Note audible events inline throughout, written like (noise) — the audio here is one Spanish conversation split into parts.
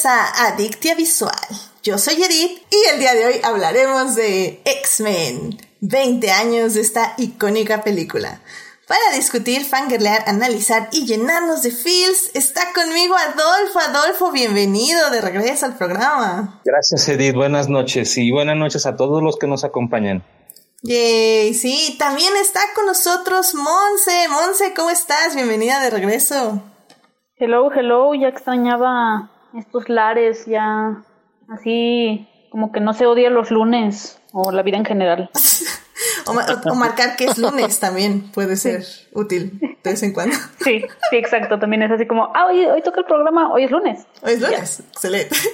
bienvenidos a Adictia Visual. Yo soy Edith y el día de hoy hablaremos de X-Men, 20 años de esta icónica película. Para discutir, fangirlear, analizar y llenarnos de feels, está conmigo Adolfo. Adolfo, bienvenido de regreso al programa. Gracias, Edith. Buenas noches y buenas noches a todos los que nos acompañan. Yay, sí, también está con nosotros Monse. Monse, ¿cómo estás? Bienvenida de regreso. Hello, hello, ya extrañaba estos lares, ya así como que no se odia los lunes o la vida en general. (laughs) o, marcar que es lunes también puede ser útil de vez en cuando. (laughs) Sí, sí, exacto. También es así como, ah, hoy, hoy toca el programa, hoy es lunes. Hoy es lunes, excelente. (laughs)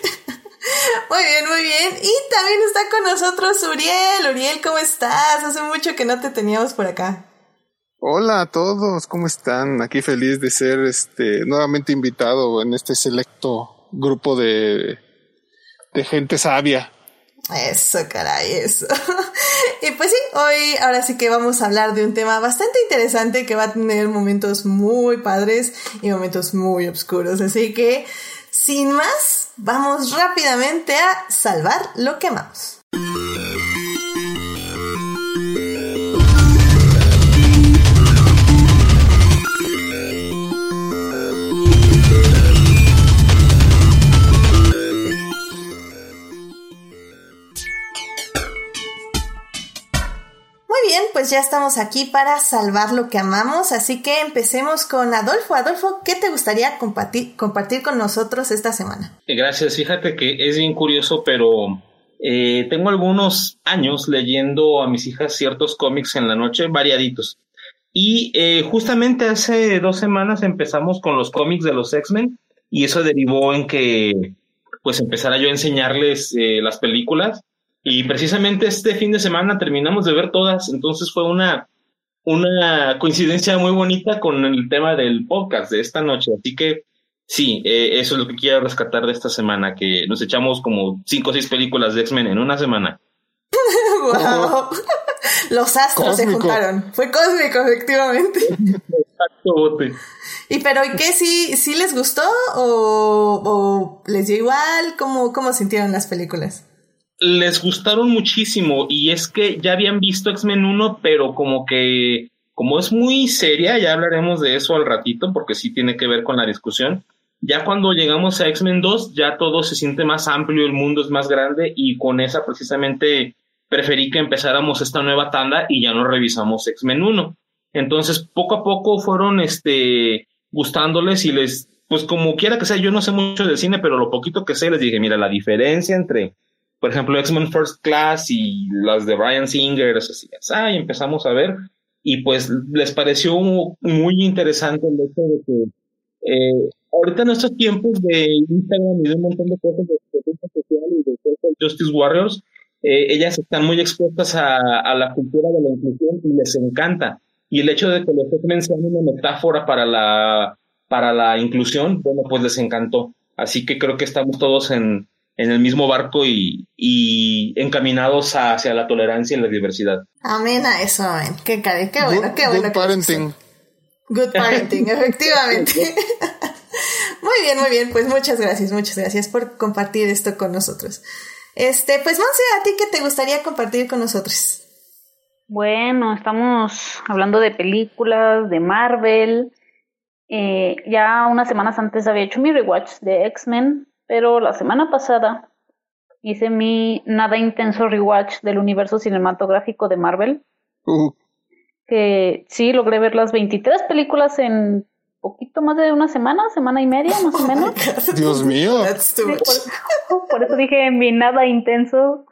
Muy bien, muy bien. Y también está con nosotros Uriel. Uriel, ¿cómo estás? Hace mucho que no te teníamos por acá. Hola a todos, ¿cómo están? Aquí feliz de ser este nuevamente invitado en este selecto grupo de, de gente sabia. Eso, caray, eso. (laughs) y pues sí, hoy ahora sí que vamos a hablar de un tema bastante interesante que va a tener momentos muy padres y momentos muy oscuros. Así que, sin más, vamos rápidamente a salvar lo que amamos. Pues ya estamos aquí para salvar lo que amamos, así que empecemos con Adolfo. Adolfo, ¿qué te gustaría compartir, compartir con nosotros esta semana? Gracias, fíjate que es bien curioso, pero eh, tengo algunos años leyendo a mis hijas ciertos cómics en la noche, variaditos. Y eh, justamente hace dos semanas empezamos con los cómics de los X-Men y eso derivó en que pues empezara yo a enseñarles eh, las películas y precisamente este fin de semana terminamos de ver todas, entonces fue una, una coincidencia muy bonita con el tema del podcast de esta noche. Así que sí, eh, eso es lo que quiero rescatar de esta semana, que nos echamos como cinco o seis películas de X-Men en una semana. (laughs) wow. Los astros se juntaron. Fue cósmico, efectivamente. Exacto, bote. ¿Y pero ¿y qué? ¿Sí, sí les gustó o, o les dio igual? ¿Cómo, ¿Cómo sintieron las películas? Les gustaron muchísimo y es que ya habían visto X-Men 1, pero como que, como es muy seria, ya hablaremos de eso al ratito porque sí tiene que ver con la discusión. Ya cuando llegamos a X-Men 2, ya todo se siente más amplio, el mundo es más grande y con esa precisamente preferí que empezáramos esta nueva tanda y ya no revisamos X-Men 1. Entonces, poco a poco fueron este gustándoles y les pues como quiera que sea, yo no sé mucho de cine, pero lo poquito que sé les dije, mira, la diferencia entre por ejemplo, X-Men First Class y las de Brian Singer, así, ah, y empezamos a ver, y pues les pareció muy interesante el hecho de que eh, ahorita en estos tiempos de Instagram y de un montón de cosas de justicia social y de Justice Warriors, eh, ellas están muy expuestas a, a, la cultura de la inclusión y les encanta. Y el hecho de que X-Men sean una metáfora para la, para la inclusión, bueno, pues les encantó. Así que creo que estamos todos en, en el mismo barco y, y encaminados hacia la tolerancia y la diversidad. Amén a eso, amén. Qué, qué bueno, qué bueno. Good parenting. Good (laughs) parenting, efectivamente. (laughs) muy bien, muy bien. Pues muchas gracias, muchas gracias por compartir esto con nosotros. Este, pues Monse, ¿a ti qué te gustaría compartir con nosotros? Bueno, estamos hablando de películas, de Marvel. Eh, ya unas semanas antes había hecho mi rewatch de X-Men, pero la semana pasada hice mi nada intenso rewatch del universo cinematográfico de Marvel. Uh. Que sí, logré ver las 23 películas en poquito más de una semana, semana y media más o (laughs) menos. Dios mío. por, eso dije mi nada intenso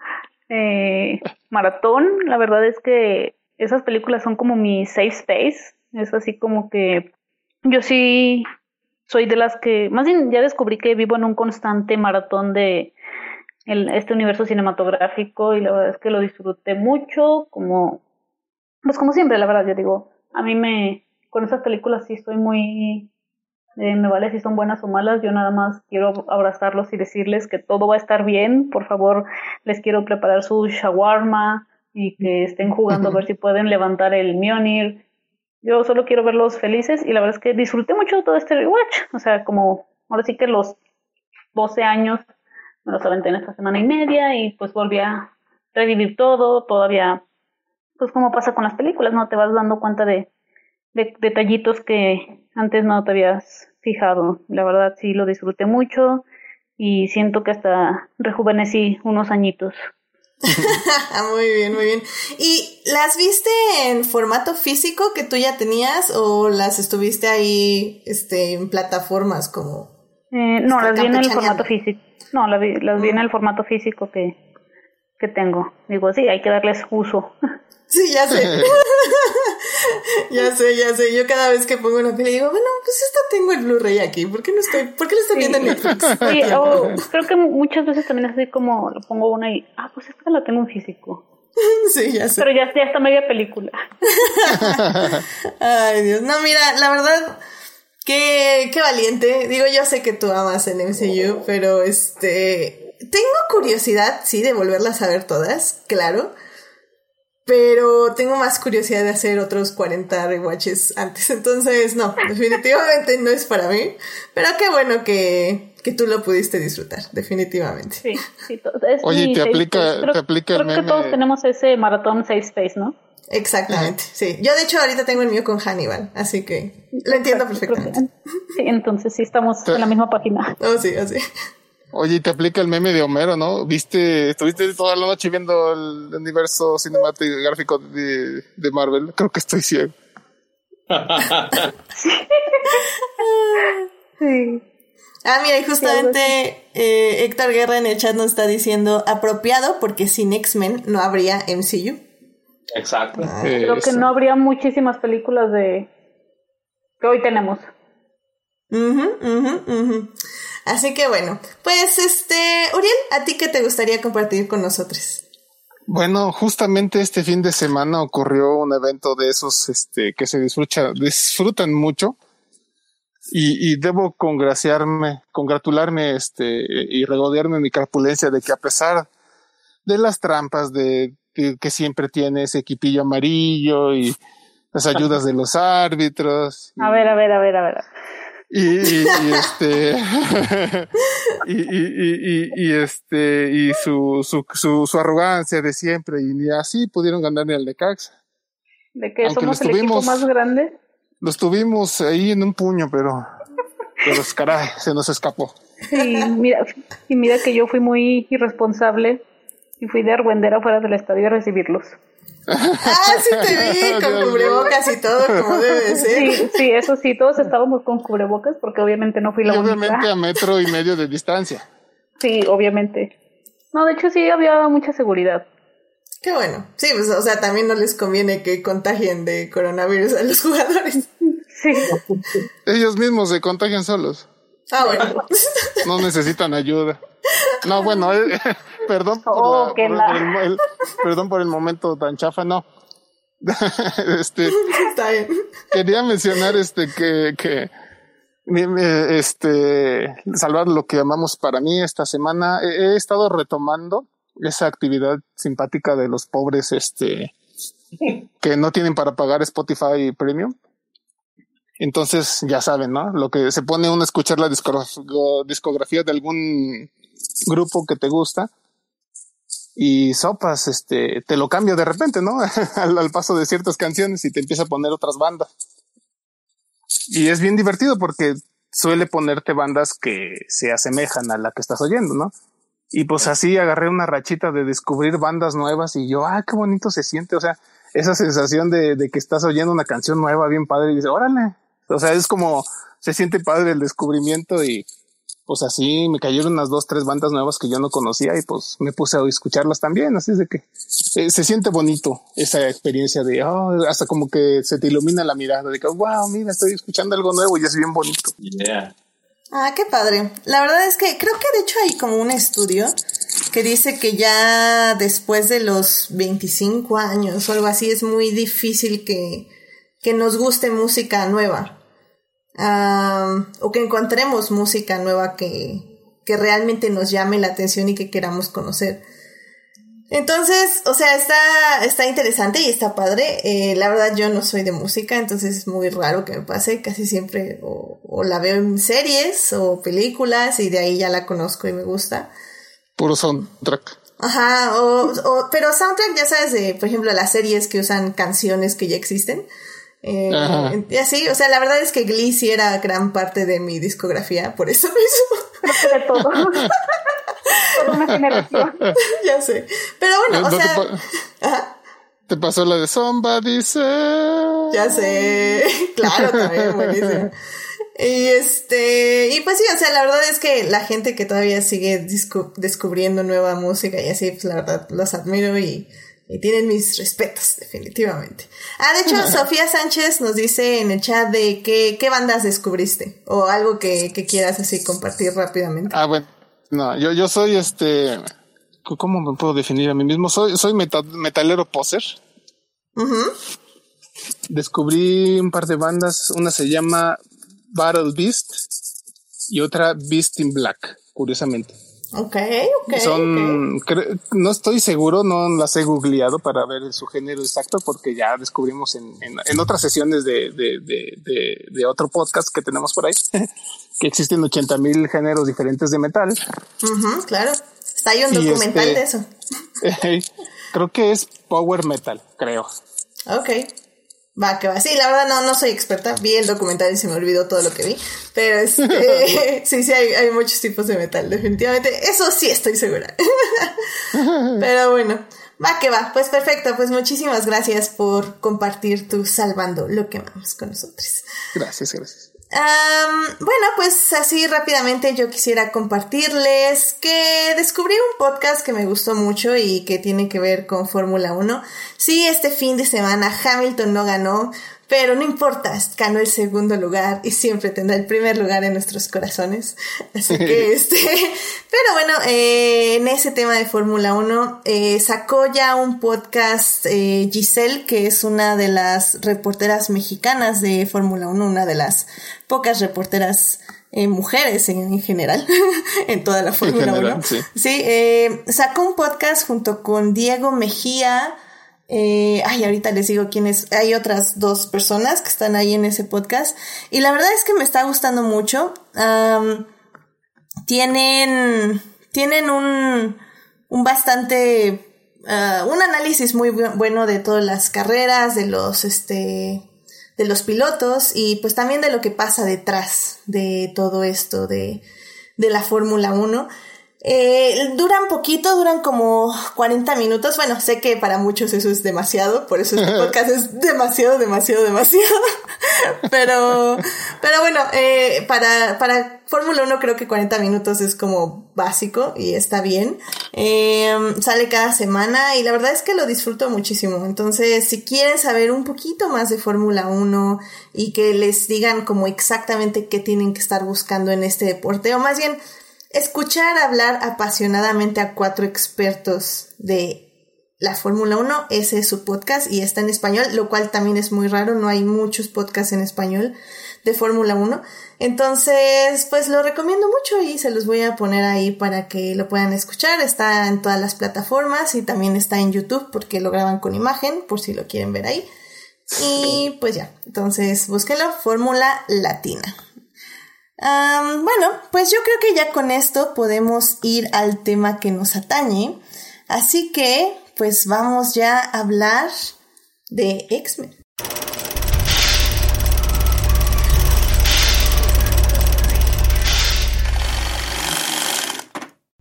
eh, maratón. La verdad es que esas películas son como mi safe space. Es así como que yo sí soy de las que, más bien ya descubrí que vivo en un constante maratón de este universo cinematográfico y la verdad es que lo disfruté mucho, como, pues como siempre, la verdad, yo digo, a mí me, con esas películas sí estoy muy, eh, me vale si son buenas o malas, yo nada más quiero abrazarlos y decirles que todo va a estar bien, por favor, les quiero preparar su shawarma y que estén jugando a ver (laughs) si pueden levantar el Mjolnir yo solo quiero verlos felices y la verdad es que disfruté mucho todo este rewatch. O sea, como ahora sí que los 12 años, me los aventé en esta semana y media y pues volví a revivir todo, todavía, pues como pasa con las películas, ¿no? Te vas dando cuenta de, de detallitos que antes no te habías fijado. La verdad sí lo disfruté mucho y siento que hasta rejuvenecí unos añitos. (laughs) muy bien, muy bien. ¿Y las viste en formato físico que tú ya tenías o las estuviste ahí este, en plataformas como... Eh, no, las vi en el formato físico. No, las vi, las vi en el formato físico que, que tengo. Digo, sí, hay que darles uso. (laughs) Sí, ya sé. (laughs) ya sé, ya sé. Yo cada vez que pongo una peli digo, bueno, pues esta tengo el Blu-ray aquí. ¿Por qué no estoy, por qué lo estoy viendo en Netflix? (laughs) Sí, o creo que muchas veces también así como lo pongo una y, ah, pues esta la tengo en físico. Sí, ya sé. Pero ya, ya está media película. Ay, Dios. No, mira, la verdad, qué, qué valiente. Digo, yo sé que tú amas el MCU, pero este, tengo curiosidad, sí, de volverlas a ver todas, claro. Pero tengo más curiosidad de hacer otros 40 rewatches antes. (laughs) Entonces, no, definitivamente no es para mí. Pero qué bueno que, que tú lo pudiste disfrutar, definitivamente. Sí, sí. Oye, te aplica, creo, te aplica creo que todos tenemos ese maratón safe space, ¿no? Exactamente, sí. Yo de hecho ahorita tengo el mío con Hannibal, así que lo entiendo perfectamente. Sí, entonces sí estamos en la misma página. Oh, sí, así. Oye, y te aplica el meme de Homero, ¿no? Viste, estuviste toda la noche viendo el universo cinematográfico de, de Marvel. Creo que estoy ciego. (laughs) sí. Ah, mira, y justamente eh, Héctor Guerra en el chat nos está diciendo apropiado porque sin X-Men no habría MCU. Exacto. Ah, Creo que no habría muchísimas películas de que hoy tenemos. Ujú, ujú, ujú. Así que bueno, pues este, Uriel, ¿a ti qué te gustaría compartir con nosotros? Bueno, justamente este fin de semana ocurrió un evento de esos este, que se disfruta, disfrutan mucho y, y debo congraciarme, congratularme este, y regodearme mi carpulencia de que a pesar de las trampas de, de que siempre tiene ese equipillo amarillo y las ayudas de los árbitros. A ver, a ver, a ver, a ver. Y, y, y este (laughs) y, y, y, este y su, su, su, su arrogancia de siempre y ni así pudieron ganar ni al Necaxa. ¿De que Aunque somos los el equipo tuvimos- más grande? Los tuvimos ahí en un puño, pero pero caray, se nos escapó. Y mira, y mira que yo fui muy irresponsable y fui de argüendera fuera del estadio a recibirlos. Ah, sí te vi, (laughs) con cubrebocas y todo, como debe de ser. Sí, sí, eso sí, todos estábamos con cubrebocas porque obviamente no fui Y la obviamente única. a metro y medio de distancia. Sí, obviamente. No, de hecho sí había mucha seguridad. Qué bueno. Sí, pues, o sea, también no les conviene que contagien de coronavirus a los (laughs) jugadores. Sí, Ellos mismos se contagian solos. Ah, bueno. No necesitan ayuda. No, bueno, eh, (laughs) perdón por, Oh, la- que por la- el- el- perdón por el momento tan chafa, no. (laughs) este, Está bien. quería mencionar este que, que este salvar lo que amamos para mí esta semana. He, he estado retomando esa actividad simpática de los pobres, este, que no tienen para pagar Spotify Premium. Entonces, ya saben, ¿no? Lo que se pone uno a escuchar la discograf- discografía de algún grupo que te gusta y sopas, este, te lo cambio de repente, ¿no? (laughs) al, al paso de ciertas canciones y te empieza a poner otras bandas. Y es bien divertido porque suele ponerte bandas que se asemejan a la que estás oyendo, ¿no? Y pues así agarré una rachita de descubrir bandas nuevas y yo, ah, qué bonito se siente. O sea, esa sensación de, de que estás oyendo una canción nueva bien padre y dices, órale. O sea, es como se siente padre el descubrimiento y pues así me cayeron unas dos, tres bandas nuevas que yo no conocía y pues me puse a escucharlas también. Así es de que eh, se siente bonito esa experiencia de oh, hasta como que se te ilumina la mirada de que wow, mira, estoy escuchando algo nuevo y es bien bonito. Yeah. Ah, qué padre. La verdad es que creo que de hecho hay como un estudio que dice que ya después de los 25 años o algo así es muy difícil que, que nos guste música nueva. Ah, o que encontremos música nueva que, que realmente nos llame la atención y que queramos conocer. Entonces, o sea, está, está interesante y está padre. Eh, la verdad, yo no soy de música, entonces es muy raro que me pase. Casi siempre o, o, la veo en series o películas y de ahí ya la conozco y me gusta. Puro soundtrack. Ajá, o, o, pero soundtrack, ya sabes, de, por ejemplo, las series que usan canciones que ya existen. Eh, y así, o sea, la verdad es que Glee sí era gran parte de mi discografía, por eso mismo. de todo. Toda una generación. (laughs) ya sé. Pero bueno, o ¿No sea. te, pa- (laughs) te pasó la de Somebody Say. Ya sé. (laughs) Claro, también, buenísimo. Y este, y pues sí, o sea, la verdad es que la gente que todavía sigue descubriendo nueva música y así, pues la verdad los admiro y, y tienen mis respetos, definitivamente. Ah, de hecho, (laughs) Sofía Sánchez nos dice en el chat de qué, qué bandas descubriste o algo que, que quieras así compartir rápidamente. Ah, bueno. No, yo, yo soy este. ¿Cómo me puedo definir a mí mismo? Soy, soy meta- metalero poser. Descubrí un par de bandas. Una se llama Battle Beast y otra Beast in Black, curiosamente. Ok, ok. Son, cre- no estoy seguro, no las he googleado para ver su género exacto, porque ya descubrimos en, en, en otras sesiones de, de, de, de, otro podcast que tenemos por ahí (laughs) que existen 80 mil géneros diferentes de metal. claro. Está ahí un Y documental este- de eso. (laughs) creo que es power metal, creo. Ok. Va, que va. Sí, la verdad no, no soy experta. Vi el documental y se me olvidó todo lo que vi. Pero este, (laughs) (laughs) sí, sí, hay, hay muchos tipos de metal, definitivamente. Eso sí estoy segura. (laughs) Pero bueno, va que va. Pues perfecto. Pues muchísimas gracias por compartir tu salvando lo que amamos con nosotros. Gracias, gracias. Am, bueno, pues así rápidamente yo quisiera compartirles que descubrí un podcast que me gustó mucho y que tiene que ver con Fórmula 1. Sí, este fin de semana Hamilton no ganó, pero no importa, ganó el segundo lugar y siempre tendrá el primer lugar en nuestros corazones. Así que (laughs) este, pero bueno, eh, en ese tema de Fórmula 1 eh, sacó ya un podcast eh, Giselle, que es una de las reporteras mexicanas de Fórmula 1, una de las pocas reporteras eh, mujeres en, en general, (laughs) en toda la Fórmula 1. general, sí. Sí, eh, sacó un podcast junto con Diego Mejía. Eh, ay, ahorita les digo quiénes. Hay otras dos personas que están ahí en ese podcast. Y la verdad es que me está gustando mucho. Tienen, tienen un, bastante, ah, un análisis muy bu- bueno de todas las carreras, de los, este, de los pilotos y pues también de lo que pasa detrás de todo esto de, de la Fórmula 1. Eh, duran poquito, duran como 40 minutos. Bueno, sé que para muchos eso es demasiado, por eso este podcast es demasiado, demasiado, demasiado. (laughs) pero, pero bueno, eh, para, para Fórmula 1 creo que 40 minutos es como básico y está bien. Eh, sale cada semana y la verdad es que lo disfruto muchísimo. Entonces, si quieren saber un poquito más de Fórmula 1 y que les digan como exactamente qué tienen que estar buscando en este deporte, o más bien escuchar hablar apasionadamente a cuatro expertos de la Fórmula 1, ese es su podcast y está en español, lo cual también es muy raro, no hay muchos podcasts en español de Fórmula 1. Entonces, pues lo recomiendo mucho y se los voy a poner ahí para que lo puedan escuchar. Está en todas las plataformas y también está en YouTube porque lo graban con imagen, por si lo quieren ver ahí. Y pues ya, entonces búsquenlo, Fórmula Latina. Bueno, pues yo creo que ya con esto podemos ir al tema que nos atañe. Así que, pues vamos ya a hablar de X-Men.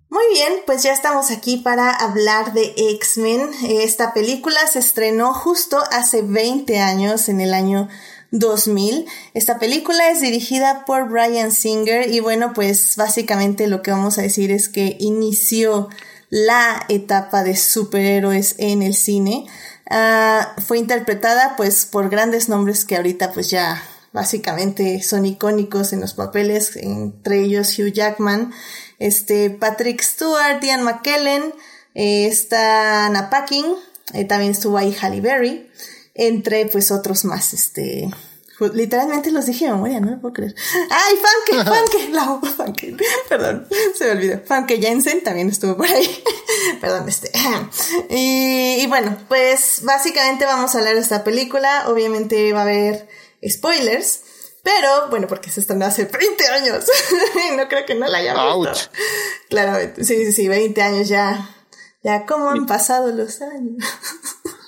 Muy bien, pues ya estamos aquí para hablar de X-Men. Esta película se estrenó justo hace 20 años, en el año 2000. Esta película es dirigida por Brian Singer y bueno, pues básicamente lo que vamos a decir es que inició la etapa de superhéroes en el cine. Ah, fue interpretada pues por grandes nombres que ahorita pues ya básicamente son icónicos en los papeles, entre ellos Hugh Jackman, este Patrick Stewart, Ian McKellen, eh, está Anna Paquin, eh, también estuvo ahí Halle Berry, entre pues otros más, este Literalmente los dije de memoria, no lo puedo creer. ¡Ay, Funke! ¡Funke! La Funke. (laughs) Perdón, se me olvidó. Funke Jensen también estuvo por ahí. (laughs) Perdón, este. (laughs) Y, y, bueno, pues básicamente vamos a hablar de esta película. Obviamente va a haber spoilers. Pero, bueno, porque se estrenó hace 20 años. no creo que no la haya visto. Claramente. Sí, sí, sí, 20 años ya. Ya, ¿cómo han pasado los años?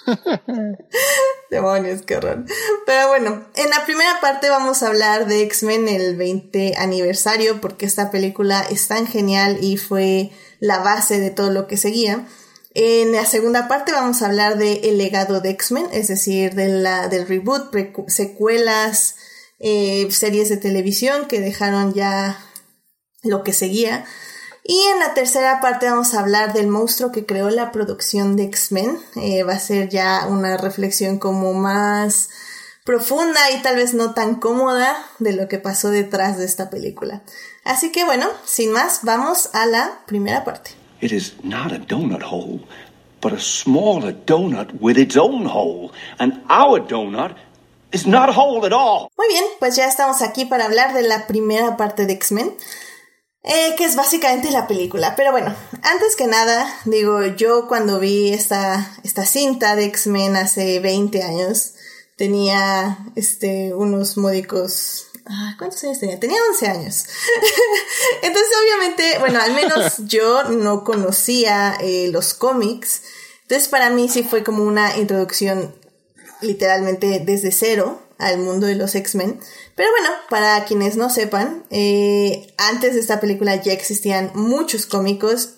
(laughs) Demonios, qué horror. Pero bueno, en la primera parte vamos a hablar de X-Men el 20 aniversario, porque esta película es tan genial y fue la base de todo lo que seguía. En la segunda parte vamos a hablar de el legado de X-Men, es decir, de la, del reboot, secuelas, eh, series de televisión que dejaron ya lo que seguía. Y en la tercera parte vamos a hablar del monstruo que creó la producción de X-Men. Eh, va a ser ya una reflexión como más profunda y tal vez no tan cómoda de lo que pasó detrás de esta película. Así que bueno, sin más, vamos a la primera parte. It is not a donut hole, but a smaller donut with its own hole. And our donut is not a hole at all. Muy bien, pues ya estamos aquí para hablar de la primera parte de X-Men. Eh, que es básicamente la película. Pero bueno, antes que nada, digo, yo cuando vi esta, esta cinta de X-Men hace 20 años, tenía este, unos módicos... Ah, ¿Cuántos años tenía? Tenía 11 años. (laughs) Entonces, obviamente, bueno, al menos (laughs) yo no conocía eh, los cómics. Entonces, para mí sí fue como una introducción literalmente desde cero al mundo de los X-Men. Pero bueno, para quienes no sepan, eh, antes de esta película ya existían muchos cómicos,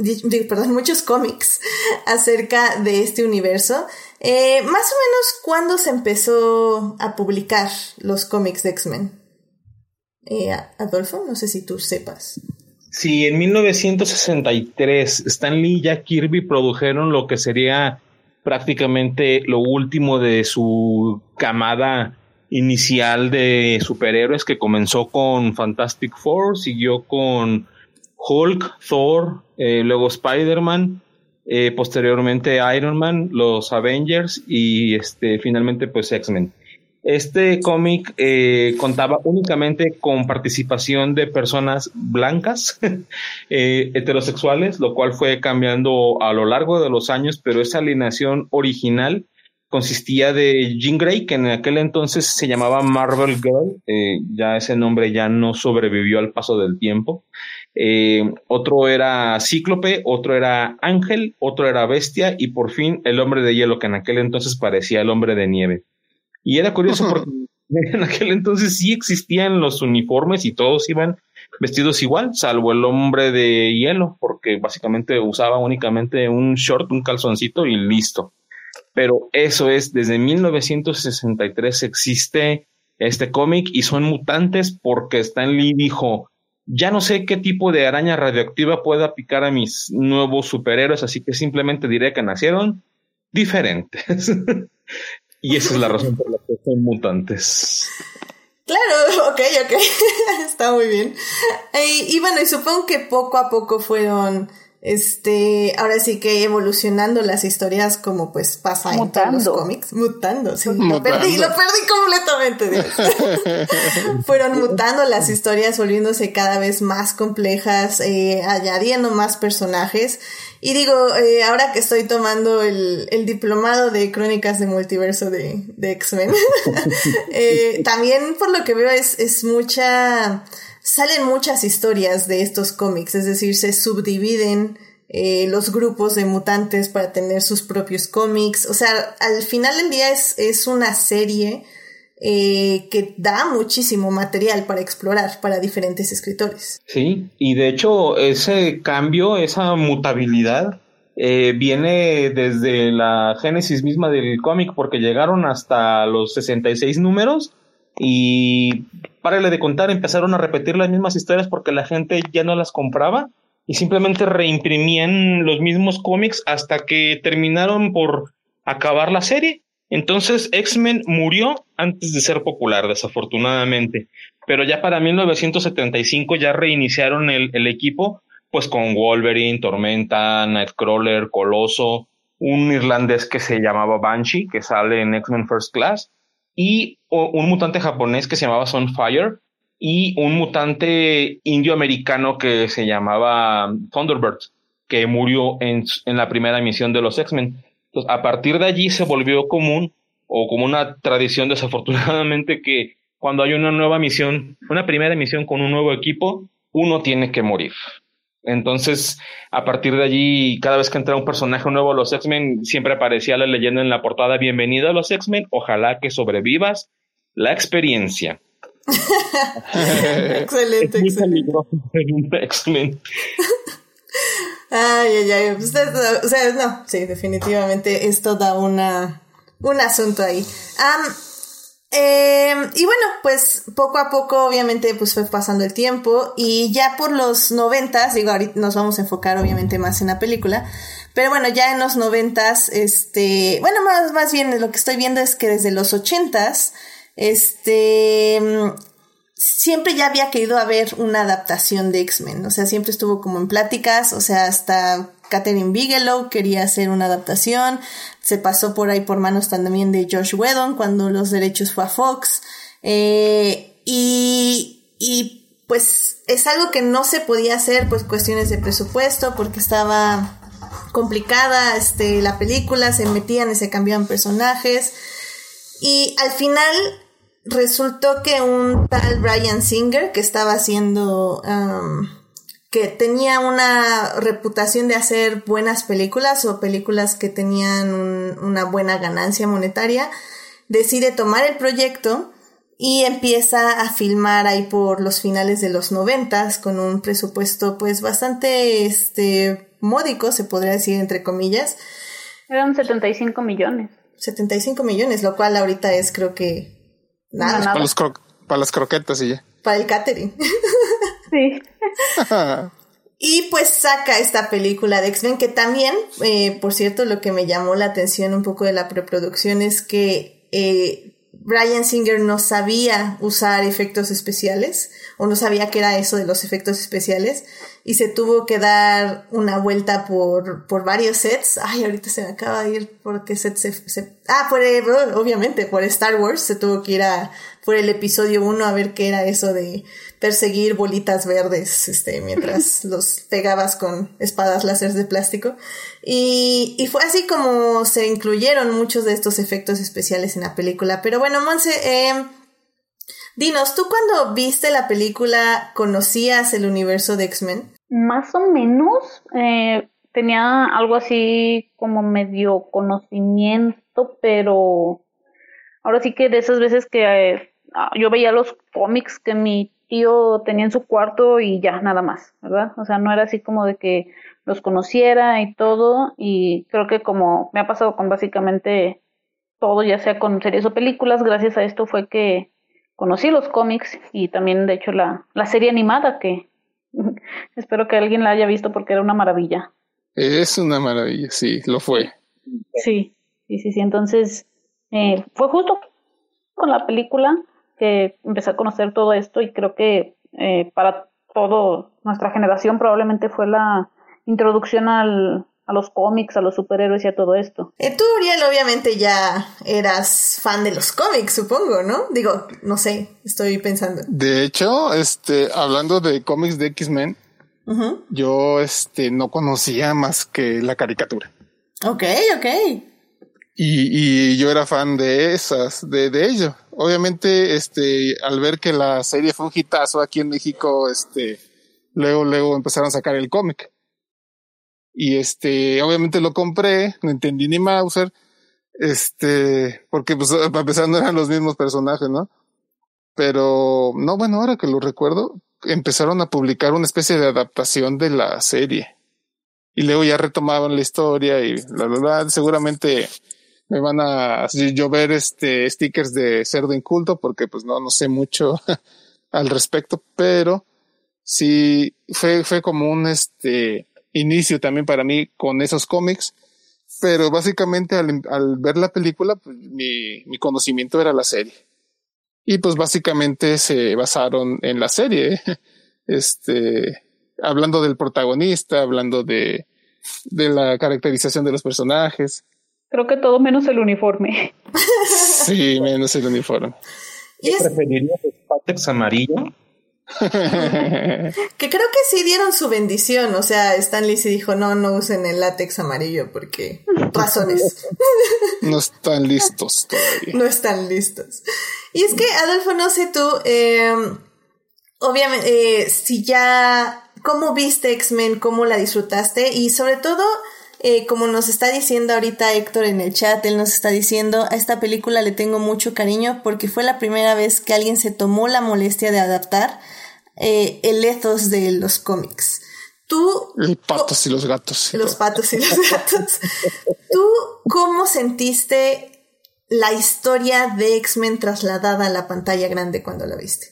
perdón, muchos cómics (laughs) acerca de este universo. Eh, más o menos, ¿cuándo se empezó a publicar los cómics de X-Men? Eh, Adolfo, no sé si tú sepas. Sí, en 1963 Stan Lee y Jack Kirby produjeron lo que sería prácticamente lo último de su camada inicial de superhéroes que comenzó con Fantastic Four, siguió con Hulk, Thor, eh, luego Spider-Man, eh, posteriormente Iron Man, los Avengers y este finalmente pues X-Men. Este cómic eh, contaba únicamente con participación de personas blancas, (laughs) heterosexuales, lo cual fue cambiando a lo largo de los años, pero esa alineación original consistía de Jean Grey, que en aquel entonces se llamaba Marvel Girl, eh, ya ese nombre ya no sobrevivió al paso del tiempo. Eh, otro era Cíclope, otro era Ángel, otro era Bestia y por fin el hombre de hielo, que en aquel entonces parecía el hombre de nieve. Y era curioso porque (laughs) en aquel entonces sí existían los uniformes y todos iban vestidos igual, salvo el hombre de hielo, porque básicamente usaba únicamente un short, un calzoncito y listo pero eso es, desde 1963 existe este cómic y son mutantes porque Stan Lee dijo, ya no sé qué tipo de araña radioactiva pueda picar a mis nuevos superhéroes, así que simplemente diré que nacieron diferentes. (laughs) y esa es la razón por la que son mutantes. Claro, (laughs) ok, ok, (laughs) está muy bien. y bueno, y supongo que poco a poco fueron este, ahora sí que evolucionando las historias como pues pasa en todos los cómics, mutando, sí, lo perdí, lo perdí completamente. (laughs) Fueron mutando las historias, volviéndose cada vez más complejas, eh, añadiendo más personajes. Y digo, eh, ahora que estoy tomando el, el, diplomado de crónicas de multiverso de, de X-Men, (laughs) eh, también por lo que veo es, es mucha salen muchas historias de estos cómics, es decir, se subdividen eh, los grupos de mutantes para tener sus propios cómics. O sea, al final del día es, es una serie eh, que da muchísimo material para explorar para diferentes escritores. Sí, y de hecho ese cambio, esa mutabilidad, eh, viene desde la génesis misma del cómic porque llegaron hasta los 66 números y párale de contar, empezaron a repetir las mismas historias porque la gente ya no las compraba y simplemente reimprimían los mismos cómics hasta que terminaron por acabar la serie. Entonces X-Men murió antes de ser popular, desafortunadamente. Pero ya para 1975 ya reiniciaron el, el equipo, pues con Wolverine, Tormenta, Nightcrawler, Coloso, un irlandés que se llamaba Banshee, que sale en X-Men First Class, y un mutante japonés que se llamaba Sunfire y un mutante indio-americano que se llamaba Thunderbird, que murió en, en la primera emisión de los X-Men. Entonces, a partir de allí se volvió común o como una tradición desafortunadamente que cuando hay una nueva misión, una primera misión con un nuevo equipo, uno tiene que morir. Entonces, a partir de allí, cada vez que entra un personaje nuevo a los X-Men, siempre aparecía la leyenda en la portada, bienvenido a los X-Men, ojalá que sobrevivas la experiencia. (laughs) excelente, excelente. X-Men. Ay, ay, ay. Usted, o sea, no, sí, definitivamente esto da una, un asunto ahí. Em, y bueno, pues poco a poco obviamente pues fue pasando el tiempo y ya por los noventas, digo, ahorita nos vamos a enfocar obviamente más en la película, pero bueno, ya en los noventas, este, bueno, más, más bien lo que estoy viendo es que desde los ochentas, este, siempre ya había querido haber una adaptación de X-Men, o sea, siempre estuvo como en pláticas, o sea, hasta Catherine Bigelow quería hacer una adaptación, se pasó por ahí por manos también de Josh Whedon cuando los derechos fue a Fox, eh, y, y pues es algo que no se podía hacer, pues cuestiones de presupuesto, porque estaba complicada este, la película, se metían y se cambiaban personajes, y al final resultó que un tal Brian Singer que estaba haciendo, um, que tenía una reputación de hacer buenas películas o películas que tenían una buena ganancia monetaria, decide tomar el proyecto y empieza a filmar ahí por los finales de los noventas con un presupuesto pues bastante este módico, se podría decir entre comillas. Eran 75 millones. 75 millones, lo cual ahorita es creo que Nada. Para, los para las croquetas y ya. Para el catering. (laughs) sí. (laughs) y pues saca esta película de X-Men que también, eh, por cierto, lo que me llamó la atención un poco de la preproducción es que eh, Brian Singer no sabía usar efectos especiales o no sabía qué era eso de los efectos especiales y se tuvo que dar una vuelta por, por varios sets. Ay, ahorita se me acaba de ir porque set se, ah, por, obviamente, por Star Wars se tuvo que ir a, por el episodio 1 a ver qué era eso de perseguir bolitas verdes, este, mientras (laughs) los pegabas con espadas láser de plástico. Y, y fue así como se incluyeron muchos de estos efectos especiales en la película. Pero bueno, Monse, eh, Dinos, ¿tú cuando viste la película conocías el universo de X-Men? Más o menos. Eh, tenía algo así como medio conocimiento, pero ahora sí que de esas veces que eh, yo veía los cómics que mi tío tenía en su cuarto y ya, nada más, ¿verdad? O sea, no era así como de que los conociera y todo, y creo que como me ha pasado con básicamente todo, ya sea con series o películas, gracias a esto fue que conocí los cómics y también de hecho la, la serie animada que (laughs) Espero que alguien la haya visto porque era una maravilla. Es una maravilla, sí, lo fue. Sí, sí, sí, sí. Entonces, eh, fue justo con la película que empecé a conocer todo esto y creo que eh, para toda nuestra generación probablemente fue la introducción al, a los cómics, a los superhéroes y a todo esto. Eh, tú, Uriel, obviamente ya eras fan de los cómics, supongo, ¿no? Digo, no sé, estoy pensando. De hecho, este, hablando de cómics de X-Men, yo, este, no conocía más que la caricatura. Ok, ok. Y, y yo era fan de esas, de, de ello. Obviamente, este, al ver que la serie fue un hitazo aquí en México, este, luego, luego empezaron a sacar el cómic. Y este, obviamente lo compré, no entendí ni Mauser, este, porque pues (laughs) a pesar no eran los mismos personajes, ¿no? Pero, no, bueno, ahora que lo recuerdo, empezaron a publicar una especie de adaptación de la serie. Y luego ya retomaban la historia y la verdad, seguramente me van a llover este stickers de cerdo inculto porque pues no, no sé mucho (laughs) al respecto, pero sí fue, fue como un este, inicio también para mí con esos cómics, pero básicamente al, al ver la película, pues mi, mi, conocimiento era la serie. Y pues básicamente se basaron en la serie, (laughs) este, hablando del protagonista, hablando de, de la caracterización de los personajes. Creo que todo menos el uniforme. Sí, menos el uniforme. ¿Y es... ¿Preferirías Spatex amarillo? (laughs) que creo que sí dieron su bendición, o sea, Stanley sí dijo, no, no usen el látex amarillo porque razones. no (laughs) están listos todavía. No están listos. Y es que, Adolfo, no sé tú, eh, obviamente, eh, si ya, ¿cómo viste X-Men? ¿Cómo la disfrutaste? Y sobre todo, eh, como nos está diciendo ahorita Héctor en el chat, él nos está diciendo, a esta película le tengo mucho cariño porque fue la primera vez que alguien se tomó la molestia de adaptar eh, el ethos de los cómics. Tú... Los patos y los gatos. los patos y los (laughs) gatos. ¿Tú cómo sentiste la historia de X-Men trasladada a la pantalla grande cuando la viste?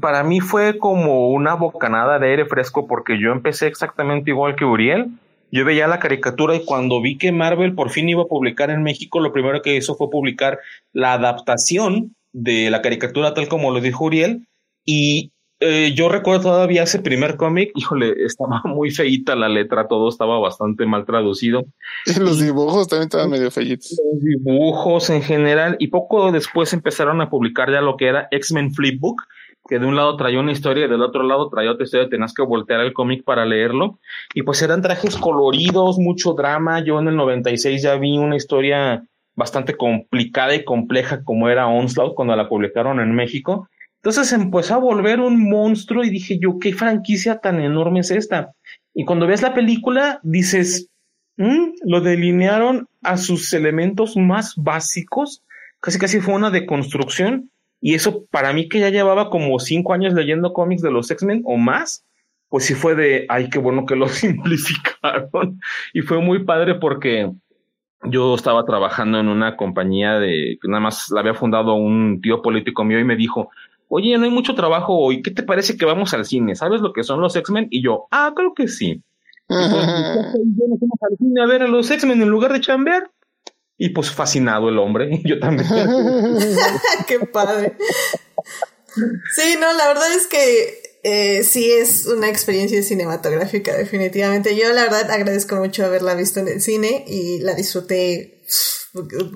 Para mí fue como una bocanada de aire fresco porque yo empecé exactamente igual que Uriel yo veía la caricatura y cuando vi que Marvel por fin iba a publicar en México, lo primero que hizo fue publicar la adaptación de la caricatura tal como lo dijo Uriel. Y eh, yo recuerdo todavía ese primer cómic, híjole, estaba (laughs) muy feita la letra, todo estaba bastante mal traducido. Y (laughs) los dibujos también estaban medio feitos. Los dibujos en general, y poco después empezaron a publicar ya lo que era X-Men Flipbook, que de un lado traía una historia y del otro lado traía otra historia, tenías que voltear el cómic para leerlo. Y pues eran trajes coloridos, mucho drama. Yo en el 96 ya vi una historia bastante complicada y compleja como era Onslaught cuando la publicaron en México. Entonces empezó a volver un monstruo y dije yo, ¿qué franquicia tan enorme es esta? Y cuando ves la película dices, mm, lo delinearon a sus elementos más básicos, casi casi fue una deconstrucción y eso para mí que ya llevaba como cinco años leyendo cómics de los X-Men o más, pues sí fue de, ay, qué bueno que lo (laughs) simplificaron. Y fue muy padre porque yo estaba trabajando en una compañía de, que nada más la había fundado un tío político mío y me dijo, oye, no hay mucho trabajo hoy, ¿qué te parece que vamos al cine? ¿Sabes lo que son los X-Men? Y yo, ah, creo que sí. Y pues, (laughs) al cine a ver a los X-Men en lugar de chambear. Y pues fascinado el hombre, (laughs) yo también. (laughs) Qué padre. Sí, no, la verdad es que eh, sí es una experiencia cinematográfica, definitivamente. Yo la verdad agradezco mucho haberla visto en el cine y la disfruté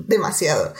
demasiado.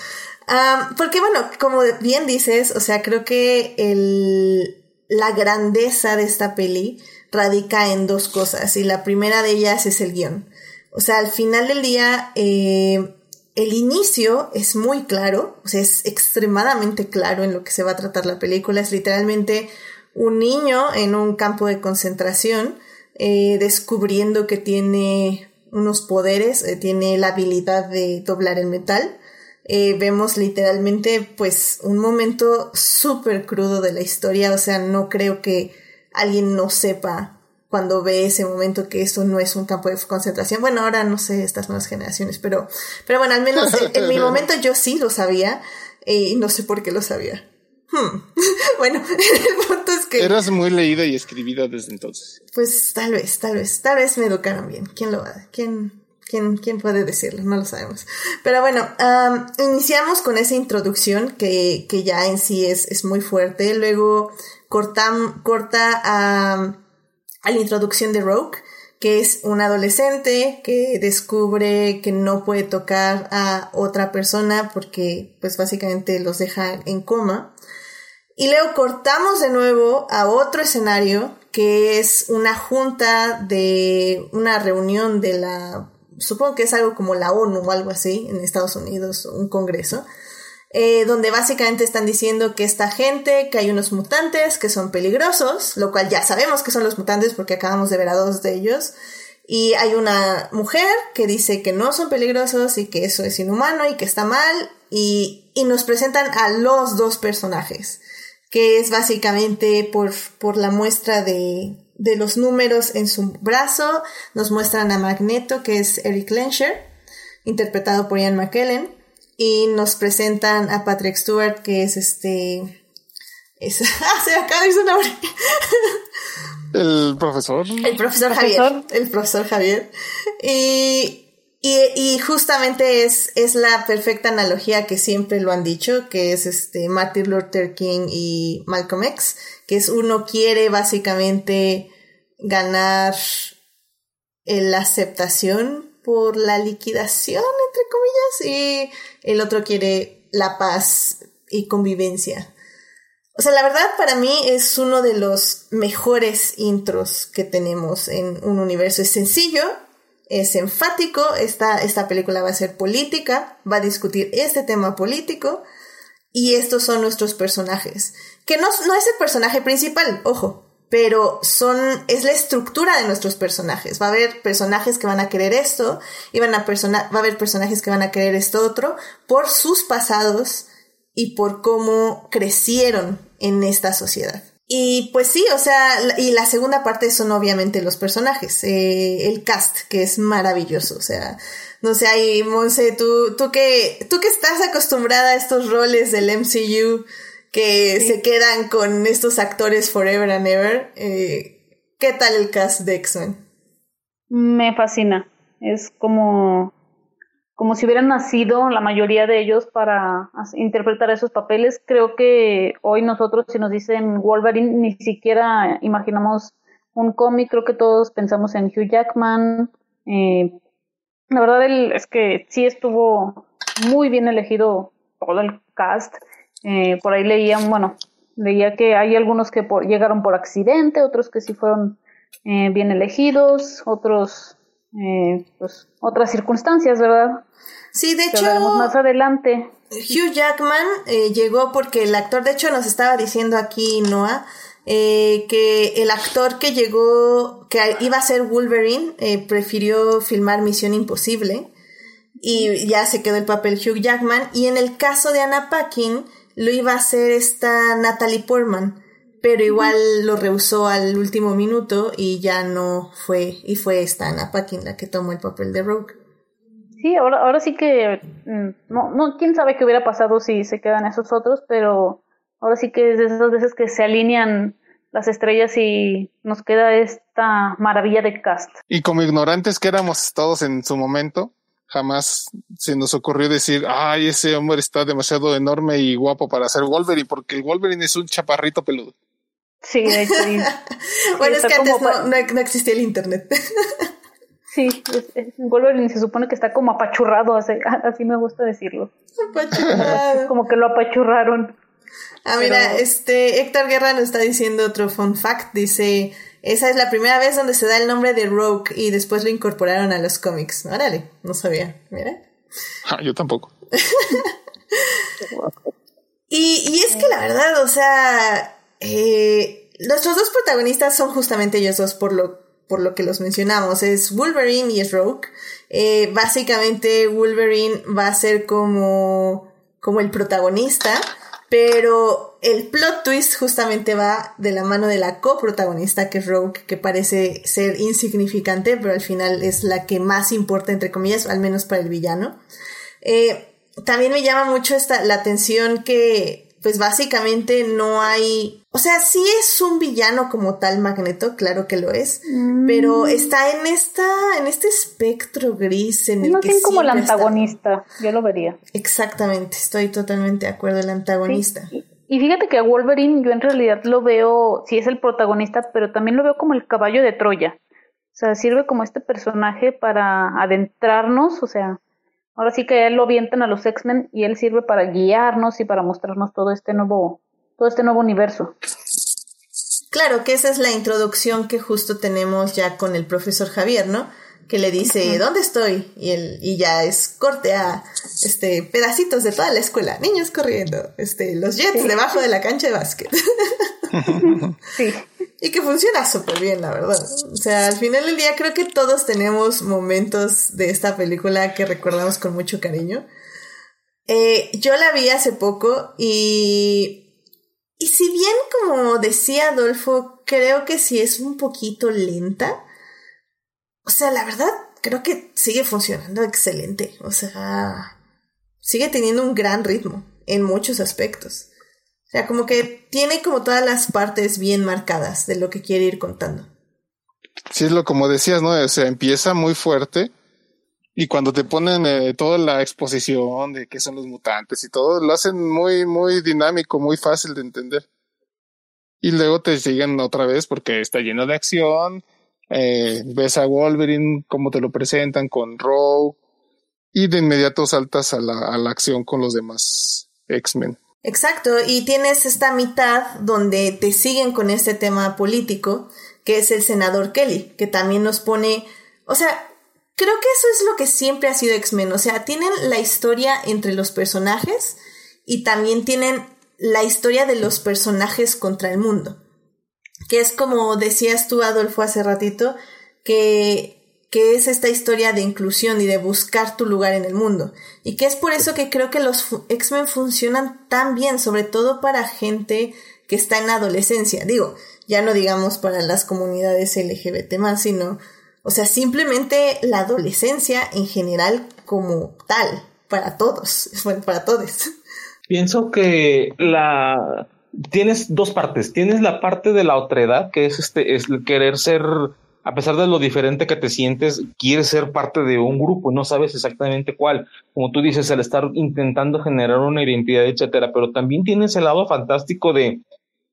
porque bueno, como bien dices, o sea, creo que el, la grandeza de esta peli radica en dos cosas y la primera de ellas es el guion. O sea, al final del día, eh, el inicio es muy claro, o sea, es extremadamente claro en lo que se va a tratar la película. Es literalmente un niño en un campo de concentración eh, descubriendo que tiene unos poderes, eh, tiene la habilidad de doblar el metal. Eh, vemos literalmente pues un momento súper crudo de la historia, o sea, no creo que alguien no sepa cuando ve ese momento que eso no es un campo de concentración. Bueno, ahora no sé estas nuevas generaciones, pero, pero bueno, al menos en, mi (laughs) momento yo sí lo sabía y no sé por qué lo sabía. Hmm. (laughs) bueno, (laughs) el punto es que... Eras muy leída y escribida desde entonces. Pues tal vez, tal vez, tal vez me educaron bien. ¿Quién lo va? ¿Quién, quién, quién puede decirlo? No lo sabemos. Pero bueno, iniciamos con esa introducción que, que ya en sí es, es muy fuerte. Luego cortam, corta a a la introducción de Rogue, que es un adolescente que descubre que no puede tocar a otra persona porque pues básicamente los deja en coma. Y luego cortamos de nuevo a otro escenario que es una junta de una reunión de la, supongo que es algo como la ONU o algo así en Estados Unidos, un congreso, eh, donde básicamente están diciendo que esta gente, que hay unos mutantes que son peligrosos, lo cual ya sabemos que son los mutantes porque acabamos de ver a dos de ellos, y hay una mujer que dice que no son peligrosos y que eso es inhumano y que está mal, y, y nos presentan a los dos personajes, que es básicamente por, por la muestra de, de los números en su brazo, nos muestran a Magneto, que es Eric Lensher, interpretado por Ian McKellen, y nos presentan a Patrick Stewart, que es este. Es, (laughs) ah, se acaba de su nombre. El profesor. El profesor, Javier. El profesor Javier. Y, y, justamente es, es la perfecta analogía que siempre lo han dicho, que es este Martin Luther King y Malcolm X, que es uno quiere básicamente ganar la aceptación por la liquidación, entre comillas, y el otro quiere la paz y convivencia. O sea, la verdad para mí es uno de los mejores intros que tenemos en un universo. Es sencillo, es enfático, esta, esta película va a ser política, va a discutir este tema político y estos son nuestros personajes. Que no, no es el personaje principal, ojo, pero son, es la estructura de nuestros personajes. Va a haber personajes que van a querer esto y van a persona, va a haber personajes que van a querer esto otro por sus pasados y por cómo crecieron en esta sociedad. Y pues sí, o sea, y la segunda parte son obviamente los personajes, eh, el cast, que es maravilloso, o sea, no sé, ahí, Monse, tú, tú que, tú que estás acostumbrada a estos roles del MCU que se quedan con estos actores forever and ever, eh, ¿qué tal el cast de X-Men? Me fascina, es como como si hubieran nacido la mayoría de ellos para interpretar esos papeles. Creo que hoy nosotros, si nos dicen Wolverine, ni siquiera imaginamos un cómic, creo que todos pensamos en Hugh Jackman. Eh, la verdad es que sí estuvo muy bien elegido todo el cast. Eh, por ahí leían, bueno, leía que hay algunos que llegaron por accidente, otros que sí fueron eh, bien elegidos, otros eh, pues otras circunstancias, ¿verdad? Sí, de hecho. más adelante. Hugh Jackman eh, llegó porque el actor, de hecho, nos estaba diciendo aquí Noah. Eh, que el actor que llegó, que iba a ser Wolverine, prefirió filmar Misión Imposible y ya se quedó el papel Hugh Jackman. Y en el caso de Anna Paquin, lo iba a hacer esta Natalie Portman pero igual lo rehusó al último minuto y ya no fue, y fue esta Anna Paquin la que tomó el papel de Rogue. Sí, ahora, ahora sí que, mm, no, no, quién sabe qué hubiera pasado si se quedan esos otros, pero ahora sí que es de esas veces que se alinean las estrellas y nos queda esta maravilla de cast. Y como ignorantes que éramos todos en su momento, jamás se nos ocurrió decir, ay, ese hombre está demasiado enorme y guapo para ser Wolverine, porque el Wolverine es un chaparrito peludo. Sí, de hecho. (laughs) bueno, es que antes no, existía el internet. (laughs) sí, Wolverine se supone que está como apachurrado, así, (laughs) así me gusta decirlo. Apachurrado. como que lo apachurraron. Ah, mira, este Héctor Guerra nos está diciendo otro fun fact. Dice, esa es la primera vez donde se da el nombre de Rogue y después lo incorporaron a los cómics. Órale, no sabía. Mira. Ah, yo tampoco. (laughs) y, y es que la verdad, o sea, eh, nuestros dos protagonistas son justamente ellos dos por lo, por lo que los mencionamos. Es Wolverine y es Rogue. Eh, básicamente Wolverine va a ser como, como el protagonista, pero el plot twist justamente va de la mano de la coprotagonista que es Rogue, que parece ser insignificante, pero al final es la que más importa, entre comillas, al menos para el villano. Eh, también me llama mucho esta, la atención que pues básicamente no hay, o sea, sí es un villano como tal Magneto, claro que lo es, pero mm. está en esta, en este espectro gris en el no que como el antagonista, yo lo vería. Exactamente, estoy totalmente de acuerdo, el antagonista. Y fíjate que a Wolverine yo en realidad lo veo, sí es el protagonista, pero también lo veo como el caballo de Troya. O sea, sirve como este personaje para adentrarnos, o sea, Ahora sí que él lo vienten a los X-Men y él sirve para guiarnos y para mostrarnos todo este nuevo, todo este nuevo universo. Claro, que esa es la introducción que justo tenemos ya con el profesor Javier, ¿no? Que le dice, ¿dónde estoy? Y él, y ya es corte a este pedacitos de toda la escuela, niños corriendo, este, los jets debajo de la cancha de básquet. (laughs) sí. Y que funciona súper bien, la verdad. O sea, al final del día creo que todos tenemos momentos de esta película que recordamos con mucho cariño. Eh, yo la vi hace poco y... Y si bien, como decía Adolfo, creo que sí es un poquito lenta. O sea, la verdad, creo que sigue funcionando excelente. O sea, sigue teniendo un gran ritmo en muchos aspectos. O sea, como que tiene como todas las partes bien marcadas de lo que quiere ir contando. Sí, es lo como decías, ¿no? O sea, empieza muy fuerte y cuando te ponen eh, toda la exposición de qué son los mutantes y todo, lo hacen muy, muy dinámico, muy fácil de entender. Y luego te siguen otra vez porque está lleno de acción, eh, ves a Wolverine, cómo te lo presentan con Rogue, y de inmediato saltas a la, a la acción con los demás X-Men. Exacto, y tienes esta mitad donde te siguen con este tema político, que es el senador Kelly, que también nos pone, o sea, creo que eso es lo que siempre ha sido X-Men, o sea, tienen la historia entre los personajes y también tienen la historia de los personajes contra el mundo, que es como decías tú, Adolfo, hace ratito, que que es esta historia de inclusión y de buscar tu lugar en el mundo. Y que es por eso que creo que los X-Men funcionan tan bien, sobre todo para gente que está en adolescencia. Digo, ya no digamos para las comunidades LGBT más, sino, o sea, simplemente la adolescencia en general como tal, para todos, (laughs) bueno, para todos. Pienso que la tienes dos partes. Tienes la parte de la otredad, que es este, es querer ser a pesar de lo diferente que te sientes, quieres ser parte de un grupo, no sabes exactamente cuál. Como tú dices, al estar intentando generar una identidad, etcétera, pero también tienes el lado fantástico de,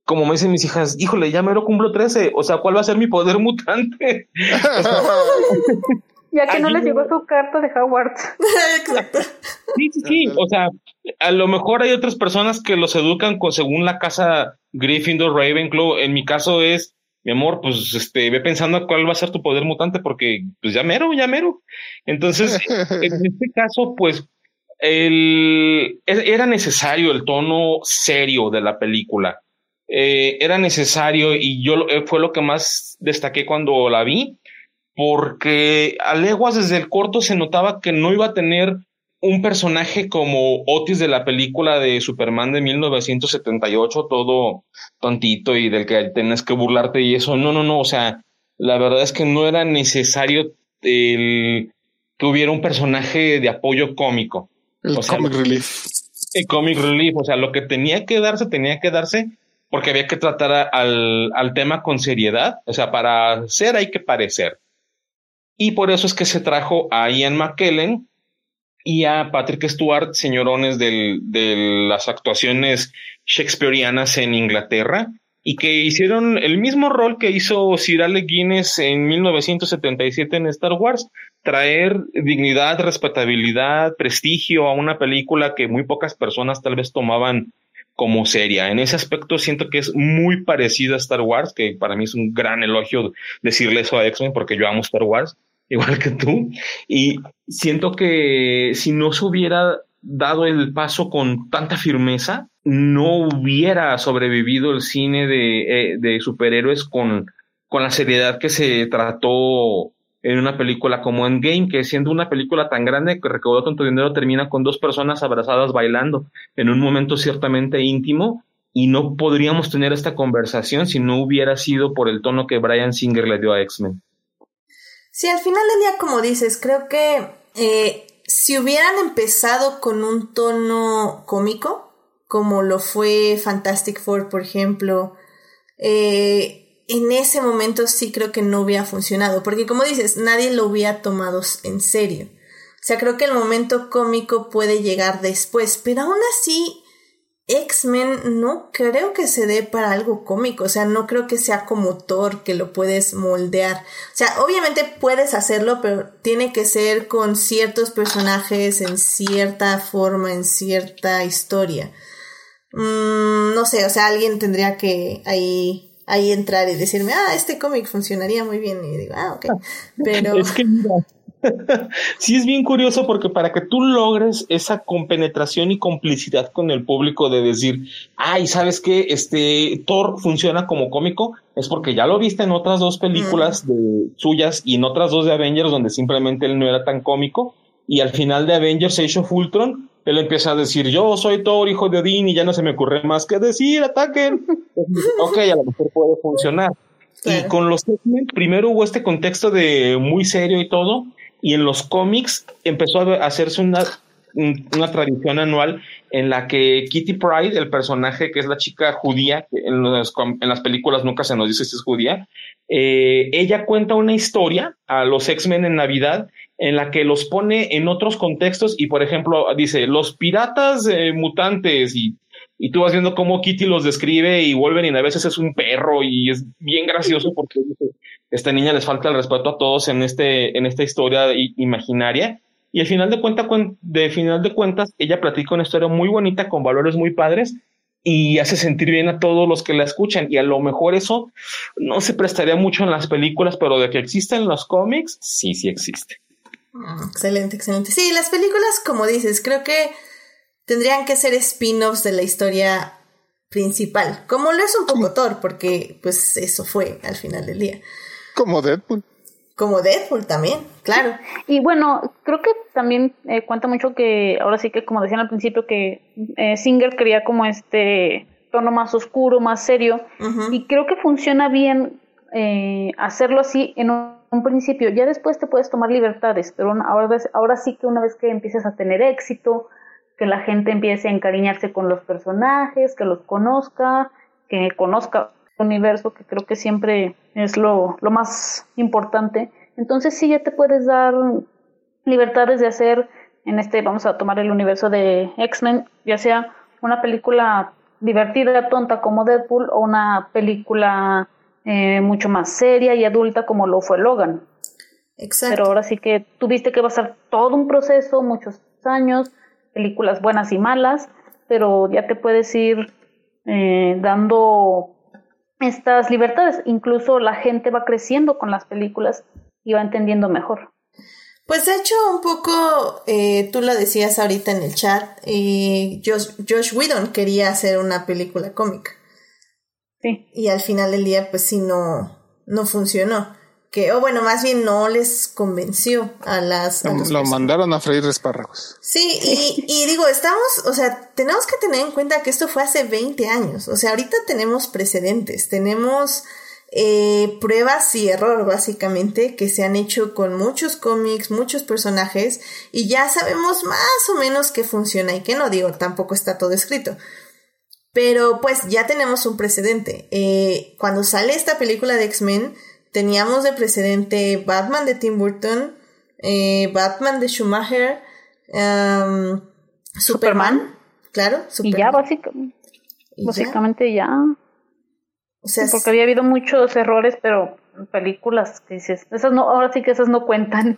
como me dicen mis hijas, híjole, ya me lo cumplo 13, o sea, ¿cuál va a ser mi poder (laughs) mutante? (laughs) ya que no les llegó su carta de Hogwarts. (laughs) Exacto. Sí, sí, sí, o sea, a lo mejor hay otras personas que los educan con, según la casa Gryffindor, Ravenclaw, en mi caso es mi amor, pues este, ve pensando cuál va a ser tu poder mutante porque pues ya mero, ya mero. Entonces, en este caso, pues el, e, era necesario el tono serio de la película. Eh, era necesario y yo eh, fue lo que más destaqué cuando la vi, porque a leguas desde el corto se notaba que no iba a tener un personaje como Otis de la película de Superman de 1978, todo tontito y del que tenés que burlarte y eso. No, no, no. O sea, la verdad es que no era necesario el, que hubiera un personaje de apoyo cómico. El comic relief. El comic relief. O sea, lo que tenía que darse, tenía que darse porque había que tratar al, al tema con seriedad. O sea, para ser hay que parecer. Y por eso es que se trajo a Ian McKellen, y a Patrick Stewart, señorones del, de las actuaciones shakespearianas en Inglaterra, y que hicieron el mismo rol que hizo Sir Guinness en 1977 en Star Wars, traer dignidad, respetabilidad, prestigio a una película que muy pocas personas tal vez tomaban como seria. En ese aspecto siento que es muy parecida a Star Wars, que para mí es un gran elogio decirle eso a X-Men porque yo amo Star Wars. (laughs) igual que tú. Y siento que si no se hubiera dado el paso con tanta firmeza, no hubiera sobrevivido el cine de, eh, de superhéroes con, con la seriedad que se trató en una película como Endgame, que siendo una película tan grande que recaudó tanto dinero, termina con dos personas abrazadas bailando en un momento ciertamente íntimo y no podríamos tener esta conversación si no hubiera sido por el tono que Brian Singer le dio a X-Men. Sí, al final del día, como dices, creo que eh, si hubieran empezado con un tono cómico, como lo fue Fantastic Four, por ejemplo, eh, en ese momento sí creo que no hubiera funcionado, porque como dices, nadie lo hubiera tomado en serio. O sea, creo que el momento cómico puede llegar después, pero aún así X-Men no creo que se dé para algo cómico, o sea, no creo que sea como Thor que lo puedes moldear. O sea, obviamente puedes hacerlo, pero tiene que ser con ciertos personajes en cierta forma, en cierta historia. Mm, no sé, o sea, alguien tendría que ahí, ahí entrar y decirme, ah, este cómic funcionaría muy bien. Y digo, ah, ok. (laughs) Pero... Es que (laughs) sí es bien curioso porque para que tú logres esa compenetración y complicidad con el público de decir, ay, ¿sabes qué? Este Thor funciona como cómico, es porque ya lo viste en otras dos películas de suyas y en otras dos de Avengers donde simplemente él no era tan cómico y al final de Avengers Age of Ultron él empieza a decir, yo soy Thor, hijo de Odín, y ya no se me ocurre más que decir, ataquen. (laughs) ok, a lo mejor puede funcionar. Y con los X-Men, primero hubo este contexto de muy serio y todo, y en los cómics empezó a hacerse una, una tradición anual en la que Kitty Pride, el personaje que es la chica judía, en, en las películas nunca se nos dice si es judía, eh, ella cuenta una historia a los X-Men en Navidad en la que los pone en otros contextos y por ejemplo dice los piratas eh, mutantes y y tú vas viendo cómo Kitty los describe y Wolverine a veces es un perro y es bien gracioso porque esta niña les falta el respeto a todos en este en esta historia imaginaria y al final de cuenta de final de cuentas ella platica una historia muy bonita con valores muy padres y hace sentir bien a todos los que la escuchan. Y a lo mejor eso no se prestaría mucho en las películas pero de que existen los cómics sí sí existe excelente excelente sí las películas como dices creo que tendrían que ser spin-offs de la historia principal, como lo es un poco Thor, porque pues eso fue al final del día. Como Deadpool. Como Deadpool también, claro. Y bueno, creo que también eh, cuenta mucho que, ahora sí que como decían al principio, que eh, Singer quería como este tono más oscuro, más serio, y creo que funciona bien eh, hacerlo así en un, principio. Ya después te puedes tomar libertades, pero ahora, ahora sí que una vez que empieces a tener éxito, que la gente empiece a encariñarse con los personajes, que los conozca, que conozca el universo, que creo que siempre es lo, lo más importante. Entonces sí ya te puedes dar libertades de hacer, en este vamos a tomar el universo de X-Men, ya sea una película divertida, tonta como Deadpool, o una película eh, mucho más seria y adulta como lo fue Logan. Exacto. Pero ahora sí que tuviste que pasar todo un proceso, muchos años, películas buenas y malas, pero ya te puedes ir eh, dando estas libertades. Incluso la gente va creciendo con las películas y va entendiendo mejor. Pues de hecho, un poco, eh, tú lo decías ahorita en el chat, eh, Josh, Josh Whedon quería hacer una película cómica. Sí. Y al final del día, pues sí, no, no funcionó que, o bueno, más bien no les convenció a las... lo mandaron a freír espárragos. Sí, y, y, digo, estamos, o sea, tenemos que tener en cuenta que esto fue hace 20 años, o sea, ahorita tenemos precedentes, tenemos eh, pruebas y error básicamente que se han hecho con muchos cómics, muchos personajes, y ya sabemos más o menos qué funciona y qué no, digo, tampoco está todo escrito. Pero pues ya tenemos un precedente. Eh, cuando sale esta película de X-Men, teníamos de precedente Batman de Tim Burton, eh, Batman de Schumacher, um, Superman, claro, Superman. Y ya, básicamente, básicamente ya. O sea, porque había habido muchos errores, pero películas que dices, esas no, ahora sí que esas no cuentan.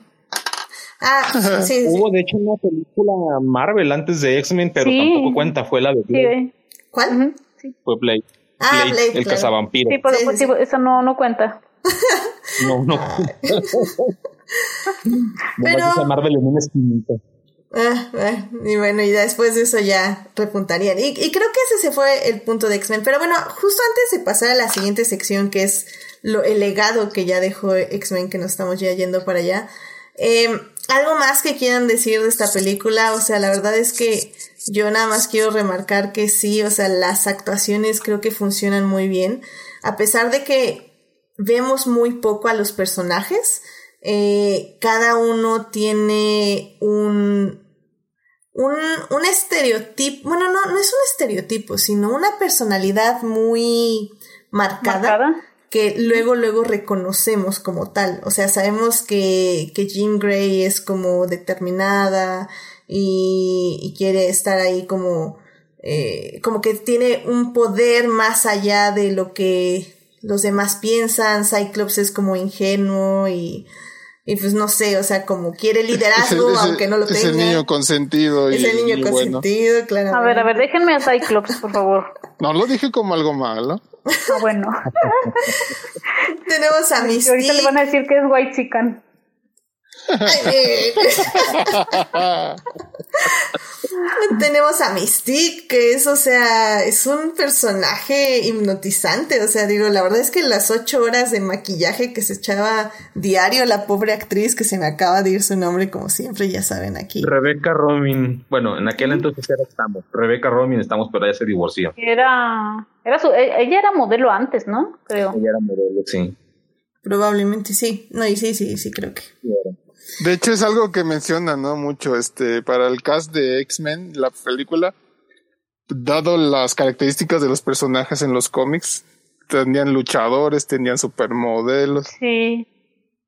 Ah, (laughs) sí, Hubo de hecho una película Marvel antes de X-Men, pero tampoco cuenta, fue la de Blade. ¿Cuál? Fue Blade. Ah, Blade, el cazavampiro. Sí, pero pues, esa no, no cuenta. (laughs) No, no. (laughs) Pero. Marvel en una ah, ah, y bueno, y después de eso ya repuntarían. Y, y, creo que ese se fue el punto de X-Men. Pero bueno, justo antes de pasar a la siguiente sección, que es lo, el legado que ya dejó X-Men, que nos estamos ya yendo para allá. Em, ¿Algo más que quieran decir de esta película? O sea, la verdad es que yo nada más quiero remarcar que sí, o sea, las actuaciones creo que funcionan muy bien. A pesar de que vemos muy poco a los personajes. Eh, cada uno tiene un, un, un estereotipo, bueno, no, no es un estereotipo, sino una personalidad muy marcada, que luego, luego reconocemos como tal. O sea, sabemos que, que Jean Grey es como determinada y, y quiere estar ahí como, eh, como que tiene un poder más allá de lo que los demás piensan, Cyclops es como ingenuo y, y pues no sé, o sea, como quiere liderazgo, aunque no lo tenga. Es el niño consentido. Es el niño consentido, claro. A ver, a ver, déjenme a Cyclops, por favor. (laughs) No lo dije como algo malo. Ah, bueno. (laughs) Tenemos a Mystique. ahorita le van a decir que es White Chican. (laughs) Tenemos a Mystique, que es, o sea, es un personaje hipnotizante. O sea, digo, la verdad es que las ocho horas de maquillaje que se echaba diario la pobre actriz, que se me acaba de ir su nombre, como siempre, ya saben aquí. Rebeca Romin. Bueno, en aquel entonces era estamos. Rebeca Romin estamos, pero ella se divorció. Era, era su, e, ella era modelo antes, ¿no? Creo. Ella era modelo, sí. Probablemente sí. No, y sí, sí, sí, creo que. De hecho, es algo que menciona, ¿no? Mucho, este, para el cast de X-Men, la película, dado las características de los personajes en los cómics, tenían luchadores, tenían supermodelos. Sí.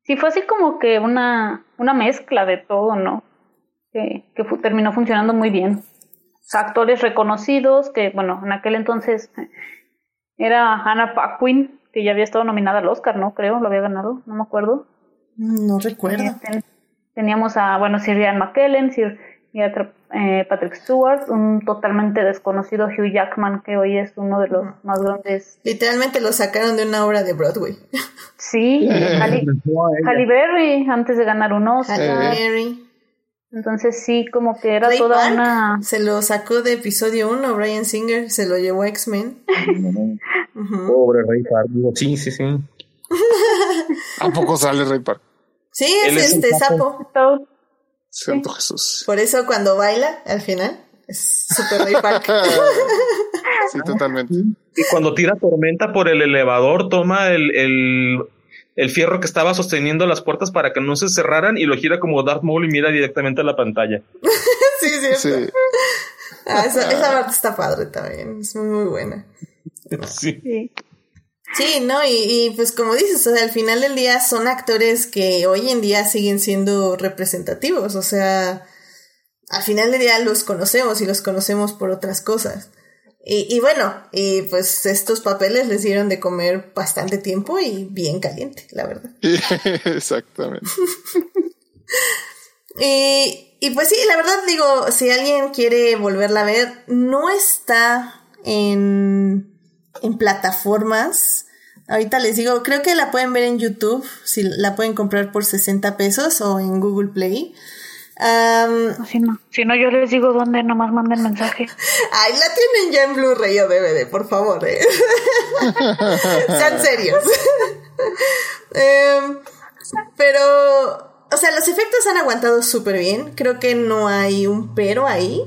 Sí, fue así como que una, una mezcla de todo, ¿no? Que, que terminó funcionando muy bien. actores reconocidos, que bueno, en aquel entonces era Hannah Paquin, que ya había estado nominada al Oscar, ¿no? Creo, lo había ganado, no me acuerdo. No recuerdo. Teníamos a, bueno, Sir Ian McKellen, Sir eh, Patrick Stewart, un totalmente desconocido Hugh Jackman, que hoy es uno de los más grandes. Literalmente lo sacaron de una obra de Broadway. Sí, (laughs) Halle, Berry, antes de ganar un Oscar. Berry. Entonces sí, como que era toda una... Se lo sacó de episodio 1, Brian Singer, se lo llevó a X-Men. (laughs) Pobre Ray Park. Sí, sí, sí. (laughs) ¿A poco sale Ray Park? Sí, es, este sapo. Santo Jesús. Por eso cuando baila, al final, es super Ray Park. (laughs) sí, totalmente. Y cuando tira tormenta por el elevador, toma el, el el fierro que estaba sosteniendo las puertas para que no se cerraran y lo gira como Darth Maul y mira directamente a la pantalla. (laughs) sí, sí. Ah, esa, parte está padre también, es muy, muy buena. Sí. Sí, ¿no? Y, pues como dices, o sea, al final del día son actores que hoy en día siguen siendo representativos, o sea, al final del día los conocemos y los conocemos por otras cosas. Y, bueno, y pues estos papeles les dieron de comer bastante tiempo y bien caliente, la verdad. (laughs) Exactamente. (laughs) y, y pues sí, la verdad digo, si alguien quiere volverla a ver, no está en, en plataformas. Ahorita les digo, creo que la pueden ver en YouTube, si la pueden comprar por 60 pesos o en Google Play si, no, si no, yo les digo dónde, nomás manden mensaje. (laughs) Ay, la tienen ya en Blu-ray o DVD, por favor. Eh. (laughs) Sean serios. (laughs) Em, pero, o sea, los efectos han aguantado súper bien. Creo que no hay un pero ahí.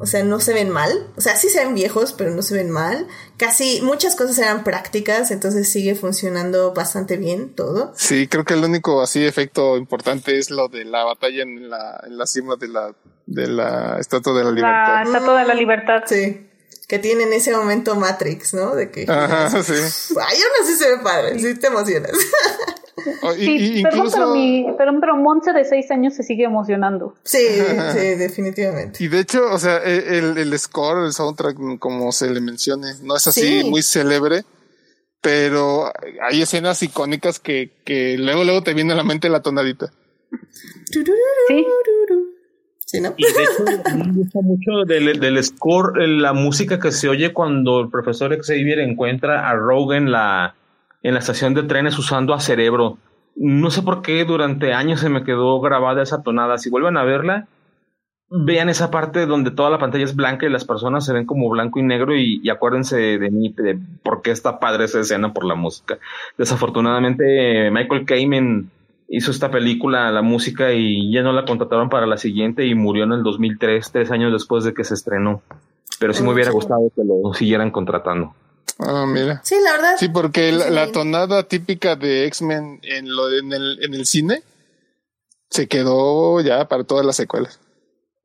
O sea, no se ven mal. O sea, sí se ven viejos, pero no se ven mal. Casi muchas cosas eran prácticas, entonces sigue funcionando bastante bien todo. Sí, creo que el único así efecto importante es lo de la batalla en la, en la cima de la, de la Estatua de la Libertad. La Estatua de la Libertad. Sí. Que tiene en ese momento Matrix, ¿no? De que. Ajá, sí. Ay, aún así se ve padre, sí te emocionas. (laughs) sí, perdón, pero, mi, pero, Monse de seis años se sigue emocionando. Sí, (laughs) sí, definitivamente. Y de hecho, o sea, e, el, el score, el soundtrack, como se le mencione, no es así muy célebre, pero hay escenas icónicas que, que luego, luego te viene a la mente la tonadita. Sí. Sí, ¿no? Y de hecho, me gusta mucho del, del, score, la música que se oye cuando el profesor Xavier encuentra a Rogue en la, en la estación de trenes usando a cerebro. No sé por qué durante años se me quedó grabada esa tonada. Si vuelven a verla, vean esa parte donde toda la pantalla es blanca y las personas se ven como blanco y negro y, acuérdense de mí, de por qué está padre esa escena por la música. Desafortunadamente, Michael Kamen hizo esta película, la música, y ya no la contrataron para la siguiente y murió en el 2003, tres años después de que se estrenó. Pero sí me hubiera gustado que lo siguieran contratando. Ah, mira. Sí, la verdad. Sí, porque la, tonada típica de X-Men en, lo, en, el, en el cine se quedó ya para todas las secuelas.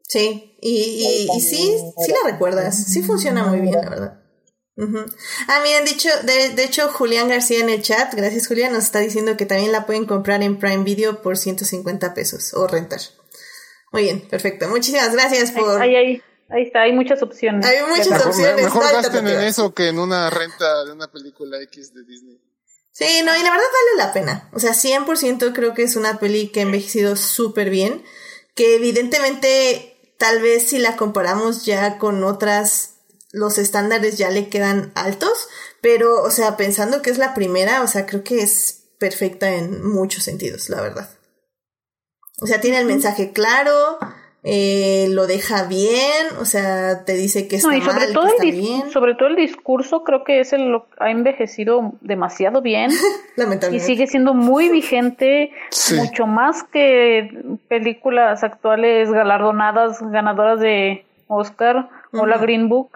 Sí, y, y, sí, sí la recuerdas. Sí funciona muy bien, la verdad. Ah, miren, dicho, de, de, hecho, Julián García en el chat, gracias Julián, nos está diciendo que también la pueden comprar en Prime Video por 150 pesos o rentar. Muy bien, perfecto. Muchísimas gracias por... Ahí está, hay muchas opciones. Hay muchas opciones. Mejor gasten en eso que en una renta de una película X de Disney. Sí, no, y la verdad vale la pena. O sea, 100% creo que es una peli que ha envejecido súper bien. Que evidentemente, tal vez si la comparamos ya con otras, los estándares ya le quedan altos. Pero, o sea, pensando que es la primera, o sea, creo que es perfecta en muchos sentidos, la verdad. O sea, tiene el mensaje claro, eh, lo deja bien, o sea, te dice que está no, y sobre todo el bien. Sobre todo el discurso creo que es el, lo ha envejecido demasiado bien. (laughs) Lamentablemente. Y sigue siendo muy vigente, mucho más que películas actuales galardonadas, ganadoras de Oscar o la Green Book.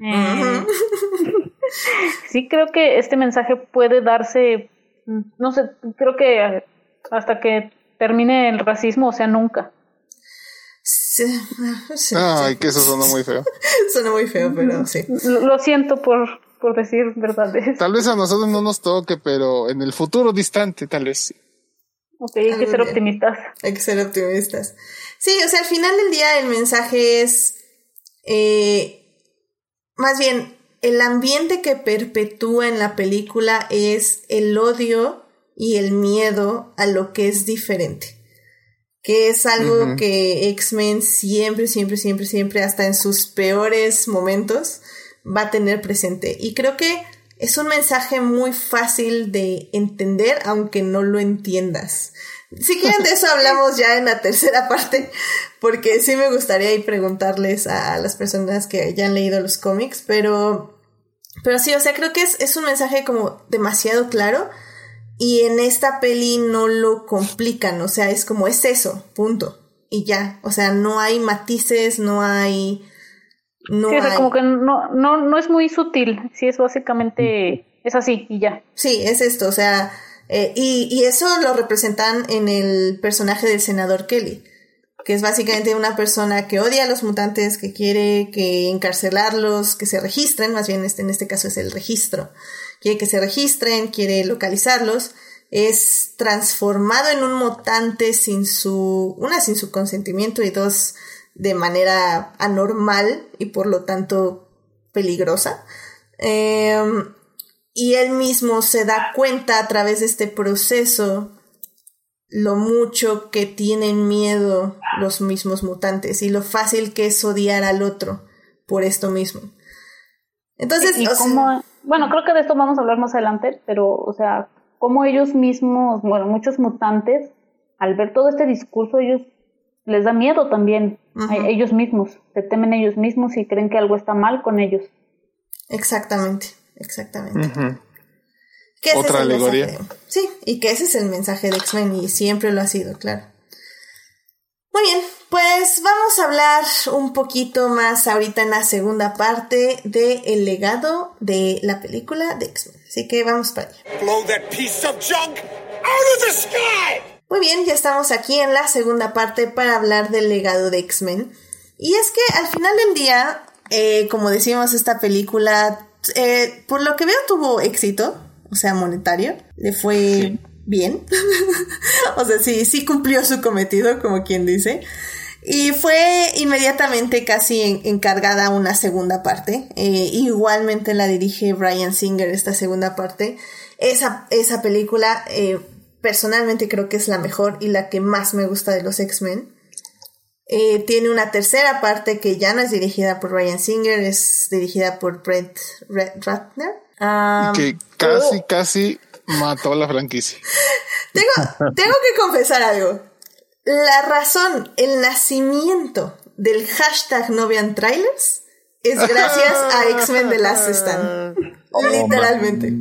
(laughs) Sí creo que este mensaje puede darse, no sé, creo que hasta que termine el racismo, o sea, nunca. Ay, que eso suena muy feo. (laughs) suena muy feo, pero sí. Lo, siento por, por decir verdades. Tal vez a nosotros no nos toque, pero en el futuro distante, tal vez sí. Ok, hay que ser optimistas. Hay que ser optimistas. Sí, o sea, al final del día el mensaje es eh, más bien, el ambiente que perpetúa en la película es el odio y el miedo a lo que es diferente. Que es algo que X-Men siempre, siempre, siempre, siempre, hasta en sus peores momentos, va a tener presente. Y creo que es un mensaje muy fácil de entender, aunque no lo entiendas. Si quieren de eso hablamos ya en la tercera parte, porque sí me gustaría ir preguntarles a, las personas que ya han leído los cómics, pero, pero sí, o sea, creo que es, es un mensaje como demasiado claro y en esta peli no lo complican, o sea, es como es eso, punto. Y ya, o sea, no hay matices, no hay... No sí, como que no, no, no es muy sutil, sí, es básicamente, es así y ya. Sí, es esto, o sea, eh, y, y, eso lo representan en el personaje del senador Kelly, que es básicamente una persona que odia a los mutantes, que quiere que encarcelarlos, que se registren, más bien este, en este caso es el registro, quiere que se registren, quiere localizarlos, es transformado en un mutante sin su, una sin su consentimiento y dos de manera anormal y por lo tanto peligrosa. Eh, y él mismo se da cuenta a través de este proceso lo mucho que tienen miedo los mismos mutantes y lo fácil que es odiar al otro por esto mismo. Entonces, bueno, creo que de esto vamos a hablar más adelante, pero, o sea, como ellos mismos, bueno, muchos mutantes, al ver todo este discurso, ellos les da miedo también, ellos mismos, se temen ellos mismos y creen que algo está mal con ellos. Exactamente exactamente. Otra alegoría. sí, y que ese es el mensaje de X-Men y siempre lo ha sido, claro. Muy bien, pues vamos a hablar un poquito más ahorita en la segunda parte de el legado de la película de X-Men. Así que vamos para allá. Muy bien, ya estamos aquí en la segunda parte para hablar del legado de X-Men. Y es que al final del día, eh, como decimos, esta película eh, por lo que veo tuvo éxito, o sea, monetario, le fue bien, (laughs) o sea, sí, sí cumplió su cometido, como quien dice. Y fue inmediatamente casi encargada una segunda parte. Eh, igualmente la dirige Brian Singer, esta segunda parte. Esa, esa película, eh, personalmente creo que es la mejor y la que más me gusta de los X-Men. Eh, tiene una tercera parte que ya no es dirigida por Ryan Singer, es dirigida por Brent Ratner. y que casi, oh. casi mató la franquicia. (laughs) tengo, tengo que confesar algo. La razón, el nacimiento del hashtag Novian Trailers es gracias a X-Men de Last Stand. (laughs) Oh, literalmente.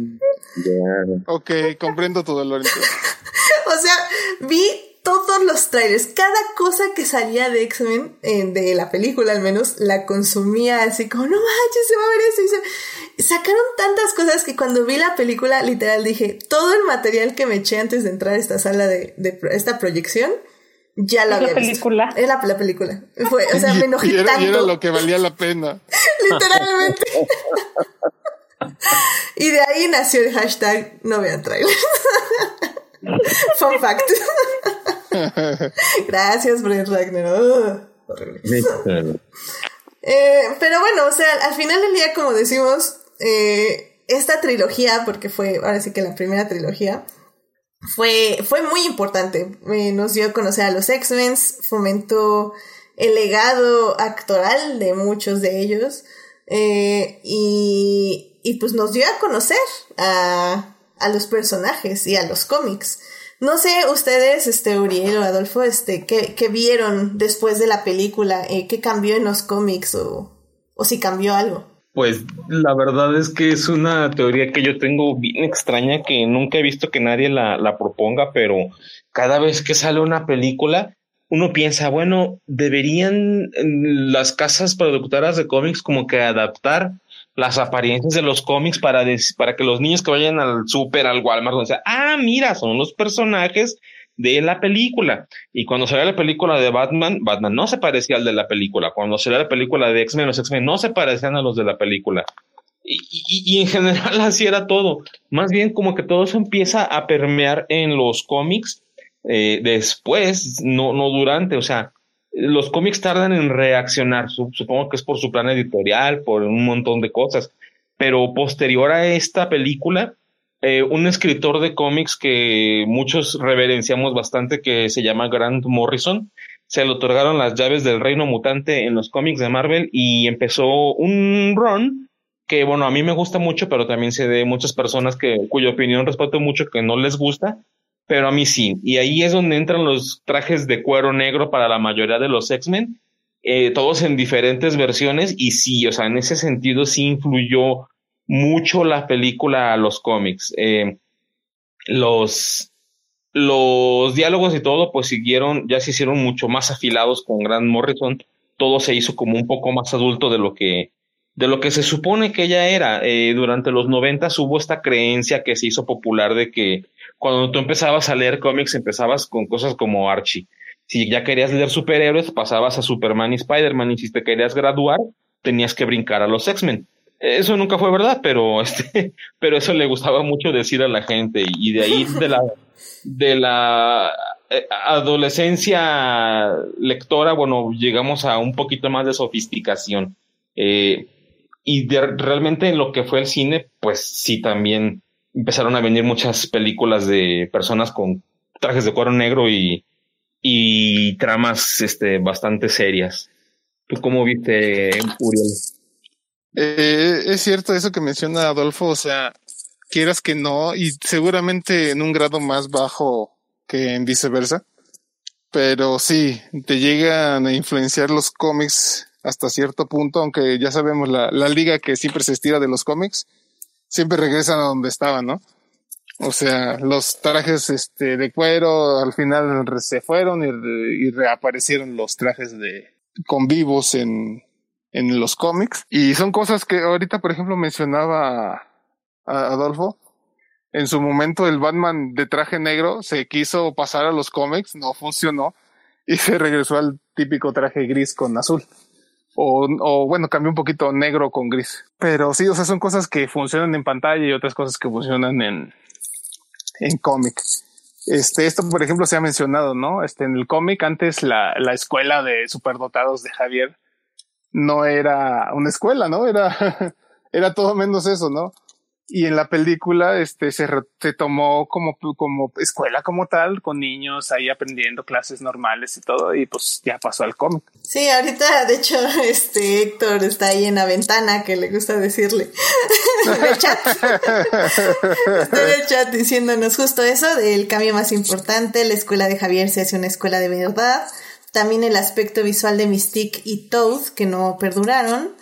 Ok, comprendo tu dolor. (laughs) o sea, vi todos los trailers, cada cosa que salía de X-Men, eh, de la película al menos, la consumía así como, no manches, se va a ver eso. Y sacaron tantas cosas que cuando vi la película, literal dije, todo el material que me eché antes de entrar a esta sala de, esta proyección, ya la había la película. Era la, película. Fue, o sea, me (laughs) enojé y era, era lo que valía la pena. (laughs) Literalmente. (laughs) y de ahí nació el hashtag no vean trailers. Fun fact. Gracias, Brent Ragnar. Eh, pero bueno, o sea, al final del día, como decimos, eh, esta trilogía, porque fue ahora sí que la primera trilogía, fue, fue muy importante. Eh, nos dio a conocer a los X-Men, fomentó el legado actoral de muchos de ellos. y, y pues nos dio a conocer a, a los personajes y a los cómics. No sé ustedes, este Uriel o Adolfo, este, ¿qué, qué vieron después de la película? Eh, ¿Qué cambió en los cómics o, o si cambió algo? Pues la verdad es que es una teoría que yo tengo bien extraña que nunca he visto que nadie la, la proponga, pero cada vez que sale una película, uno piensa, bueno, deberían mm, las casas productoras de cómics como que adaptar las apariencias de los cómics para, para que los niños que vayan al súper, al Walmart, donde sea, ah, mira, son los personajes de la película. Y cuando salió la película de Batman, Batman no se parecía al de la película. Cuando salió la película de X-Men, los X-Men no se parecían a los de la película. Y, y, en general (laughs) así era todo. Más bien como que todo eso empieza a permear en los cómics eh, después, no, no durante. O sea, los cómics tardan en reaccionar. Supongo que es por su plan editorial, por un montón de cosas. Pero posterior a esta película, eh, un escritor de cómics que muchos reverenciamos bastante, que se llama Grant Morrison, se le otorgaron las llaves del reino mutante en los cómics de Marvel y empezó un run que, bueno, a mí me gusta mucho, pero también sé de muchas personas que, cuya opinión respeto mucho, que no les gusta, pero a mí sí. Y ahí es donde entran los trajes de cuero negro para la mayoría de los X-Men, eh, todos en diferentes versiones, y sí, o sea, en ese sentido sí influyó mucho la película a los cómics. Eh, los, los diálogos y todo, pues siguieron, ya se hicieron mucho más afilados con Grant Morrison. Todo se hizo como un poco más adulto de lo que, de lo que se supone que ella era. Eh, durante los noventas hubo esta creencia que se hizo popular de que cuando tú empezabas a leer cómics empezabas con cosas como Archie. Si ya querías leer superhéroes, pasabas a Superman y Spider-Man y si te querías graduar, tenías que brincar a los X-Men. Eso nunca fue verdad, pero (laughs) este, pero eso le gustaba mucho decir a la gente y de ahí de la de la eh, adolescencia lectora, bueno, llegamos a un poquito más de sofisticación. Eh, y de, realmente en lo que fue el cine, pues sí también empezaron a venir muchas películas de personas con trajes de cuero negro y, y tramas este, bastante serias. ¿Tú cómo viste, Uriel? Eh, es cierto eso que menciona Adolfo, o sea, quieras que no, y seguramente en un grado más bajo que en viceversa, pero sí, te llegan a influenciar los cómics hasta cierto punto, aunque ya sabemos la, la liga que siempre se estira de los cómics, siempre regresan a donde estaban, ¿no? O sea, los trajes este, de cuero al final se fueron y, y reaparecieron los trajes de con vivos en, en los cómics. Y son cosas que ahorita, por ejemplo, mencionaba a Adolfo. En su momento el Batman de traje negro se quiso pasar a los cómics, no funcionó y se regresó al típico traje gris con azul. O, bueno, cambió un poquito negro con gris. Pero sí, o sea, son cosas que funcionan en pantalla y otras cosas que funcionan en, en cómic. Este, esto, por ejemplo, se ha mencionado, ¿no? Este, en el cómic, antes la, la escuela de superdotados de Javier no era una escuela, ¿no? Era, (laughs) era todo menos eso, ¿no? Y en la película, este, se, se tomó como, como escuela como tal, con niños ahí aprendiendo clases normales y todo, y pues ya pasó al cómic. Sí, ahorita, de hecho, (laughs) este Héctor está ahí en la ventana, que le gusta decirle. (laughs) en el chat. está en el chat diciéndonos justo eso, del cambio más importante, la escuela de Javier se hace una escuela de verdad también el aspecto visual de Mystique y Toad, que no perduraron,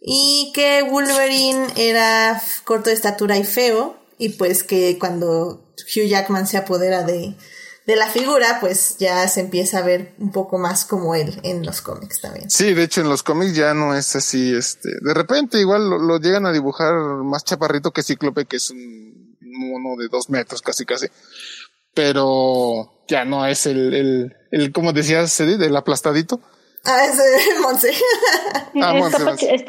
y que Wolverine era corto de estatura y feo, y pues que cuando Hugh Jackman se apodera de, de la figura, pues ya se empieza a ver un poco más como él en los cómics también. Sí, de hecho en los cómics ya no es así, este, de repente igual lo, lo llegan a dibujar más chaparrito que Cíclope, que es un mono de dos metros casi casi pero ya no es el, el, el como decías, el aplastadito. Ah, es Monse. ah, Monse, es,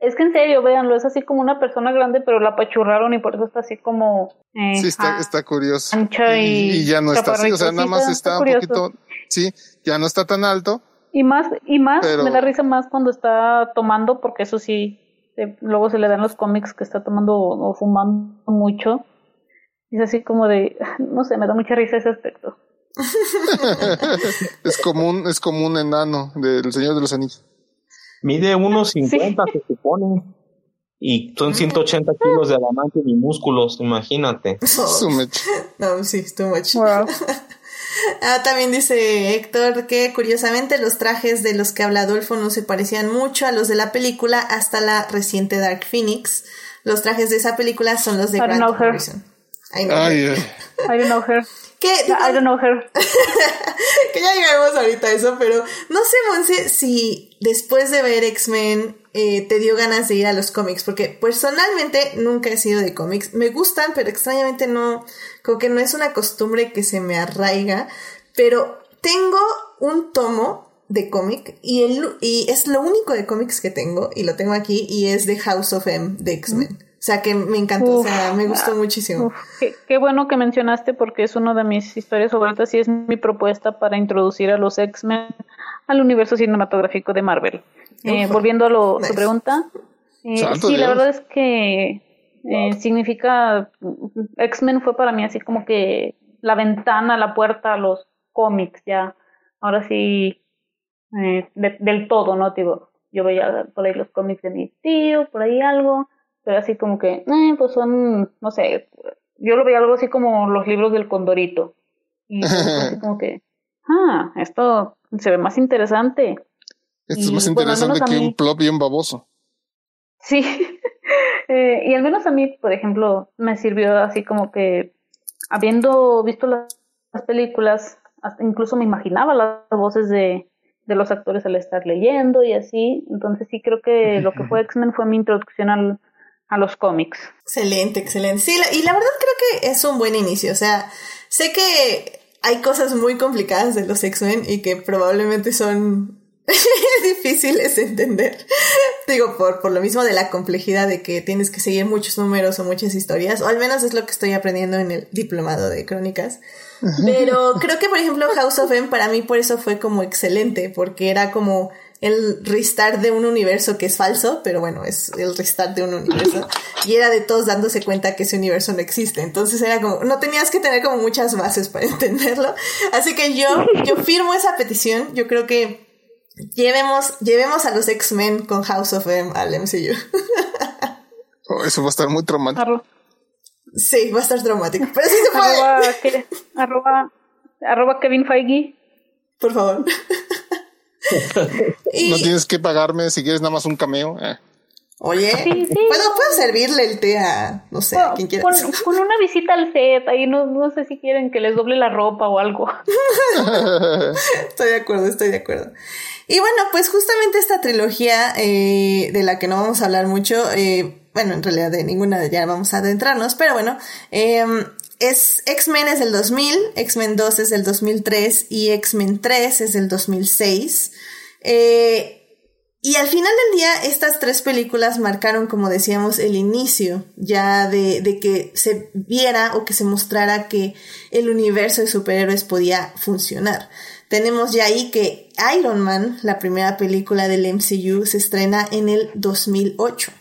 es, que en serio, véanlo, es así como una persona grande, pero la apachurraron y por eso está así como... Eh, sí, está, está curioso. Ancha y, y, ya no está así, o sea, nada más está, un poquito, sí, ya no está tan alto. Y más, y más, me da risa más cuando está tomando, porque eso sí, eh, luego se le dan los cómics que está tomando o fumando mucho es así como de, no sé, me da mucha risa ese aspecto. (laughs) es como un, es como un enano del Señor de los Anillos. Mide unos 50 se supone. Y son 180 kilos de adamante y músculos, imagínate. (laughs) no, sí, too much. (laughs) ah, también dice Héctor que curiosamente los trajes de los que habla Adolfo no se parecían mucho a los de la película hasta la reciente Dark Phoenix. Los trajes de esa película son los de Grant Morrison. I know her. I don't know her. Que, I don't know her. (laughs) que ya llegaremos ahorita a eso, pero no sé, Monse, si después de ver X-Men eh, te dio ganas de ir a los cómics, porque personalmente nunca he sido de cómics. Me gustan, pero extrañamente no, como que no es una costumbre que se me arraiga, pero tengo un tomo de cómic y, el, y es lo único de cómics que tengo, y lo tengo aquí, y es de House of M de X-Men. O sea, que me encantó, o sea, me gustó muchísimo. qué, bueno que mencionaste porque es una de mis historias favoritas y es mi propuesta para introducir a los X-Men al universo cinematográfico de Marvel. Eh, volviendo a lo, tu pregunta, eh, sí, la verdad es que eh, significa, X-Men fue para mí así como que la ventana, la puerta a los cómics, ya, ahora sí, eh, del todo, ¿no? Digo, yo veía por ahí los cómics de mi tío, por ahí algo, pero así como que, eh, pues son, no sé, yo lo veía algo así como los libros del Condorito. Y así (laughs) como que, ah, esto se ve más interesante. Esto es más interesante que un plop un baboso. Sí, (laughs) eh, y al menos a mí, por ejemplo, me sirvió así como que, habiendo visto las, películas, hasta incluso me imaginaba las voces de, de los actores al estar leyendo y así. Entonces sí creo que lo que fue (laughs) X-Men fue mi introducción al, a los cómics. Excelente, excelente. Sí, y la verdad creo que es un buen inicio. O sea, sé que hay cosas muy complicadas de los X-Men y que probablemente son (laughs) difíciles de entender. Digo, por, por lo mismo de la complejidad de que tienes que seguir muchos números o muchas historias, o al menos es lo que estoy aprendiendo en el diplomado de crónicas. Pero creo que, por ejemplo, House of M para mí por eso fue como excelente, porque era como el restart de un universo que es falso, pero bueno, es el restart de un universo. Y era de todos dándose cuenta que ese universo no existe. Entonces era como, no tenías que tener como muchas bases para (laughs) entenderlo. Así que yo, yo firmo esa petición. Yo creo que llevemos, llevemos a los X-Men con House of M al MCU. (laughs) Oh, eso va a estar muy traumático. Sí, va a estar traumático. Pero sí se puede. Arroba, arroba Kevin Feige. Por favor. No tienes que pagarme si quieres nada más un cameo. Eh. Oye, ¿puedo, ¿puedo, servirle el té a, no sé, quien quiera. Con, una visita al set, ahí no, no sé si quieren que les doble la ropa o algo. (laughs) (laughs) estoy de acuerdo, estoy de acuerdo. Y bueno, pues justamente esta trilogía eh, de la que no vamos a hablar mucho, eh, bueno, en realidad de ninguna de ellas vamos a adentrarnos, pero bueno, eh, es X-Men es del 2000, X-Men 2 es del 2003 y X-Men 3 es del 2006. Eh, y al final del día, estas tres películas marcaron, como decíamos, el inicio ya de, de, que se viera o que se mostrara que el universo de superhéroes podía funcionar. Tenemos ya ahí que Iron Man, la primera película del MCU, se estrena en el 2008.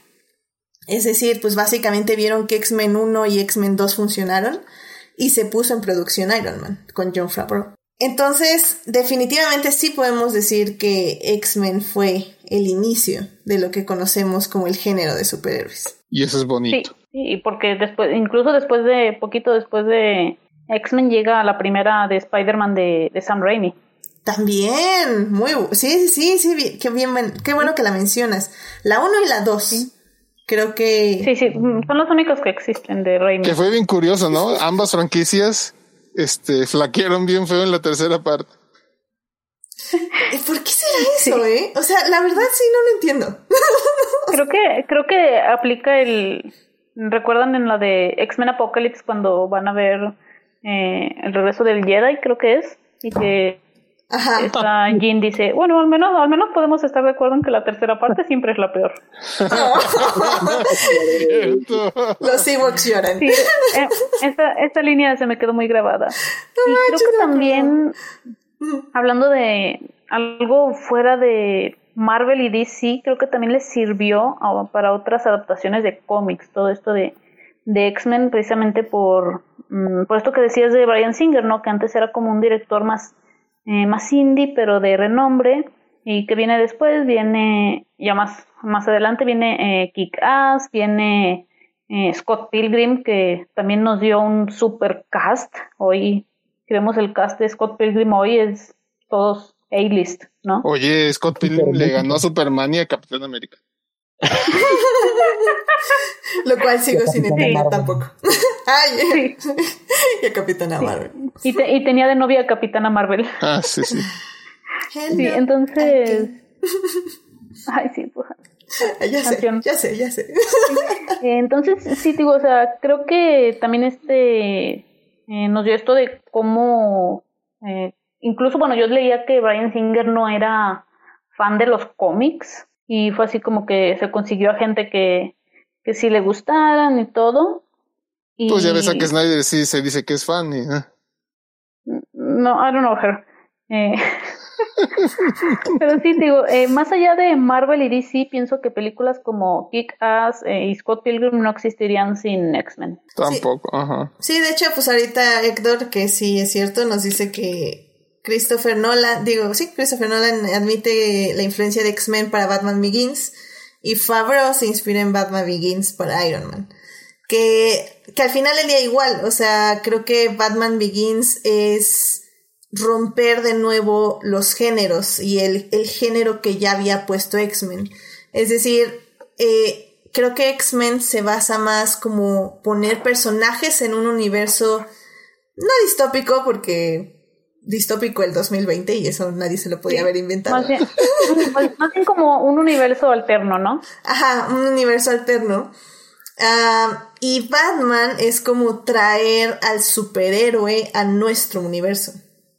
Es decir, pues básicamente vieron que X-Men 1 y X-Men 2 funcionaron y se puso en producción Iron Man con John Favreau. Entonces, definitivamente sí podemos decir que X-Men fue el inicio de lo que conocemos como el género de superhéroes. Y eso es bonito. Sí, porque después, incluso después de, poquito después de X-Men llega la primera de Spider-Man de, de Sam Raimi. También, muy, sí, sí, sí, sí, qué bien, qué bueno que la mencionas. La 1 y la 2. Creo que... Sí, sí, son los únicos que existen de Raimi. Que fue bien curioso, ¿no? Ambas franquicias este, flaquearon bien feo en la tercera parte. (laughs) ¿Por qué será eso, eh? O sea, la verdad sí no lo entiendo. (laughs) creo que, creo que aplica el... ¿Recuerdan en la de X-Men Apocalypse cuando van a ver eh, el regreso del Jedi, creo que es? Y que Ajá. Esta Jean dice, bueno, al menos, al menos podemos estar de acuerdo en que la tercera parte siempre es la peor. (laughs) Los Ewoks lloran. Sí, eh, esta, esta línea se me quedó muy grabada. y creo que también, hablando de algo fuera de Marvel y DC, creo que también les sirvió para otras adaptaciones de cómics, todo esto de, de X-Men, precisamente por, mm, por esto que decías de Brian Singer, ¿no? Que antes era como un director más eh, más indie, pero de renombre. Y que viene después, viene, ya más, más adelante, viene eh, Kick Ass, viene eh, Scott Pilgrim, que también nos dio un super cast. Hoy, creemos el cast de Scott Pilgrim hoy es todos A-list, ¿no? Oye, Scott Pilgrim le ganó a Superman y a Capitán América. (laughs) Lo cual sigo sin entender tampoco. (laughs) Ay, (laughs) y a Capitana Marvel. Y, tenía de novia a Capitana Marvel. Ah, sí, sí. sí, entonces. Ay, sí, pues. Ya sé, ya sé, ya sé. Entonces, sí, digo, o sea, creo que también este eh, nos dio esto de cómo, eh, incluso, bueno, yo leía que Brian Singer no era fan de los cómics y fue así como que se consiguió a gente que, que sí le gustaran y todo. Pues ya ves a que Snyder sí se dice que es fan. Y, No, I don't know her. Eh, (laughs) Pero sí, digo, eh, más allá de Marvel y DC, pienso que películas como Kick-Ass eh, y Scott Pilgrim no existirían sin X-Men. Tampoco, ajá. Sí, de hecho, pues ahorita Héctor, que sí es cierto, nos dice que Christopher Nolan, digo, sí, Christopher Nolan admite la influencia de X-Men para Batman Begins y Favreau se inspira en Batman Begins para Iron Man. Que, que al final el día igual, o sea, creo que Batman Begins es romper de nuevo los géneros y el, el género que ya había puesto X-Men. Es decir, eh, creo que X-Men se basa más como poner personajes en un universo no distópico porque distópico el 2020 y eso nadie se lo podía haber inventado. Más bien, (laughs) más bien, como un universo alterno, ¿no? Ajá, un universo alterno. Ah, y Batman es como traer al superhéroe a nuestro universo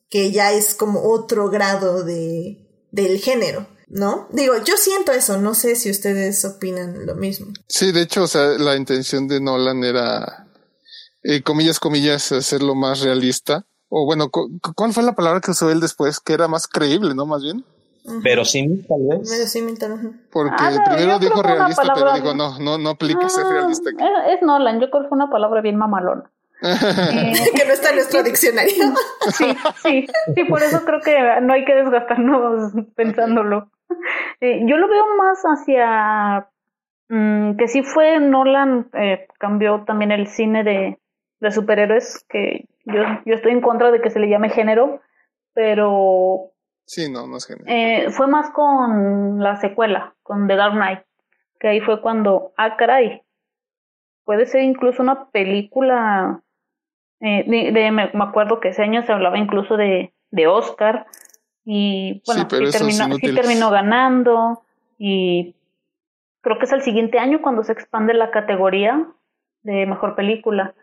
que ya es como otro grado de, del género. ¿no? Digo, yo siento eso, no sé si ustedes opinan lo mismo. Sí, de hecho, o sea, la intención de Nolan era, eh, comillas, comillas, hacerlo más realista. O bueno, ¿cuál fue la palabra que usó él después? Que era más creíble, ¿no? Más bien. Pero sí, tal vez. Verosímil, tal vez. Porque ah, primero dijo realista, pero digo, no, no, no aplica ser realista. Es, es Nolan, yo creo que fue una palabra bien mamalona. (laughs) Eh, (laughs) que no está en nuestro diccionario. sí, sí, sí, por eso creo que no hay que desgastarnos pensándolo. Eh, yo lo veo más hacia mm, que sí fue Nolan, eh, cambió también el cine de, de superhéroes, que yo, yo estoy en contra de que se le llame género, pero... Sí, no, no es género. fue más con la secuela, con The Dark Knight, que ahí fue cuando, ah, caray, puede ser incluso una película eh, de, me, acuerdo que ese año se hablaba incluso de, de Oscar y bueno, sí, terminó, sí terminó ganando y creo que es el siguiente año cuando se expande la categoría de mejor película.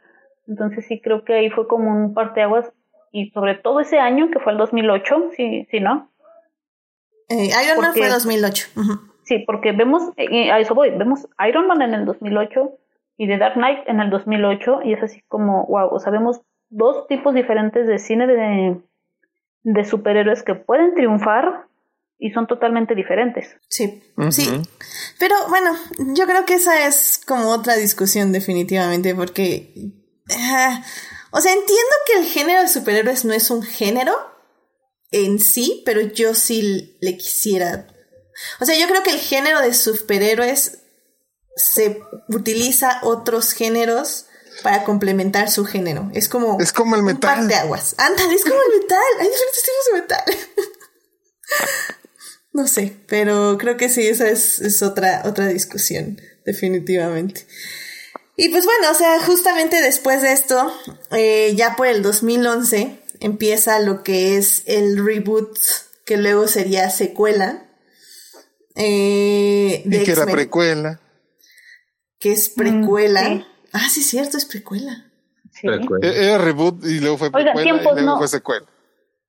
Entonces sí creo que ahí fue como un parteaguas y sobre todo ese año que fue el 2008, sí, sí, ¿no? Eh, Iron Man fue 2008. Sí, porque vemos, eh, a eso voy, vemos Iron Man en el 2008, y The Dark Knight en el 2008 y es así como, wow, o sabemos dos tipos diferentes de cine de, de superhéroes que pueden triunfar y son totalmente diferentes. Sí, sí. Pero bueno, yo creo que esa es como otra discusión definitivamente porque... Ah, o sea, entiendo que el género de superhéroes no es un género en sí, pero yo sí le quisiera... O sea, yo creo que el género de superhéroes se utiliza otros géneros para complementar su género. Es como. Es como el metal. de aguas. Ándale, es como el metal. Hay diferentes tipos de metal. (laughs) no sé, pero creo que sí, esa es, otra, otra discusión, definitivamente. Y pues bueno, o sea, justamente después de esto, eh, ya por el 2011, empieza lo que es el reboot, que luego sería secuela. Eh, y que era precuela que es precuela. Ah, sí, es cierto, es precuela. E-, era reboot y luego fue precuela y luego no, fue secuela.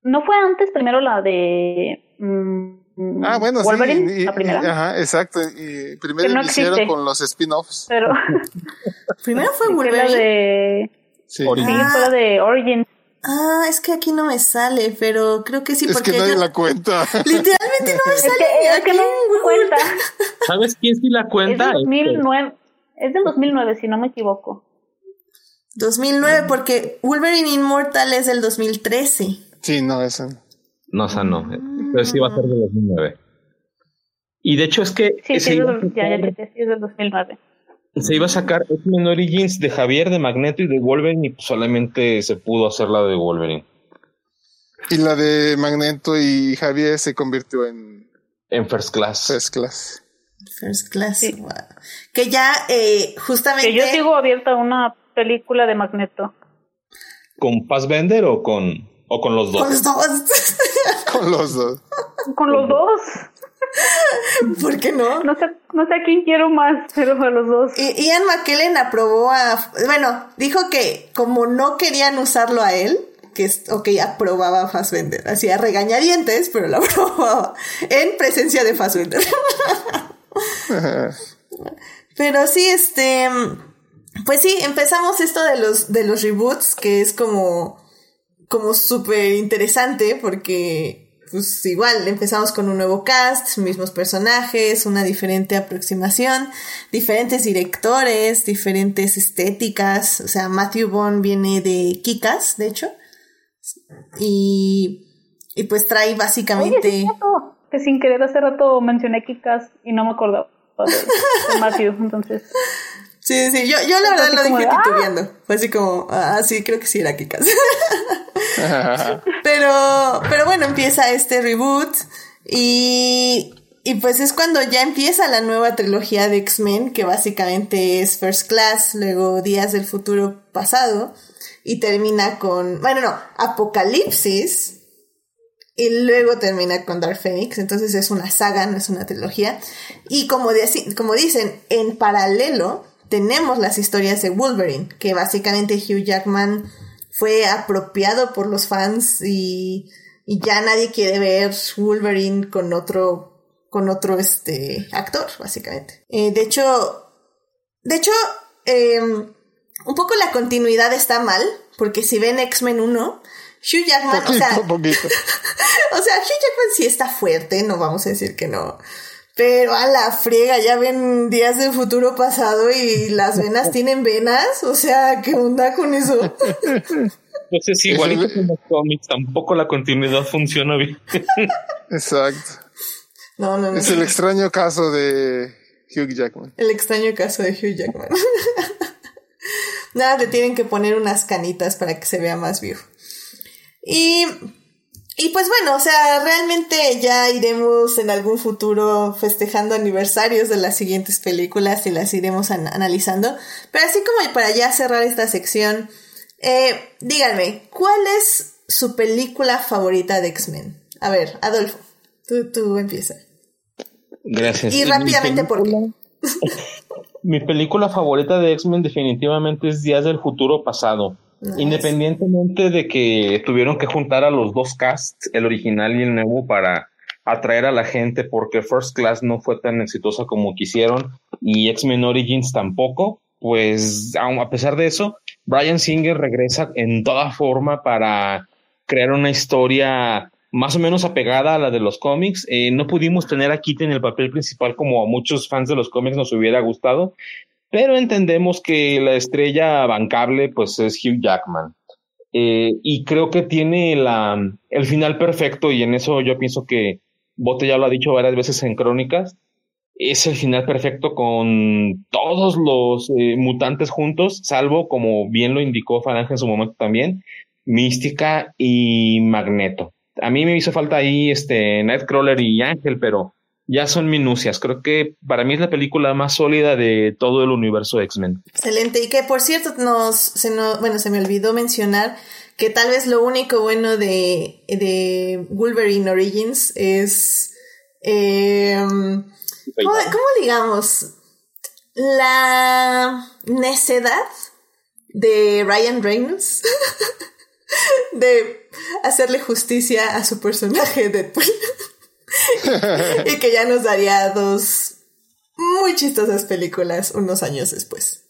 ¿No fue antes primero la de mm, ah, bueno, Wolverine, sí, la primera? ajá, exacto. Y primero no hicieron con los spin-offs. Pero (laughs) primero fue Wolverine. La de Sí, fue la de Origins. Ah, es que aquí no me sale, pero creo que sí. Es porque que nadie la cuenta. (laughs) Literalmente no me sale. Es que, no me cuenta. ¿Sabes quién sí la cuenta? Es 2009. Es del 2009, si no me equivoco. 2009, porque Wolverine Immortal es del 2013. Sí, no, esa no. esa no, pero sí va a ser del 2009. Y de hecho es que... Sí, sí, ya, ya, sí, es del 2009. Se iba a sacar X-Men Origins de Javier, de Magneto y de Wolverine y solamente se pudo hacer la de Wolverine. Y la de Magneto y Javier se convirtió en... En First Class. First Class. First Class. Que ya, eh, justamente. Que yo sigo abierta a una película de Magneto. ¿Con Fassbender o con, o con los dos? Con los dos. (laughs) con los dos. Con los dos. ¿Por qué no? No sé, no sé a quién quiero más, pero a los dos. Y Ian McKellen aprobó a. Bueno, dijo que como no querían usarlo a él, que es, ok, aprobaba a Fassbender. Hacía regañadientes, pero lo (laughs) aprobaba. En presencia de Fassbender. (laughs) Pero sí, este. Pues sí, empezamos esto de los, de los reboots, que es como. Como súper interesante, porque pues igual empezamos con un nuevo cast, mismos personajes, una diferente aproximación, diferentes directores, diferentes estéticas. O sea, Matthew Bond viene de Kikas, de hecho. Y, y pues trae básicamente. que sin querer hace rato mencioné Kikas y no me acordaba de, Matthew, entonces. (laughs) Sí, sí, yo, yo la verdad lo dije titubeando. ¡ah! Fue así como, ah, sí, creo que sí era Kikas. (laughs) pero, pero bueno, empieza este reboot y, y pues es cuando ya empieza la nueva trilogía de X-Men, que básicamente es First Class, luego Días del Futuro Pasado, y termina con, bueno, no, Apocalipsis, y luego termina con Dark Phoenix, entonces es una saga, no es una trilogía. Y como, como dicen, en paralelo tenemos las historias de Wolverine, que básicamente Hugh Jackman fue apropiado por los fans y, y ya nadie quiere ver Wolverine con otro, con otro este, actor, básicamente. Eh, de hecho, de hecho, em, un poco la continuidad está mal, porque si ven X-Men 1, Hugh Jackman, o (laughs) sea, (laughs) o sea, Hugh Jackman sí está fuerte, no vamos a decir que no. Pero a la friega, ya ven días del futuro pasado y las venas (laughs) tienen venas. O sea, ¿qué onda con eso? (laughs) Pues igualito en los cómics, tampoco la continuidad funciona bien. (laughs) Exacto. No, no, no. Es el extraño caso de Hugh Jackman. El extraño caso de Hugh Jackman. Nada, le tienen que poner unas canitas para que se vea más viejo. Y y pues bueno, o sea, realmente ya iremos en algún futuro festejando aniversarios de las siguientes películas y las iremos analizando. Pero así como para ya cerrar esta sección, eh, díganme, ¿cuál es su película favorita de X-Men? A ver, Adolfo, tú, tú empieza. Gracias. Y rápidamente, ¿por qué? (laughs) Mi película favorita de X-Men definitivamente es Días del Futuro Pasado. Independientemente de que tuvieron que juntar a los dos casts, el original y el nuevo, para atraer a la gente, porque First Class no fue tan exitosa como quisieron y X-Men Origins tampoco, pues a pesar de eso, Brian Singer regresa en toda forma para crear una historia más o menos apegada a la de los cómics. Eh, no pudimos tener a Kit en el papel principal como a muchos fans de los cómics nos hubiera gustado, pero entendemos que la estrella bancable pues es Hugh Jackman. Eh, y creo que tiene la, el final perfecto y en eso yo pienso que Bote ya lo ha dicho varias veces en crónicas. Es el final perfecto con todos los eh, mutantes juntos, salvo, como bien lo indicó Falange en su momento también, Mística y Magneto. A mí me hizo falta ahí este Nightcrawler y Ángel, pero ya son minucias. Creo que para mí es la película más sólida de todo el universo X-Men. Excelente. Y que por cierto, nos, se bueno, se me olvidó mencionar que tal vez lo único bueno de, de Wolverine Origins es. Em, ¿cómo, ¿Cómo digamos? La necedad de Ryan Reynolds (laughs) de hacerle justicia a su personaje Deadpool. (laughs) y que ya nos daría dos muy chistosas películas unos años después.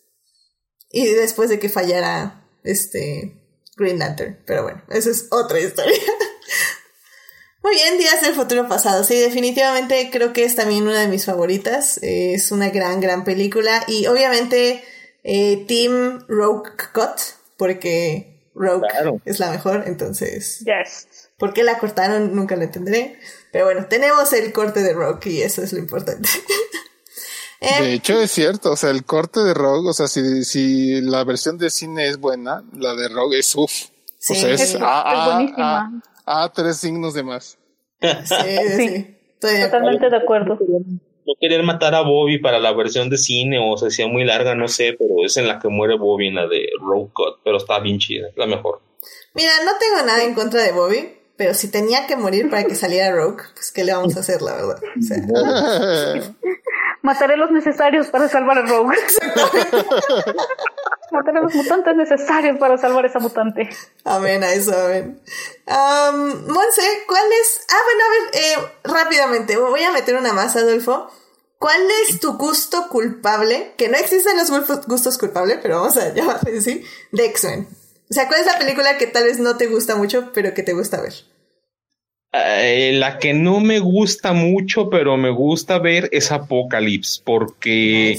Y después de que fallara este Green Lantern. Pero bueno, esa es otra historia. (laughs) Muy bien, Días del Futuro Pasado. Sí, definitivamente creo que es también una de mis favoritas. Es una gran, gran película. Y obviamente, eh, Team Rogue Cut, porque Rogue es la mejor, entonces. Yes. ¿Por qué la cortaron? Nunca lo entenderé. Pero bueno, tenemos el corte de Rock y eso es lo importante. (laughs) de em, hecho, es cierto. O sea, el corte de Rock, o sea, si, si la versión de cine es buena, la de Rock es uff. Sí, o sea, es, a, a, tres signos de más. Sí, sí. (laughs) Totalmente de acuerdo. No querer matar a Bobby para la versión de cine o se hacía muy larga, no sé, pero es en la que muere Bobby en la de Rogue Cut, pero está bien chida, la mejor. Mira, no tengo nada en contra de Bobby, pero si tenía que morir para que saliera Rogue, pues ¿qué le vamos a hacer, la verdad? (laughs) Mataré los necesarios para salvar a Rogue. Mataré los mutantes necesarios para salvar a esa mutante. Amén, a eso, amén. Um, Monse, ¿cuál es? Ah, bueno, a ver, eh, rápidamente, voy a meter una más, Adolfo. ¿Cuál es tu gusto culpable? Que no existen los gustos culpables, pero vamos a llamarle así, de X-Men. O sea, ¿cuál es la película que tal vez no te gusta mucho, pero que te gusta ver? Eh, la que no me gusta mucho, pero me gusta ver es Apocalypse, porque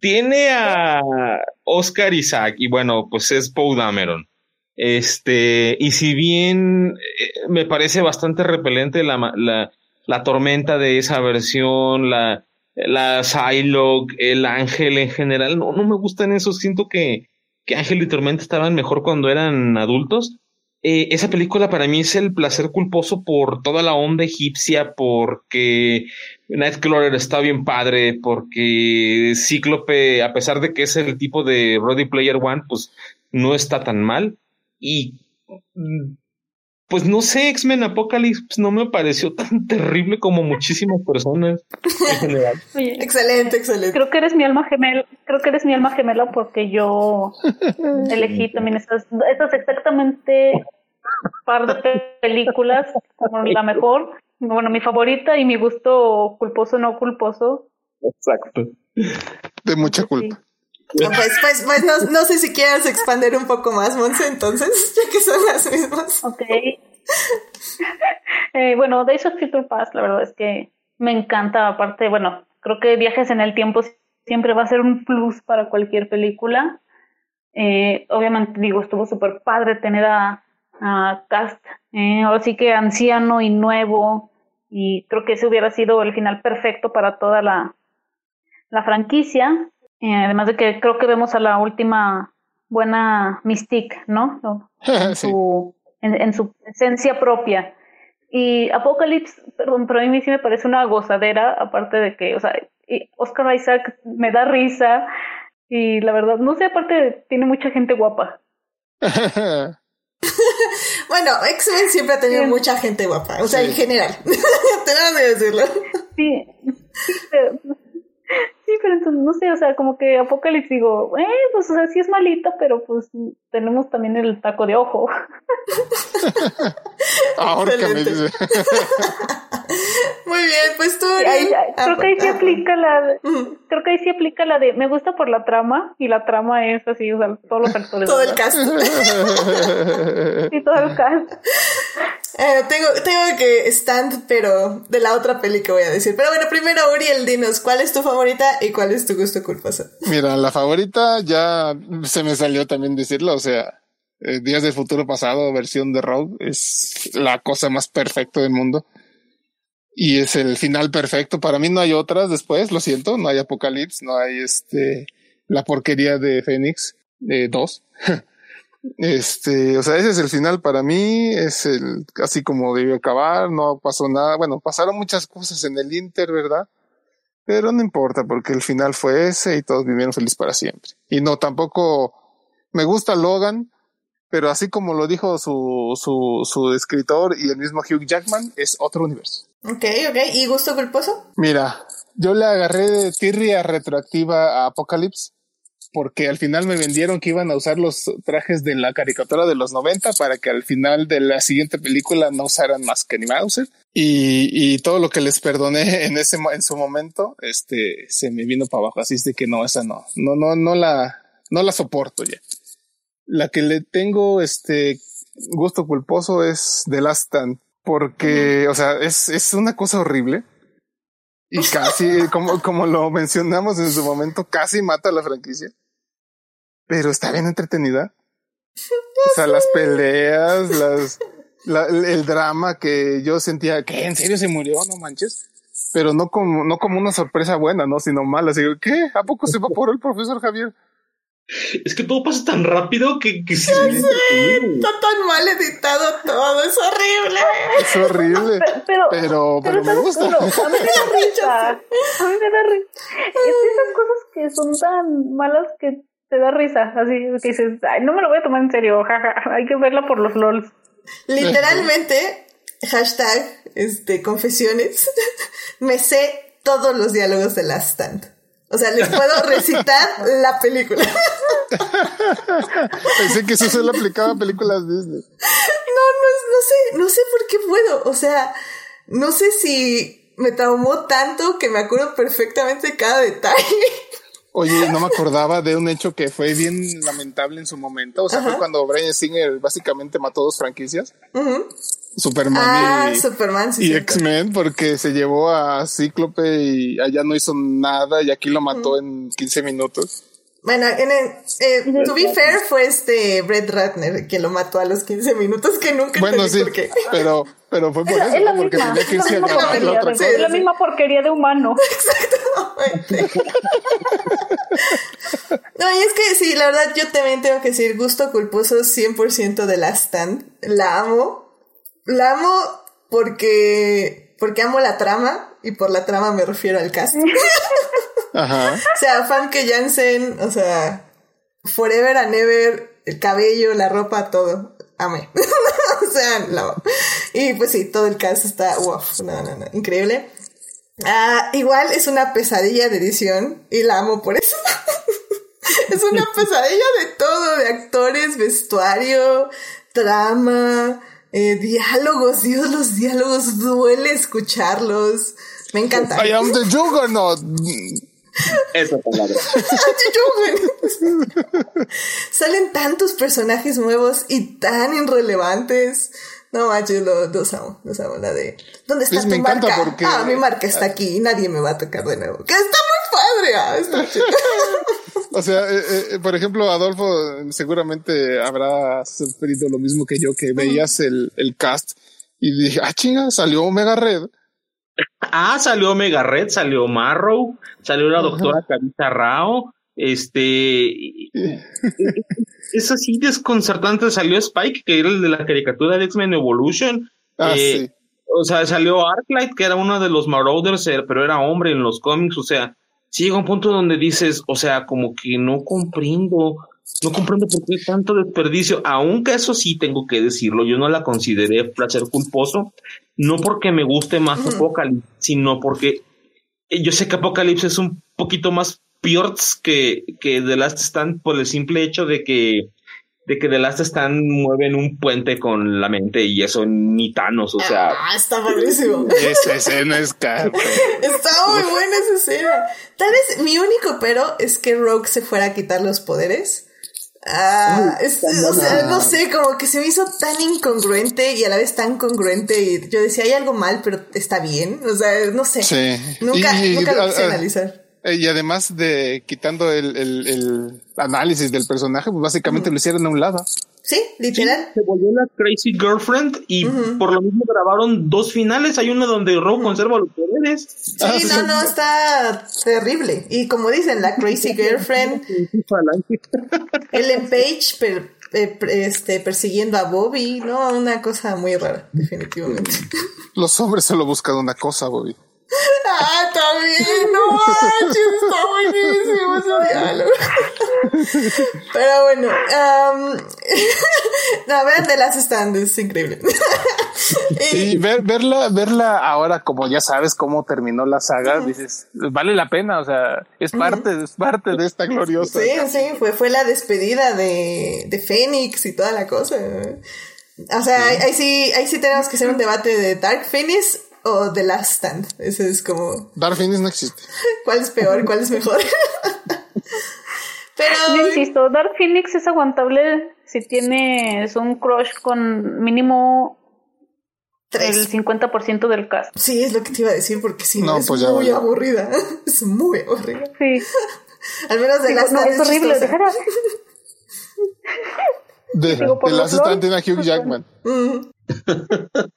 tiene a Oscar Isaac y bueno, pues es Poe Dameron. Este, y si bien eh, me parece bastante repelente la, la, la tormenta de esa versión, la, la Psylocke, el Ángel en general, no, no me gustan esos. Siento que, que Ángel y Tormenta estaban mejor cuando eran adultos. Eh, esa película para mí es el placer culposo por toda la onda egipcia, porque Nightcrawler está bien padre, porque Cíclope, a pesar de que es el tipo de Ready Player One, pues no está tan mal. Y mm, pues no sé, X-Men Apocalypse no me pareció (laughs) tan terrible como muchísimas personas en general. (laughs) excelente, excelente. Creo que eres mi alma gemela, creo que eres mi alma gemela porque yo (laughs) elegí también esas, esas exactamente par de películas como la mejor, bueno, mi favorita y mi gusto culposo no culposo. Exacto. De mucha culpa. Pues, pues, pues no, no, sé si quieres expandir un poco más, Monse, entonces, (laughs) ya que son las mismas. Ok. (laughs) eh, bueno, Days of Future Past, la verdad es que me encanta. Aparte, bueno, creo que viajes en el tiempo siempre va a ser un plus para cualquier película. Eh, obviamente, digo, estuvo súper padre tener a, a Cast, eh, ahora sí que anciano y nuevo, y creo que ese hubiera sido el final perfecto para toda la, la franquicia. Eh, además de que creo que vemos a la última buena Mystique, ¿no? (laughs) En, su, en, su esencia propia. Y Apocalypse, perdón, pero a mí sí me parece una gozadera, aparte de que, o sea, Oscar Isaac me da risa y la verdad, no sé, aparte tiene mucha gente guapa. (laughs) bueno, X-Men siempre ha tenido mucha gente guapa, o sea, en general, (laughs) tengo que decirlo. Sí, Sí, pero entonces, no sé, o sea, como que Apocalipsis digo, eh, pues, o sea, sí es malita, pero pues tenemos también el taco de ojo. Ahora que me dice. (laughs) Muy bien, pues tú. creo que ahí sí aplica la, creo que ahí sí aplica la de, me gusta por la trama, y la trama es así, o sea, todos los actores. todo el cast. (laughs) sí, todo el cast. (laughs) Eh, tengo, tengo que stand, pero de la otra peli que voy a decir. Pero bueno, primero, Uriel, dinos, ¿cuál es tu favorita y cuál es tu gusto culposo? Mira, la favorita ya se me salió también decirlo, sea, eh, Días del Futuro Pasado, versión de Rogue, es la cosa más perfecta del mundo. Y es el final perfecto. Para mí no hay otras después, lo siento, no hay Apocalipsis, no hay este, la porquería de Fénix, de dos. (laughs) Este, o sea, ese es el final para mí, es el así como debió acabar, no pasó nada, bueno, pasaron muchas cosas en el Inter, ¿verdad? Pero no importa porque el final fue ese y todos vivieron felices para siempre. Y no, tampoco me gusta Logan, pero así como lo dijo su, su, su escritor y el mismo Hugh Jackman, es otro universo. Ok, ok. ¿Y gusto culposo? Mira, yo le agarré de tirria retroactiva a Apocalypse porque al final me vendieron que iban a usar los trajes de la caricatura de los 90 para que al final de la siguiente película no usaran más que Mauser. Y, y todo lo que les perdoné (laughs) en ese en su momento, este se me vino para abajo. Así es de que no, esa no, no, no, no la, no la soporto ya. La que le tengo este gusto culposo es The Last Stand, porque, o sea, es, es una cosa horrible. Y casi, (laughs) como, como lo mencionamos en su momento, casi mata a la franquicia pero está bien entretenida. o sea, las peleas, las, (laughs) el drama que yo sentía que en serio se murió, no manches. Pero no como, no como una sorpresa buena, no, sino mala. Así ¿qué? ¿A poco se evaporó el profesor Javier? Es que todo pasa tan rápido que, que sí. está tan mal editado todo, es horrible. Es horrible. (laughs) Pero, pero, pero, me gusta. a mí me da (laughs) risa. A mí me da risa. Es esas cosas que son tan malas que te da risa, así que dices, Ay, no me lo voy a tomar en serio, jaja, hay que verla por los lols. Literalmente, hashtag, este, confesiones, (laughs) me sé todos los diálogos de Last Stand. O sea, les puedo (laughs) recitar la película. (laughs) Pensé que eso solo aplicaba a películas Disney. No, no, no sé, no sé por qué puedo. O sea, no sé si me traumó tanto que me acuerdo perfectamente de cada detalle. Oye, no me (laughs) acordaba de un hecho que fue bien lamentable en su momento. O sea, fue cuando Brian Singer básicamente mató dos franquicias. Superman Ah, y, Superman, sí. y cierto. X-Men porque se llevó a Cíclope y allá no hizo nada y aquí lo mató en 15 minutos. Bueno, en el, eh, to be fair, fue este Brett Ratner que lo mató a los 15 minutos, que nunca Bueno, entendí sí, por qué. pero, pero fue por eso, es la ¿no? porque misma, tenía que es la irse a misma grabar la porquería, otra de- cosa. es la misma porquería de humano. (laughs) (laughs) No, y es que sí, la verdad yo también tengo que decir gusto culposo 100% de la stand. La amo. La amo porque, porque amo la trama y por la trama me refiero al cast. (laughs) Ajá. O sea, Famke Janssen, o sea, Forever and Ever, el cabello, la ropa, todo. Amé. (laughs) o sea, la amo. Y pues sí, todo el cast está, wow, no, no, no, increíble. Ah, igual es una pesadilla de edición y la amo por eso. (laughs) es una pesadilla de todo, de actores, vestuario, trama, eh, diálogos. Dios, los diálogos duele escucharlos. Me encanta. I am the Juggernaut. Esa palabra. (laughs) (laughs) Salen tantos personajes nuevos y tan irrelevantes. No manches, lo- los amo, los amo. La de. ¿Dónde está Pues tu me encanta marca? porque- Ah, mi marca está aquí y nadie me va a tocar de nuevo. Que está muy padre. ah, está (laughs) chido. O sea, eh, eh, por ejemplo, Adolfo seguramente habrá sufrido lo mismo que yo, que veías el, el cast y dije, ah, chinga, salió Omega Red. Ah, salió Mega Red, salió Marrow, salió la doctora Carita Rao, este, es así desconcertante, salió Spike, que era el de la caricatura de X-Men Evolution, Ah, Eh, sí. o sea, salió Arclight, que era uno de los Marauders, eh, pero era hombre en los cómics, o sea, sí llega un punto donde dices, o sea, como que no comprendo, no comprendo por qué tanto desperdicio, aunque eso sí tengo que decirlo, yo no la consideré placer culposo, no porque me guste más Apocalypse, sino porque eh, yo sé que Apocalypse es un poquito más piorts que, que The Last Stand por el simple hecho de que de que The Last Stand mueven un puente con la mente y eso ni Thanos, o sea, ah, está padrísimo. (laughs) Esa escena es cara. Está muy buena esa escena. Tal vez mi único pero es que Rogue se fuera a quitar los poderes. Ah, es- o sea, no sé, como que se me hizo tan incongruente y a la vez tan congruente y yo decía, hay algo mal, pero está bien. O sea, no sé. Sí. Nunca, Y- y- nunca lo quise a- analizar. Eh, Y además de quitando el, el, el análisis del personaje, pues básicamente lo hicieron a un lado. Sí, literal. se volvió la Crazy Girlfriend y por lo mismo grabaron dos finales. Hay uno donde Rogue conserva los poderes. Sí, no, no, está terrible. Y como dicen, la Crazy Girlfriend, (laughs) Ellen Page per- eh, per- este, persiguiendo a Bobby, ¿no? Una cosa muy rara, definitivamente. Los hombres solo buscan una cosa, Bobby. Ah, también, no manches, está buenísimo ese diálogo. Pero bueno, am, (laughs) no, vean de las stand, es increíble. (laughs) Y ver, verla, verla ahora, como ya sabes cómo terminó la saga, dices, vale la pena, o sea, es parte, es parte de esta gloriosa. Sí, sí, fue, fue la despedida de, de Fénix y toda la cosa. O sea, ahí, ahí sí, ahí sí tenemos que hacer un debate de Dark Phoenix (laughs) o The Last Stand. Eso es como, Dark Phoenix no existe. (laughs) ¿cuál es peor? ¿Cuál es mejor? (laughs) Yo Pero, insisto, Dark Phoenix es aguantable si tienes un crush con mínimo el tres. 50% del cast. Sí, es lo que te iba a decir porque sí, No, es pues ya muy aburrida. Es muy aburrida. Sí. Al menos de Last no, es horrible. Dejar De, de Last Stand tiene a Hugh Jackman. Mm.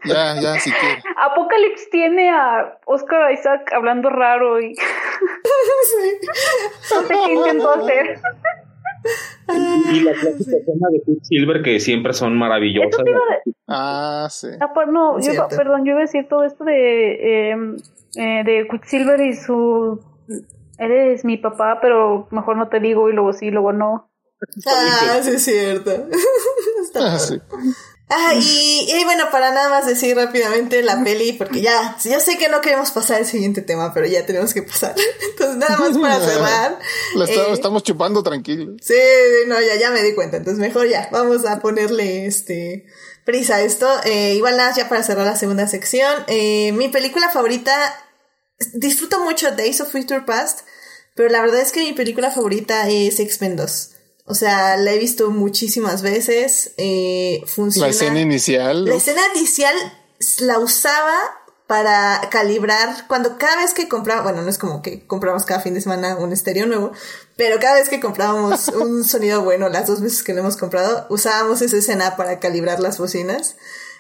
Ya, ya, si quiere. Apocalypse tiene a Oscar Isaac hablando raro y no sé qué intentó hacer. Y la clásica escena de Quicksilver que siempre son maravillosas. Ah, sí. Ah, pues, no, yo perdón, yo iba a decir todo esto de, eh, eh, de Quicksilver y su... Eres mi papá, pero mejor no te digo y luego sí, luego no. Ah, sí, es cierto. (laughs) Está Ah, sí. Ah, y, y bueno, para nada más decir rápidamente la peli, porque ya, ya sé que no queremos pasar al siguiente tema, pero ya tenemos que pasar. (laughs) Entonces, nada más para (laughs) cerrar. Eh, estamos chupando tranquilo. Sí, no, ya, ya me di cuenta. Entonces, mejor ya, vamos a ponerle este prisa a esto. Eh, igual nada, ya para cerrar la segunda sección. Eh, mi película favorita, disfruto mucho Days of Future Past, pero la verdad es que mi película favorita es X-Men 2. O sea, la he visto muchísimas veces. Eh, funciona. La escena inicial. La escena inicial la usaba para calibrar cuando cada vez que compraba, bueno, no es como que compramos cada fin de semana un estéreo nuevo, pero cada vez que comprábamos (laughs) un sonido bueno, las dos veces que lo hemos comprado, usábamos esa escena para calibrar las bocinas.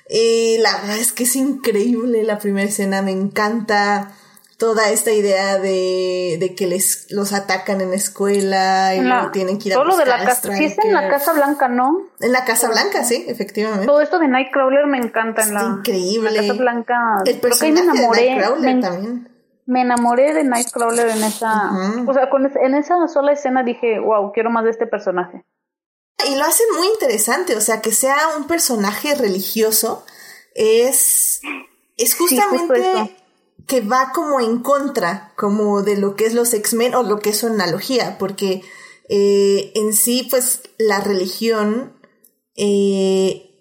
Y la verdad es que es increíble la primera escena, me encanta toda esta idea de, de que les los atacan en la escuela y La- tienen que ir a todo lo de la casa. Sí, está en la. Casa Blanca, ¿no? En la Casa Blanca, sí, efectivamente. Todo esto de Nightcrawler me encanta en la, increíble. la Casa Blanca. El ahí me personaje de enamoré. Nightcrawler Me, también. me enamoré de Nightcrawler en esa. Ujú. O sea, con es- en esa sola escena dije, wow, quiero más de este personaje. Y lo hacen muy interesante, o sea, que sea un personaje religioso es, es justo justamente eso. Que va como en contra, como de lo que es los X-Men o lo que es su analogía, porque eh, en sí, pues la religión eh,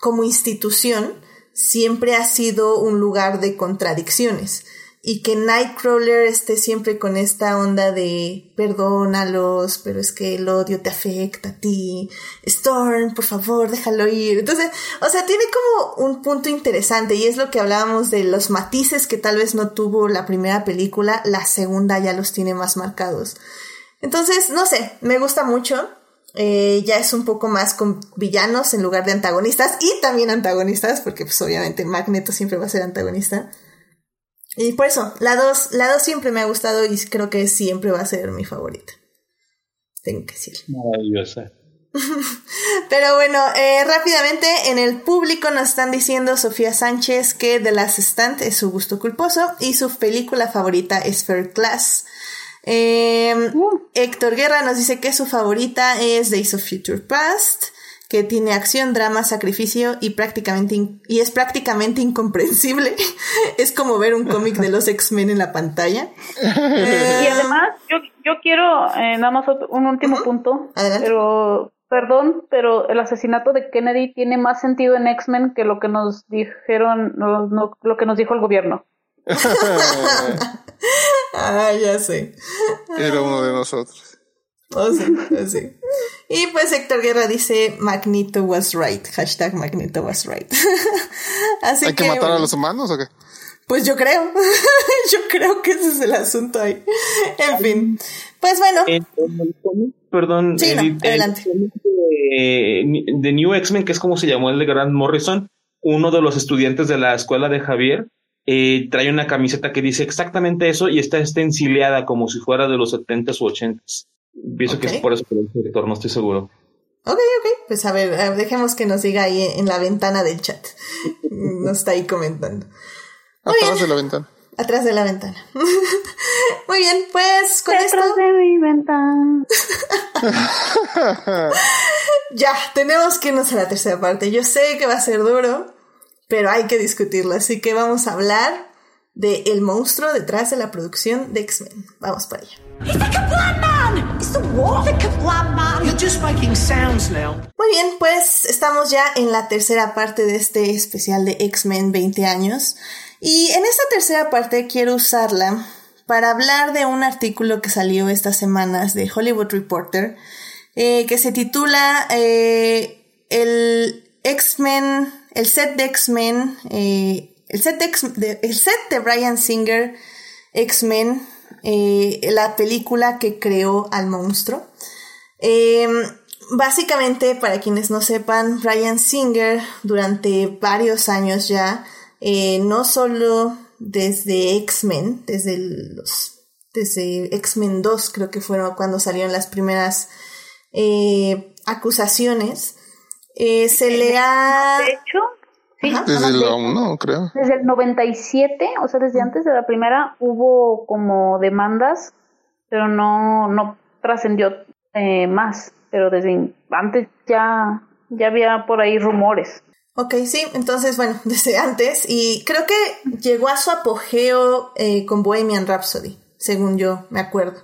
como institución siempre ha sido un lugar de contradicciones y que Nightcrawler esté siempre con esta onda de perdónalos, pero es que el odio te afecta a ti. Storm, por favor, déjalo ir. Entonces, o sea, tiene como un punto interesante y es lo que hablábamos de los matices que tal vez no tuvo la primera película, la segunda ya los tiene más marcados. Entonces, no sé, me gusta mucho. Eh, ya es un poco más con villanos en lugar de antagonistas y también antagonistas, porque pues obviamente Magneto siempre va a ser antagonista. Y por eso, la 2 la dos siempre me ha gustado y creo que siempre va a ser mi favorita. Tengo que decir. Maravillosa. (laughs) Pero bueno, eh, rápidamente en el público nos están diciendo Sofía Sánchez que The Last Stand es su gusto culposo y su película favorita es Fair Class. Eh, Uh. Héctor Guerra nos dice que su favorita es Days of Future Past, que tiene acción, drama, sacrificio y prácticamente y es prácticamente incomprensible. (laughs) es como ver un cómic de los X-Men en la pantalla. Eh, Y además, yo, yo quiero eh, nada más otro- un último punto. Adelante. Pero, perdón, pero el asesinato de Kennedy tiene más sentido en X-Men que lo que nos dijeron, no- no- lo que nos dijo el gobierno. (laughs) (laughs) ah, ya sé. Era uno de nosotros. Oh, sí, oh, sí. Y pues Héctor Guerra dice Magneto was right. Hashtag Magneto was right. (laughs) Así ¿Hay que matar a los humanos o qué? Pues yo creo. (laughs) yo creo que ese es el asunto ahí. En fin. Pues bueno. En, en el cómic, perdón, Sí, no, Edith, en el adelante. cómic de, de New X-Men, que es como se llamó el de Grant Morrison, uno de los estudiantes de la escuela de Javier eh, trae una camiseta que dice exactamente eso y está estencileada como si fuera de los 70s u 80s. Pienso que es por eso que el director, no estoy seguro. Ok, ok. Pues a ver, dejemos que nos diga ahí en la ventana del chat. (laughs) Nos está ahí comentando. Atrás de la ventana. Atrás de la ventana. (laughs) Muy bien, pues con esto Detrás de mi ventana. (laughs) ya tenemos que irnos a la tercera parte. Yo sé que va a ser duro, pero hay que discutirlo. Así que vamos a hablar de el monstruo detrás de la producción de X-Men. Vamos para allá. He's the Kablam Man! It's the what? The Kablam Man! You're just making sounds now. Muy bien, pues estamos ya en la tercera parte de este especial de X-Men 20 años. Y en esta tercera parte quiero usarla para hablar de un artículo que salió estas semanas de Hollywood Reporter, eh, que se titula eh, El X-Men, el set de X-Men, eh, el, set de- el set de Brian Singer, X-Men, eh, la película que creó al monstruo. Eh, básicamente, para quienes no sepan, Brian Singer durante varios años ya, eh, no solo desde X-Men, desde los, desde X-Men 2 creo que fueron cuando salieron las primeras eh, acusaciones, eh, se le ha... De hecho, sí, Ajá. Desde de- 1, creo. Desde el 97, o sea, desde antes de la primera, hubo como demandas, pero no, no trascendió eh, más. Pero desde antes ya, ya había por ahí rumores. Ok, sí, entonces, bueno, (laughs) desde antes, y creo que llegó a su apogeo eh, con Bohemian Rhapsody, según yo me acuerdo,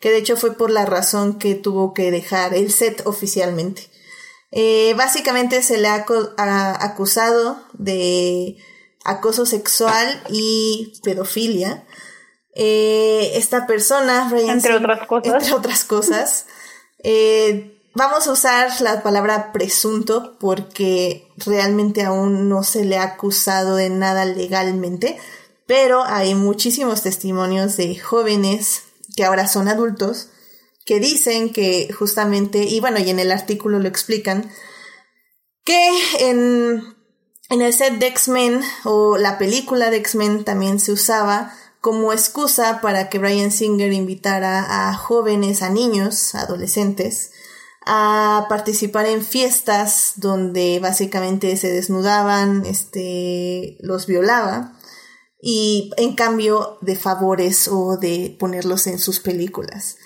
que de hecho fue por la razón que tuvo que dejar el set oficialmente. Eh, básicamente se le ha acu- ha acusado de acoso sexual y pedofilia. Eh, esta persona, Entre Singer- otras cosas. entre otras cosas, Eh, vamos a usar la palabra presunto porque realmente aún no se le ha acusado de nada legalmente, pero hay muchísimos testimonios de jóvenes que ahora son adultos que dicen que justamente, y bueno, y en el artículo lo explican, que en, en el set de X-Men o la película de X-Men también se usaba como excusa para que Brian Singer invitara a jóvenes, a niños, adolescentes, a participar en fiestas donde básicamente se desnudaban, este, los violaba y en cambio de favores o de ponerlos en sus películas.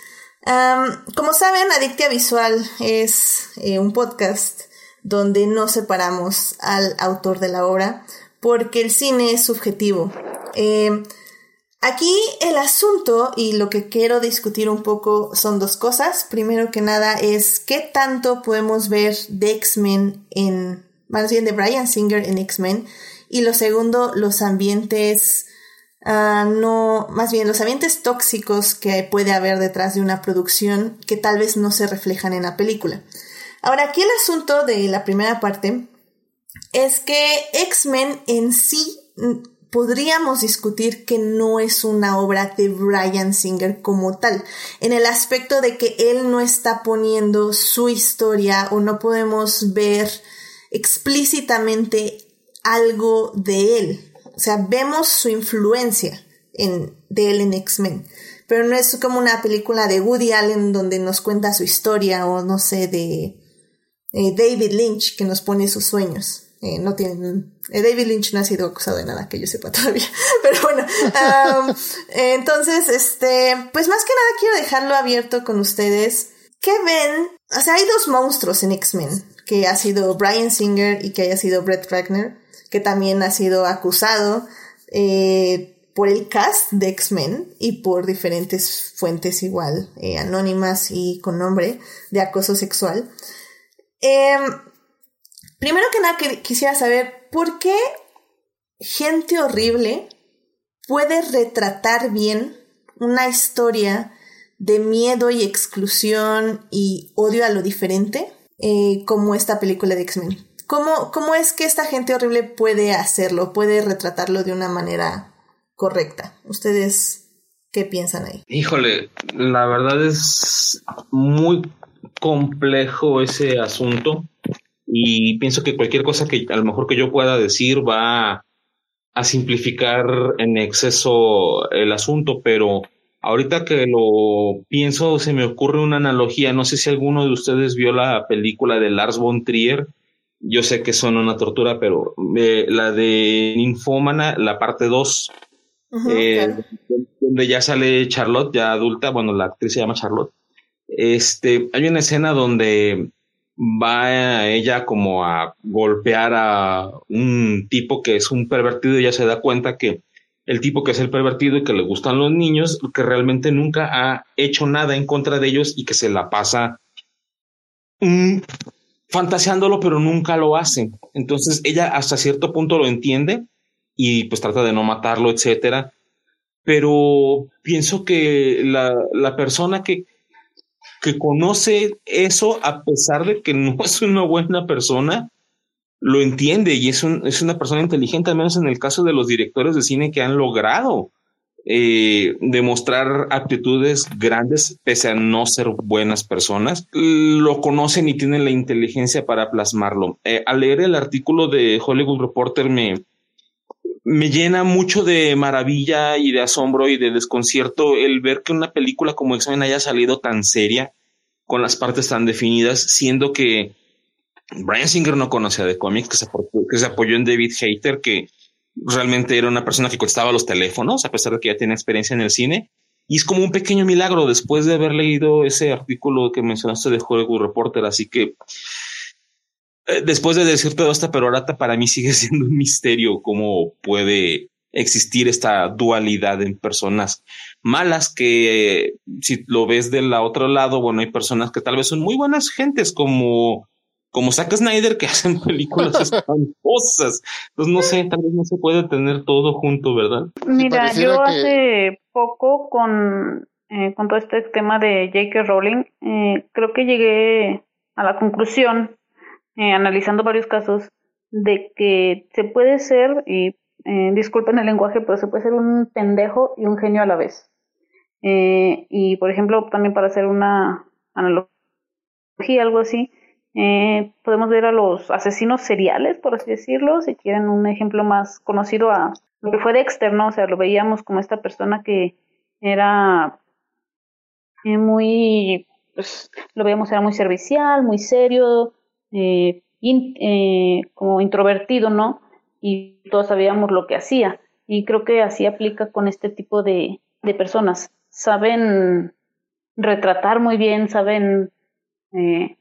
Como saben, Adictia Visual es eh, un podcast donde no separamos al autor de la obra porque el cine es subjetivo. Eh, aquí el asunto y lo que quiero discutir un poco son dos cosas. Primero que nada es qué tanto podemos ver de X-Men en, más bien de Brian Singer en X-Men. Y lo segundo, los ambientes, uh, no, más bien los ambientes tóxicos que puede haber detrás de una producción que tal vez no se reflejan en la película. Ahora, aquí el asunto de la primera parte es que X-Men en sí mm, podríamos discutir que no es una obra de Brian Singer como tal, en el aspecto de que él no está poniendo su historia o no podemos ver explícitamente algo de él. O sea, vemos su influencia en, de él en X-Men, pero no es como una película de Woody Allen donde nos cuenta su historia o no sé, de eh, David Lynch que nos pone sus sueños. Eh, no tienen, eh, David Lynch no ha sido acusado de nada que yo sepa (laughs) todavía, pero bueno, entonces, este, pues más que nada quiero dejarlo abierto con ustedes. ¿Qué ven? O sea, hay dos monstruos en X-Men, que ha sido Brian Singer y que haya sido Brett Wagner, que también ha sido acusado por el cast de X-Men y por diferentes fuentes igual, anónimas y con nombre, de acoso sexual. Em, primero que nada quisiera saber por qué gente horrible puede retratar bien una historia de miedo y exclusión y odio a lo diferente eh, como esta película de X-Men. ¿Cómo, ¿Cómo es que esta gente horrible puede hacerlo, puede retratarlo de una manera correcta? ¿Ustedes qué piensan ahí? Híjole, la verdad es muy complejo ese asunto y pienso que cualquier cosa que a lo mejor que yo pueda decir va a simplificar en exceso el asunto, pero ahorita que lo pienso se me ocurre una analogía, no sé si alguno de ustedes vio la película de Lars von Trier, yo sé que son una tortura, pero eh, la de Ninfómana, la parte 2, eh, donde ya sale Charlotte, ya adulta, bueno, la actriz se llama Charlotte, este, hay una escena donde va ella como a golpear a un tipo que es un pervertido y ella se da cuenta que el tipo que es el pervertido y que le gustan los niños, que realmente nunca ha hecho nada en contra de ellos y que se la pasa fantaseándolo, pero nunca lo hace. Entonces ella hasta cierto punto lo entiende y pues trata de no matarlo, etcétera. Pero pienso que la, la persona que que conoce eso a pesar de que (laughs) no es una buena persona, lo entiende y es, un, es una persona inteligente, al menos en el caso de los directores de cine que han logrado eh, demostrar aptitudes grandes pese a no ser buenas personas, lo conocen y tienen la inteligencia para plasmarlo. Eh, al leer el artículo de Hollywood Reporter me, me llena mucho de maravilla y de asombro y de desconcierto el ver que una película como X-Men haya salido tan seria, con las partes tan definidas, siendo que Brian Singer no conocía de cómics, que se, apoyó en David Hayter, que realmente era una persona que contestaba los teléfonos, a pesar de que ya tiene experiencia en el cine. Y es como un pequeño milagro después de haber leído ese artículo que mencionaste de Hollywood Reporter. Así que eh, después de decir toda esta perorata, para mí sigue (laughs) siendo un misterio cómo puede existir esta dualidad en personas malas que si lo ves del otro lado, bueno, hay personas que tal vez son muy buenas gentes como como Zack Snyder que (laughs) hacen películas espantosas. Entonces no sé, tal vez no se puede tener todo junto, ¿verdad? Mira, yo hace poco con eh, con todo este tema de J.K. Rowling, eh, creo que llegué a la conclusión, eh, analizando varios casos, de que se puede ser, y eh, disculpen el lenguaje, pero se puede ser un pendejo y un genio a la vez. Eh, y por ejemplo, también para hacer una analogía, algo así, eh, podemos ver a los asesinos seriales, por así decirlo, si quieren un ejemplo más conocido a lo que fue Dexter, ¿no? O sea, lo veíamos como esta persona que era eh, muy, pues lo veíamos, era muy servicial, muy serio, eh, eh, como introvertido, ¿no? Y todos sabíamos lo que hacía. Y creo que así aplica con este tipo de, de personas. Saben retratar muy bien, saben eh,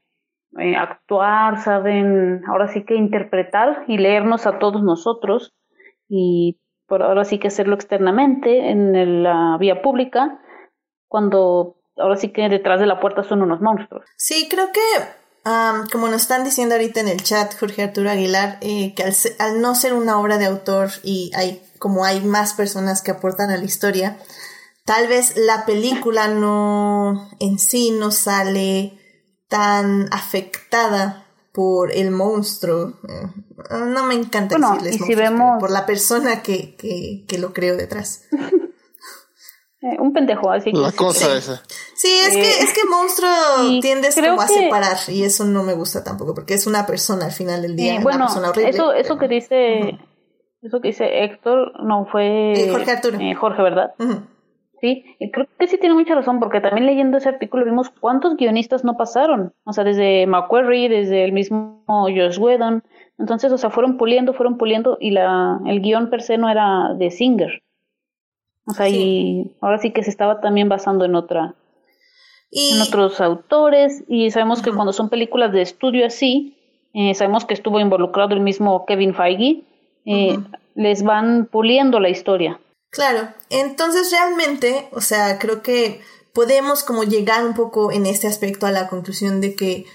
eh, actuar, saben ahora sí que interpretar y leernos a todos nosotros y por ahora sí que hacerlo externamente en la vía pública cuando ahora sí que detrás de la puerta son unos monstruos. Sí, creo que, como nos están diciendo ahorita en el chat, Jorge Arturo Aguilar, eh, que al, al no ser una obra de autor y hay como hay más personas que aportan a la historia, tal vez la película no en sí no sale tan afectada por el monstruo. Eh, no me encanta Bueno, decirles y si monstruos, pero vemos- por la persona que, que, que lo creó detrás. (laughs) Eh, un pendejo, así que La sí. cosa esa. Sí, es que, Eh, es que monstruo y tiendes como a que- separar y eso no me gusta tampoco porque es una persona al final del día, Eh, una bueno, persona horrible. eso, eso pero- que dice, eso que dice Héctor, no fue Eh, Jorge Arturo. eh, Jorge, ¿verdad? Sí, y creo que sí tiene mucha razón, porque también leyendo ese artículo vimos cuántos guionistas no pasaron. O sea, desde McQuarrie, desde el mismo Josh Whedon. Entonces, o sea, fueron puliendo, fueron puliendo, y la, el guion per se no era de Singer. O sea, Sí. y ahora sí que se estaba también basando en otra, Y en otros autores, y sabemos que cuando son películas de estudio así, eh, sabemos que estuvo involucrado el mismo Kevin Feige, eh, les van puliendo la historia. Claro, entonces realmente, o sea, creo que podemos como llegar un poco en este aspecto a la conclusión de que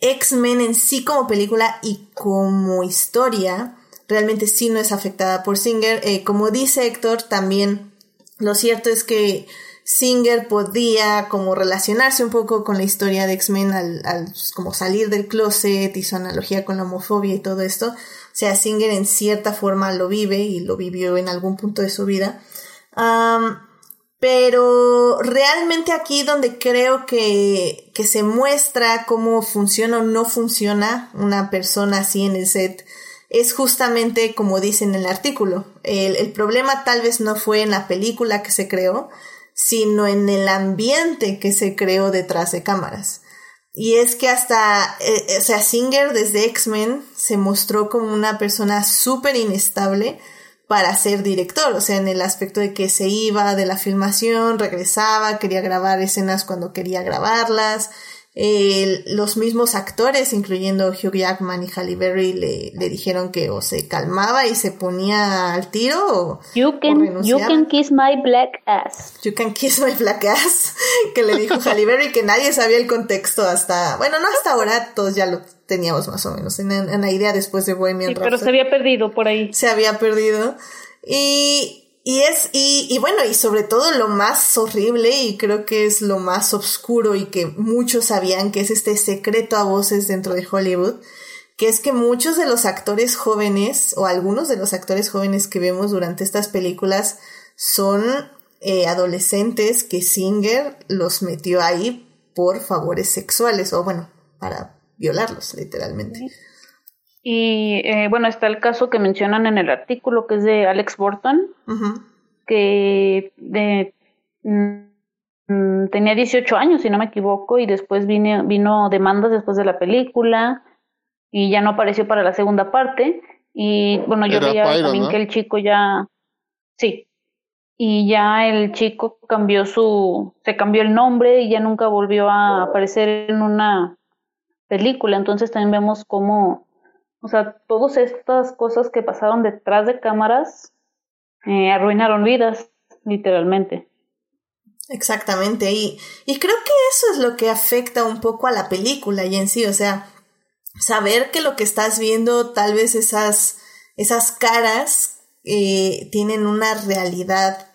X-Men en sí como película y como historia realmente sí no es afectada por Singer. Eh, como dice Héctor, también lo cierto es que Singer podía como relacionarse un poco con la historia de X-Men al, al como salir del closet y su analogía con la homofobia y todo esto. Sea, Singer en cierta forma lo vive y lo vivió en algún punto de su vida. Pero realmente aquí donde creo que, que se muestra cómo funciona o no funciona una persona así en el set es justamente como dice en el artículo. El, el problema tal vez no fue en la película que se creó, sino en el ambiente que se creó detrás de cámaras. Y es que hasta, eh, o sea, Singer desde X-Men se mostró como una persona súper inestable para ser director, o sea, en el aspecto de que se iba de la filmación, regresaba, quería grabar escenas cuando quería grabarlas. Eh, los mismos actores, incluyendo Hugh Jackman y Halle Berry, le, le dijeron que o se calmaba y se ponía al tiro o, You o can, you can kiss my black ass. You can kiss my black ass, (laughs) que le dijo Halle Berry que nadie sabía el contexto hasta, bueno, no hasta ahora, todos ya lo teníamos más o menos en, en la idea después de Bohemian Sí, pero se había perdido por ahí. se había perdido. Y, y es, y, y bueno, y sobre todo lo más horrible, y creo que es lo más oscuro y que muchos sabían que es este secreto a voces dentro de Hollywood, que es que muchos de los actores jóvenes, o algunos de los actores jóvenes que vemos durante estas películas, son eh, adolescentes que Singer los metió ahí por favores sexuales, o bueno, para violarlos, literalmente. Y eh, bueno, está el caso que mencionan en el artículo, que es de Alex Burton, que de, mm, tenía 18 años, si no me equivoco, y después vino, vino demandas después de la película, y ya no apareció para la segunda parte. Y bueno, yo veía también ¿no? que el chico ya, sí, y ya el chico cambió su, se cambió el nombre y ya nunca volvió a aparecer en una película. Entonces también vemos cómo, o sea, todas estas cosas que pasaron detrás de cámaras eh, arruinaron vidas, literalmente. Exactamente, y, y creo que eso es lo que afecta un poco a la película y en sí, o sea, saber que lo que estás viendo, tal vez esas, esas caras eh, tienen una realidad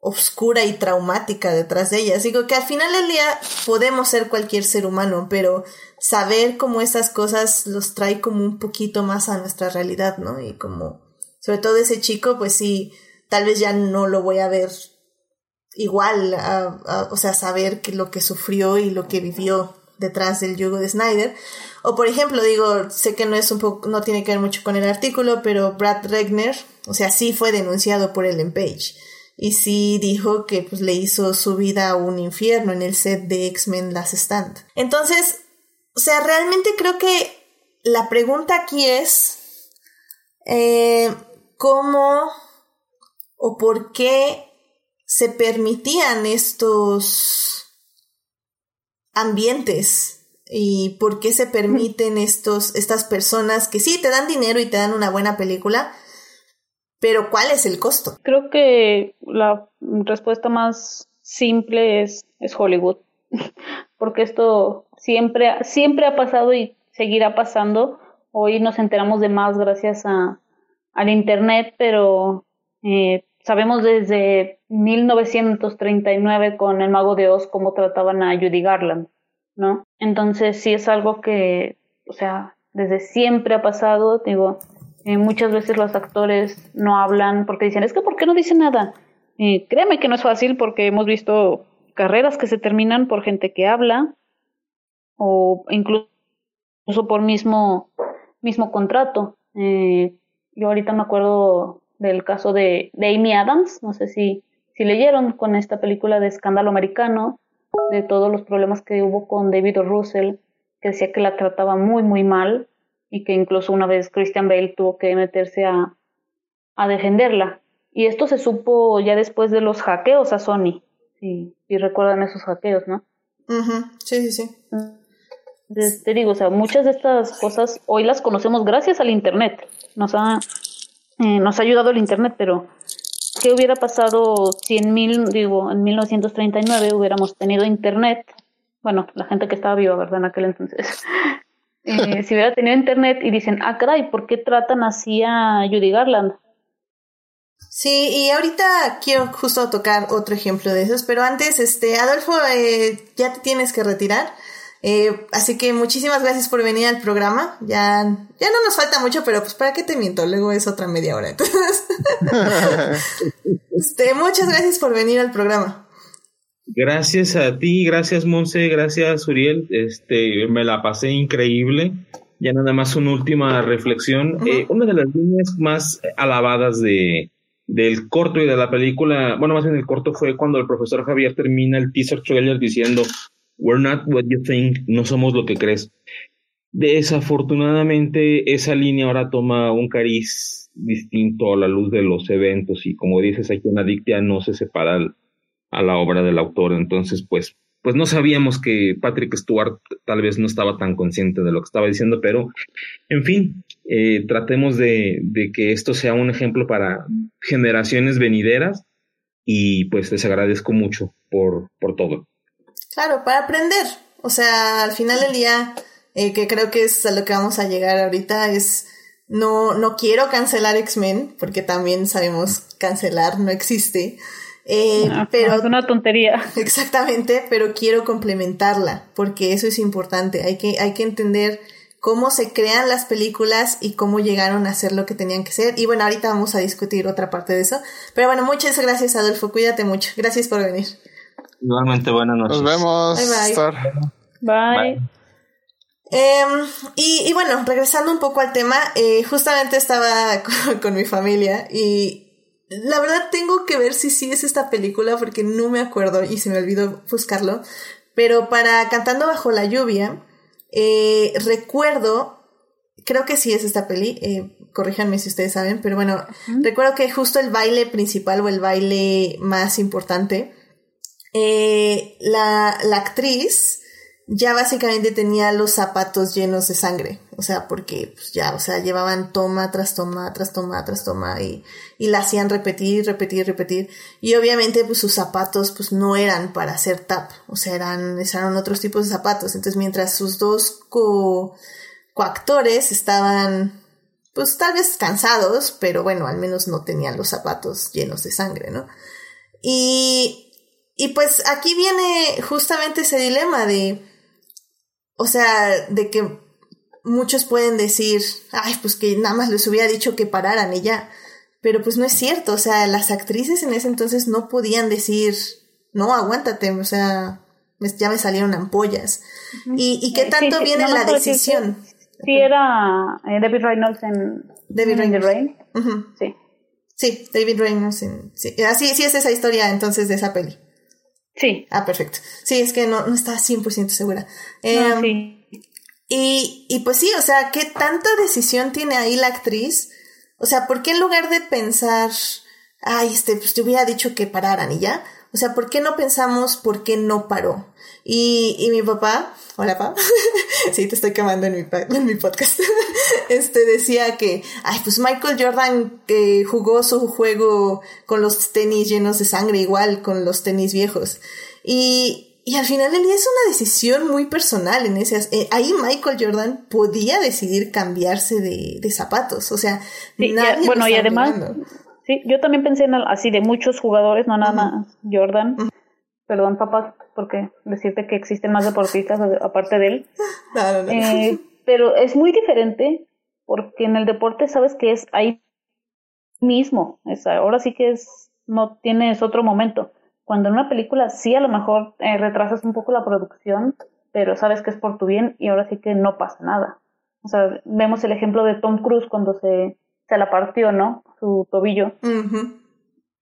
oscura y traumática detrás de ellas. Digo que al final del día podemos ser cualquier ser humano, pero saber cómo esas cosas los trae como un poquito más a nuestra realidad, ¿no? Y como, sobre todo ese chico, pues sí, tal vez ya no lo voy a ver igual, o sea, saber que lo que sufrió y lo que vivió detrás del yugo de Snyder. O por ejemplo, digo, sé que no es un poco, no tiene que ver mucho con el artículo, pero Brad Regner, o sea, sí fue denunciado por Ellen Page. Y sí dijo que pues, le hizo su vida un infierno en el set de X-Men Last Stand. Entonces, o sea, realmente creo que la pregunta aquí es eh, cómo o por qué se permitían estos ambientes y por qué se permiten estos, estas personas que sí te dan dinero y te dan una buena película, pero ¿cuál es el costo? Creo que la respuesta más simple es, es Hollywood, (laughs) porque esto siempre, siempre ha pasado y seguirá pasando. Hoy nos enteramos de más gracias a, al Internet, pero eh, sabemos desde 1939 con El Mago de Oz cómo trataban a Judy Garland, ¿no? Entonces sí es algo que, o sea, desde siempre ha pasado, digo, eh, muchas veces los actores no hablan porque dicen, es que ¿por qué no dicen nada? Eh, créeme que no es fácil porque hemos visto carreras que se terminan por gente que habla o incluso por mismo, mismo contrato. Eh, yo ahorita me acuerdo del caso de, de Amy Adams, no sé si, si leyeron con esta película de escándalo americano, de todos los problemas que hubo con David Russell, que decía que la trataba muy, muy mal y que incluso una vez Christian Bale tuvo que meterse a, a defenderla. Y esto se supo ya después de los hackeos a Sony. Si, recuerdan esos hackeos, ¿no? Sí, sí, sí. Te digo, o sea, muchas de estas cosas hoy las conocemos gracias al Internet. Nos ha, eh, nos ha ayudado el Internet, pero ¿qué hubiera pasado si en, mil, digo, en 1939 hubiéramos tenido Internet? Bueno, la gente que estaba viva, ¿verdad? En aquel entonces. (laughs) Eh, si hubiera tenido internet y dicen, ah, caray, ¿por qué tratan así a Judy Garland? Sí, y ahorita quiero justo tocar otro ejemplo de esos, pero antes, este, Adolfo, eh, ya te tienes que retirar. Eh, así que muchísimas gracias por venir al programa. Ya, ya no nos falta mucho, pero pues para qué te miento, luego es otra media hora. Entonces, (laughs) este, muchas gracias por venir al programa. Gracias a ti, gracias Monse, gracias Uriel. Este, me la pasé increíble. Ya nada más una última reflexión. Eh, una de las líneas más alabadas de, del corto y de la película, bueno, más bien el corto fue cuando el profesor Javier termina el teaser trailer diciendo, We're not what you think, no somos lo que crees. Desafortunadamente, esa línea ahora toma un cariz distinto a la luz de los eventos y como dices aquí en Adictia no se separa a la obra del autor. Entonces, pues, pues no sabíamos que Patrick Stewart tal vez no estaba tan consciente de lo que estaba diciendo, pero en fin, eh, tratemos de, de, que esto sea un ejemplo para generaciones venideras y pues les agradezco mucho por, por todo. Claro, para aprender. O sea, al final del día, eh, que creo que es a lo que vamos a llegar ahorita, es no, no quiero cancelar X-Men, porque también sabemos cancelar no existe. Eh, pero es una tontería. (laughs) Exactamente, pero quiero complementarla porque eso es importante. Hay que, hay que entender cómo se crean las películas y cómo llegaron a ser lo que tenían que ser. Y bueno, ahorita vamos a discutir otra parte de eso. Pero bueno, muchas gracias, Adolfo. Cuídate mucho. Gracias por venir. Igualmente, buenas noches. Nos vemos. Bye. Bye. Em, y, y, bueno, regresando un poco al tema, eh, justamente estaba (laughs) con mi familia y la verdad tengo que ver si sí es esta película porque no me acuerdo y se me olvidó buscarlo. Pero para Cantando bajo la lluvia, eh, recuerdo, creo que sí es esta peli, eh, corríjanme si ustedes saben, pero bueno, recuerdo que justo el baile principal o el baile más importante, eh, la, la actriz ya básicamente tenía los zapatos llenos de sangre, o sea, porque pues, ya, o sea, llevaban toma tras toma, tras toma, tras toma y, y la hacían repetir, repetir, repetir. Y obviamente pues sus zapatos pues no eran para hacer tap, o sea, eran, otros tipos de zapatos. Entonces mientras sus dos co coactores estaban pues tal vez cansados, pero bueno, al menos no tenían los zapatos llenos de sangre, ¿no? Y, y pues aquí viene justamente ese dilema de, o sea, de que muchos pueden decir, ay, pues que nada más les hubiera dicho que pararan y ya. Pero pues no es cierto, o sea, las actrices en ese entonces no podían decir, no, aguántate, o sea, ya me salieron ampollas. ¿Y, y qué tanto viene la decisión? Sí, era eh, David Reynolds en David Reynolds. Rain. Sí. Sí, David Reynolds. en- sí. Ah, sí, sí es esa historia entonces de esa peli. Sí. Ah, perfecto. Sí, es que no, no estaba 100% segura. No, Em, sí. Y, y pues sí, o sea, ¿qué tanta decisión tiene ahí la actriz? O sea, ¿por qué en lugar de pensar, ay, este, pues te hubiera dicho que pararan y ya? O sea, ¿por qué no pensamos por qué no paró? Y, y mi papá, hola papá, (laughs) sí, te estoy quemando en mi, en mi podcast, (laughs) este decía que, ay, pues Michael Jordan que jugó su juego con los tenis llenos de sangre igual, con los tenis viejos. Y, y al final del día es una decisión muy personal en ese eh, ahí Michael Jordan podía decidir cambiarse de, de zapatos o sea Sí, nadie y- bueno, y además. Sí, yo también pensé en el- así de muchos jugadores, no nada más Jordan. Perdón, papá, porque decirte que existen más deportistas aparte de él. (laughs) No, no. Eh, pero es muy diferente porque en el deporte sabes que es ahí mismo. Es, ahora sí que es, no tienes otro momento. Cuando en una película sí a lo mejor eh, retrasas un poco la producción, pero sabes que es por tu bien y ahora sí que no pasa nada. O sea, vemos el ejemplo de Tom Cruise cuando se, se la partió, ¿no? Su tobillo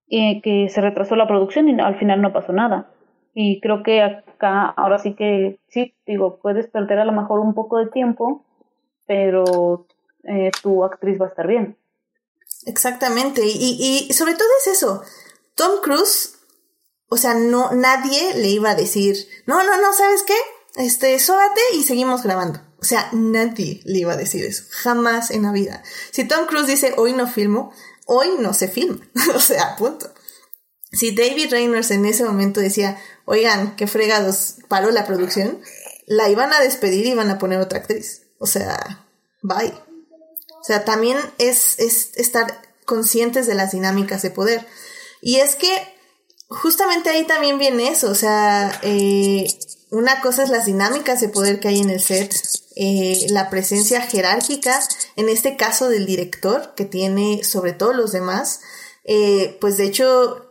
y que se retrasó la producción y al final no pasó nada. Y creo que acá ahora sí que sí, digo, puedes perder a lo mejor un poco de tiempo, pero eh, tu actriz va a estar bien. Exactamente. Y, y sobre todo es eso. Tom Cruise, o sea, no, nadie le iba a decir, no, no, no, ¿sabes qué? Este, sóbate y seguimos grabando. O sea, nadie le iba a decir eso. Jamás en la vida. Si Tom Cruise dice, hoy no filmo, hoy no se filma. (laughs) o sea, punto. Si David Reynolds en ese momento decía, oigan, qué fregados, paró la producción, la iban a despedir y iban a poner otra actriz. O sea, bye. O sea, también es, es estar conscientes de las dinámicas de poder. Y es que justamente ahí también viene eso, o sea, eh, una cosa es las dinámicas de poder que hay en el set, eh, la presencia jerárquica, en este caso del director, que tiene sobre todo los demás, eh, pues de hecho,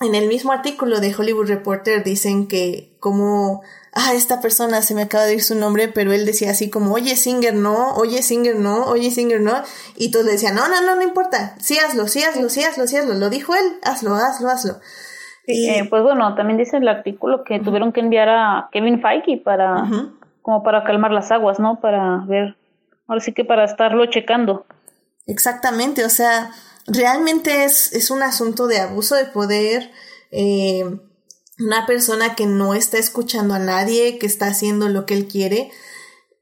en el mismo artículo de Hollywood Reporter dicen que como, ah, esta persona se me acaba de ir su nombre, pero él decía así como, oye Singer no, oye Singer no, oye Singer no, y todos le decían, no, no, no, no importa, sí hazlo, sí hazlo, sí hazlo, sí hazlo, lo dijo él, hazlo, hazlo, hazlo. Sí, Y- eh, pues bueno, también dice el artículo que tuvieron que enviar a Kevin Feige para. Como para calmar las aguas, ¿no? Para ver, ahora sí que para estarlo checando. Exactamente, o sea, realmente es, es un asunto de abuso de poder, eh, una persona que no está escuchando a nadie, que está haciendo lo que él quiere.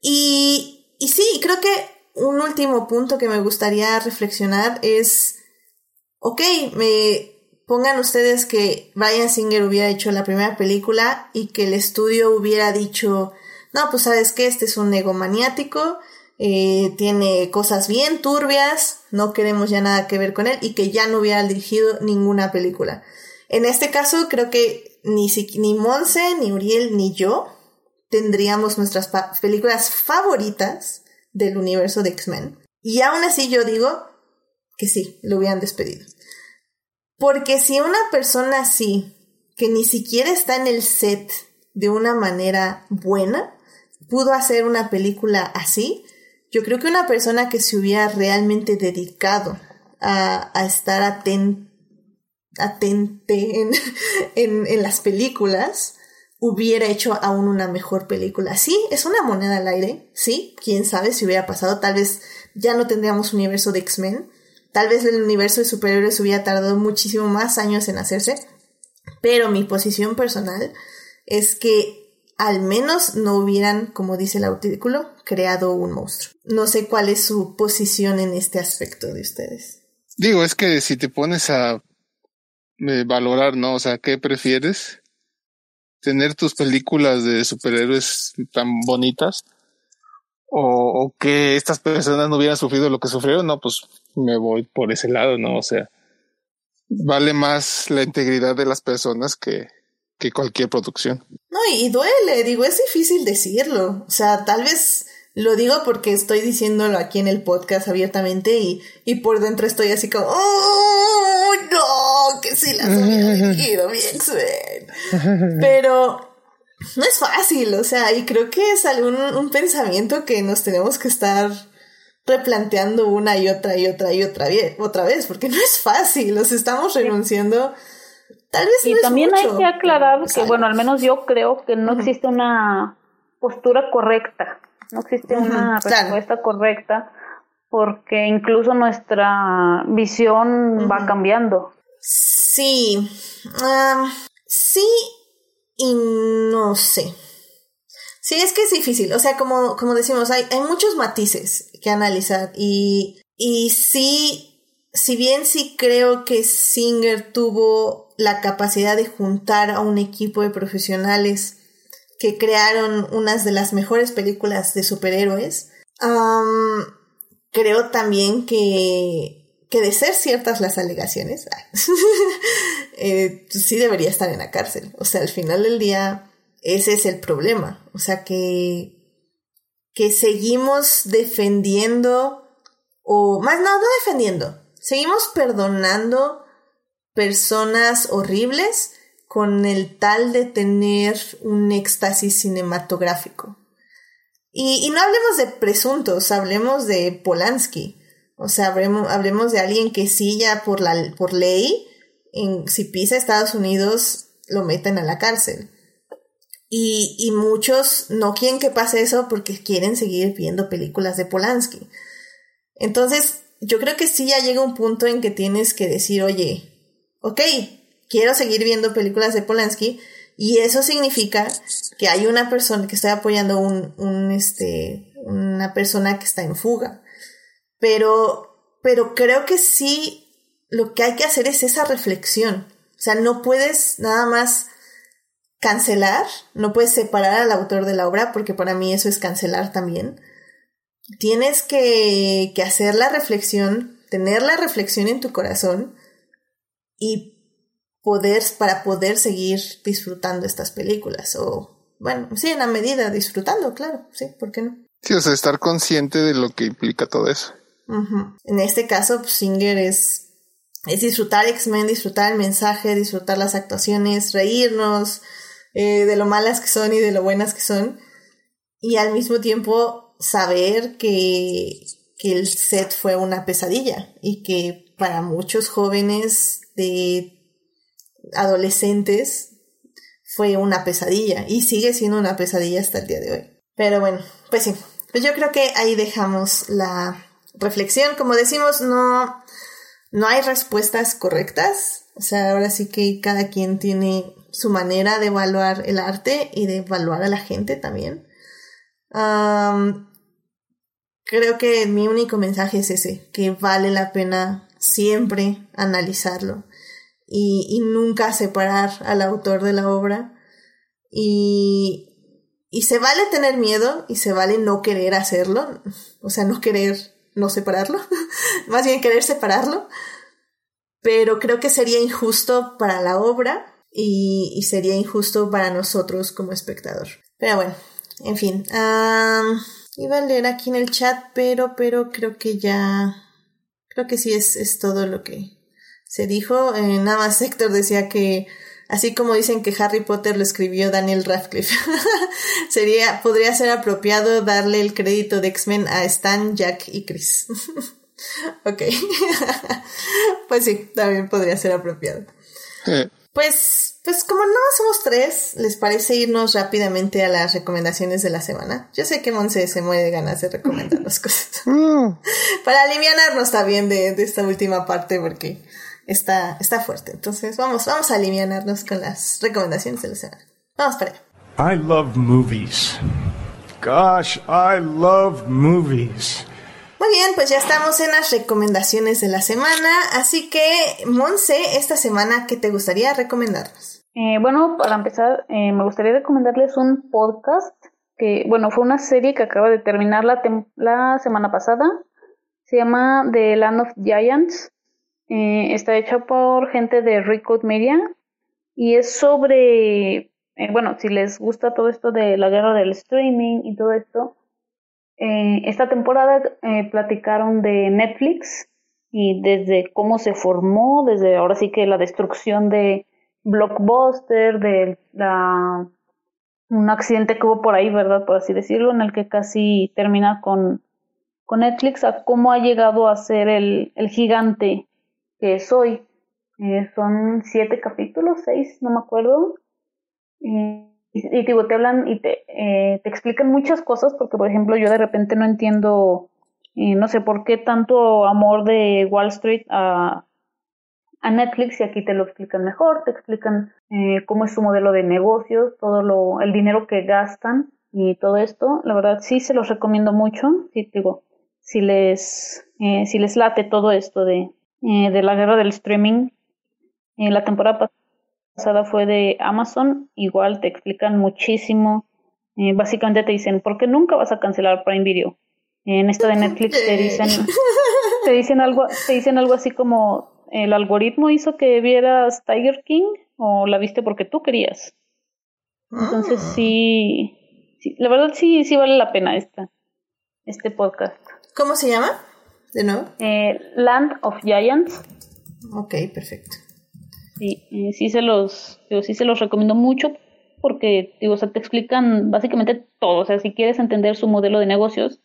Y, y sí, creo que un último punto que me gustaría reflexionar es, ok, me pongan ustedes que Brian Singer hubiera hecho la primera película y que el estudio hubiera dicho, no, pues sabes que este es un egomaniático, eh, tiene cosas bien turbias, no queremos ya nada que ver con él y que ya no hubiera dirigido ninguna película. En este caso creo que ni, ni Monse, ni Uriel, ni yo tendríamos nuestras películas favoritas del universo de X-Men. Y aún así yo digo que sí, lo hubieran despedido. Porque si una persona así, que ni siquiera está en el set de una manera buena, pudo hacer una película así, yo creo que una persona que se hubiera realmente dedicado a, a estar aten- atente en, (laughs) en, en las películas, hubiera hecho aún una mejor película. Sí, es una moneda al aire, sí, quién sabe si hubiera pasado, tal vez ya no tendríamos universo de X-Men, tal vez el universo de superhéroes hubiera tardado muchísimo más años en hacerse, pero mi posición personal es que al menos no hubieran, como dice el artículo, creado un monstruo. No sé cuál es su posición en este aspecto de ustedes. Digo, es que si te pones a eh, valorar, ¿no? O sea, ¿qué prefieres? ¿Tener tus películas de superhéroes tan bonitas? O, o que estas personas no hubieran sufrido lo que sufrieron? No, pues me voy por ese lado, ¿no? O sea, vale más la integridad de las personas que, que cualquier producción. No, y duele, digo, es difícil decirlo. O sea, tal vez lo digo porque estoy diciéndolo aquí en el podcast abiertamente y, y por dentro estoy así como, ¡Oh, no! Que si las hubiera elegido mi ex Pero no es fácil, o sea, y creo que es algún un pensamiento que nos tenemos que estar replanteando una y otra y otra y otra, otra vez, porque no es fácil, los estamos renunciando. Tal vez y también hay que aclarar que, bueno, al menos yo creo que no existe una postura correcta, no existe una respuesta correcta, porque incluso nuestra visión va cambiando. Sí, sí y no sé. Sí, es que es difícil. O sea, como, como decimos, hay, hay muchos matices que analizar. Y, y sí, si bien sí creo que Singer tuvo la capacidad de juntar a un equipo de profesionales que crearon unas de las mejores películas de superhéroes, creo también que, que de ser ciertas las alegaciones, (laughs) eh, sí debería estar en la cárcel. O sea, al final del día, ese es el problema. O sea, que, que seguimos defendiendo, o más no, no defendiendo, seguimos perdonando personas horribles con el tal de tener un éxtasis cinematográfico. Y, no hablemos de presuntos, hablemos de Polanski. O sea, hablemos, hablemos de alguien que sí ya por, la, por ley, en, si pisa Estados Unidos, lo meten a la cárcel. Y, y muchos no quieren que pase eso porque quieren seguir viendo películas de Polanski. Entonces, yo creo que sí ya llega un punto en que tienes que decir, oye, ok, quiero seguir viendo películas de Polanski y eso significa que hay una persona que está apoyando un, un este, una persona que está en fuga. Pero, pero creo que sí lo que hay que hacer es esa reflexión. O sea, no puedes nada más cancelar, no puedes separar al autor de la obra, porque para mí eso es cancelar también. Tienes que, que hacer la reflexión, tener la reflexión en tu corazón y poder, para poder seguir disfrutando estas películas. O, bueno, sí, en la medida disfrutando, claro, sí, ¿por qué no? Sí, o sea, estar consciente de lo que implica todo eso. En este caso, pues, Singer es, es disfrutar X-Men, disfrutar el mensaje, disfrutar las actuaciones, reírnos eh, de lo malas que son y de lo buenas que son. Y al mismo tiempo saber que, que el set fue una pesadilla y que para muchos jóvenes de adolescentes fue una pesadilla y sigue siendo una pesadilla hasta el día de hoy. Pero bueno, pues sí, pues yo creo que ahí dejamos la reflexión. Como decimos, no, no hay respuestas correctas. O sea, ahora sí que cada quien tiene su manera de evaluar el arte y de evaluar a la gente también. creo que mi único mensaje es ese, que vale la pena siempre analizarlo y, nunca separar al autor de la obra. Y, y se vale tener miedo y se vale no querer hacerlo, o sea, no querer no separarlo, (laughs) más bien querer separarlo, pero creo que sería injusto para la obra y, sería injusto para nosotros como espectador. Pero bueno, en fin, iba a leer aquí en el chat, pero, pero creo que ya, creo que sí es, es todo lo que, se dijo, eh, nada más Héctor decía que así como dicen que Harry Potter lo escribió Daniel Radcliffe, (laughs) sería, podría ser apropiado darle el crédito de X-Men a Stan, Jack y Chris. (laughs) ok. (laughs) pues sí, también podría ser apropiado. Pues, pues como no somos tres, ¿les parece irnos rápidamente a las recomendaciones de la semana? Yo sé que Monse se muere de ganas de recomendar las cosas. Mm. Para aliviarnos también de, de esta última parte, porque está, está fuerte. Entonces vamos, vamos a aliviarnos con las recomendaciones de la semana. Vamos para allá. I love movies. Gosh, I love movies. Muy bien, pues ya estamos en las recomendaciones de la semana, así que Monse, esta semana, ¿qué te gustaría recomendarnos? Eh, bueno, para empezar, eh, me gustaría recomendarles un podcast que, bueno, fue una serie que acaba de terminar la, la semana pasada. Se llama The Land of Giants. Eh, está hecha por gente de Record Media y es sobre, eh, bueno, si les gusta todo esto de la guerra del streaming y todo esto, eh, esta temporada eh, platicaron de Netflix y desde cómo se formó, desde ahora sí que la destrucción de Blockbuster, de la, un accidente que hubo por ahí, ¿verdad? Por así decirlo, en el que casi termina con, con Netflix, a cómo ha llegado a ser el, el gigante que es hoy. Eh, son siete capítulos, seis, no me acuerdo. Y, digo, te hablan y te, eh, te explican muchas cosas, porque por ejemplo yo de repente no entiendo, eh, no sé por qué tanto amor de Wall Street a, a Netflix y aquí te lo explican mejor, te explican eh, cómo es su modelo de negocios, todo lo, el dinero que gastan y todo esto. La verdad sí se los recomiendo mucho, sí, digo, si les, si les late todo esto de, eh, de la guerra del streaming. Eh, la temporada pasada fue de Amazon, igual te explican muchísimo. Eh, básicamente te dicen, ¿por qué nunca vas a cancelar Prime Video? En esta de Netflix te dicen, (laughs) te dicen algo, te dicen algo así como el algoritmo hizo que vieras Tiger King o la viste porque tú querías. Entonces sí, sí la verdad sí, sí vale la pena esta, este podcast. ¿Cómo se llama? De nuevo. Eh, Land of Giants. Ok, perfecto. Sí, eh, sí se los, digo, sí se los recomiendo mucho porque, digo, o sea, te explican básicamente todo. O sea, si quieres entender su modelo de negocios,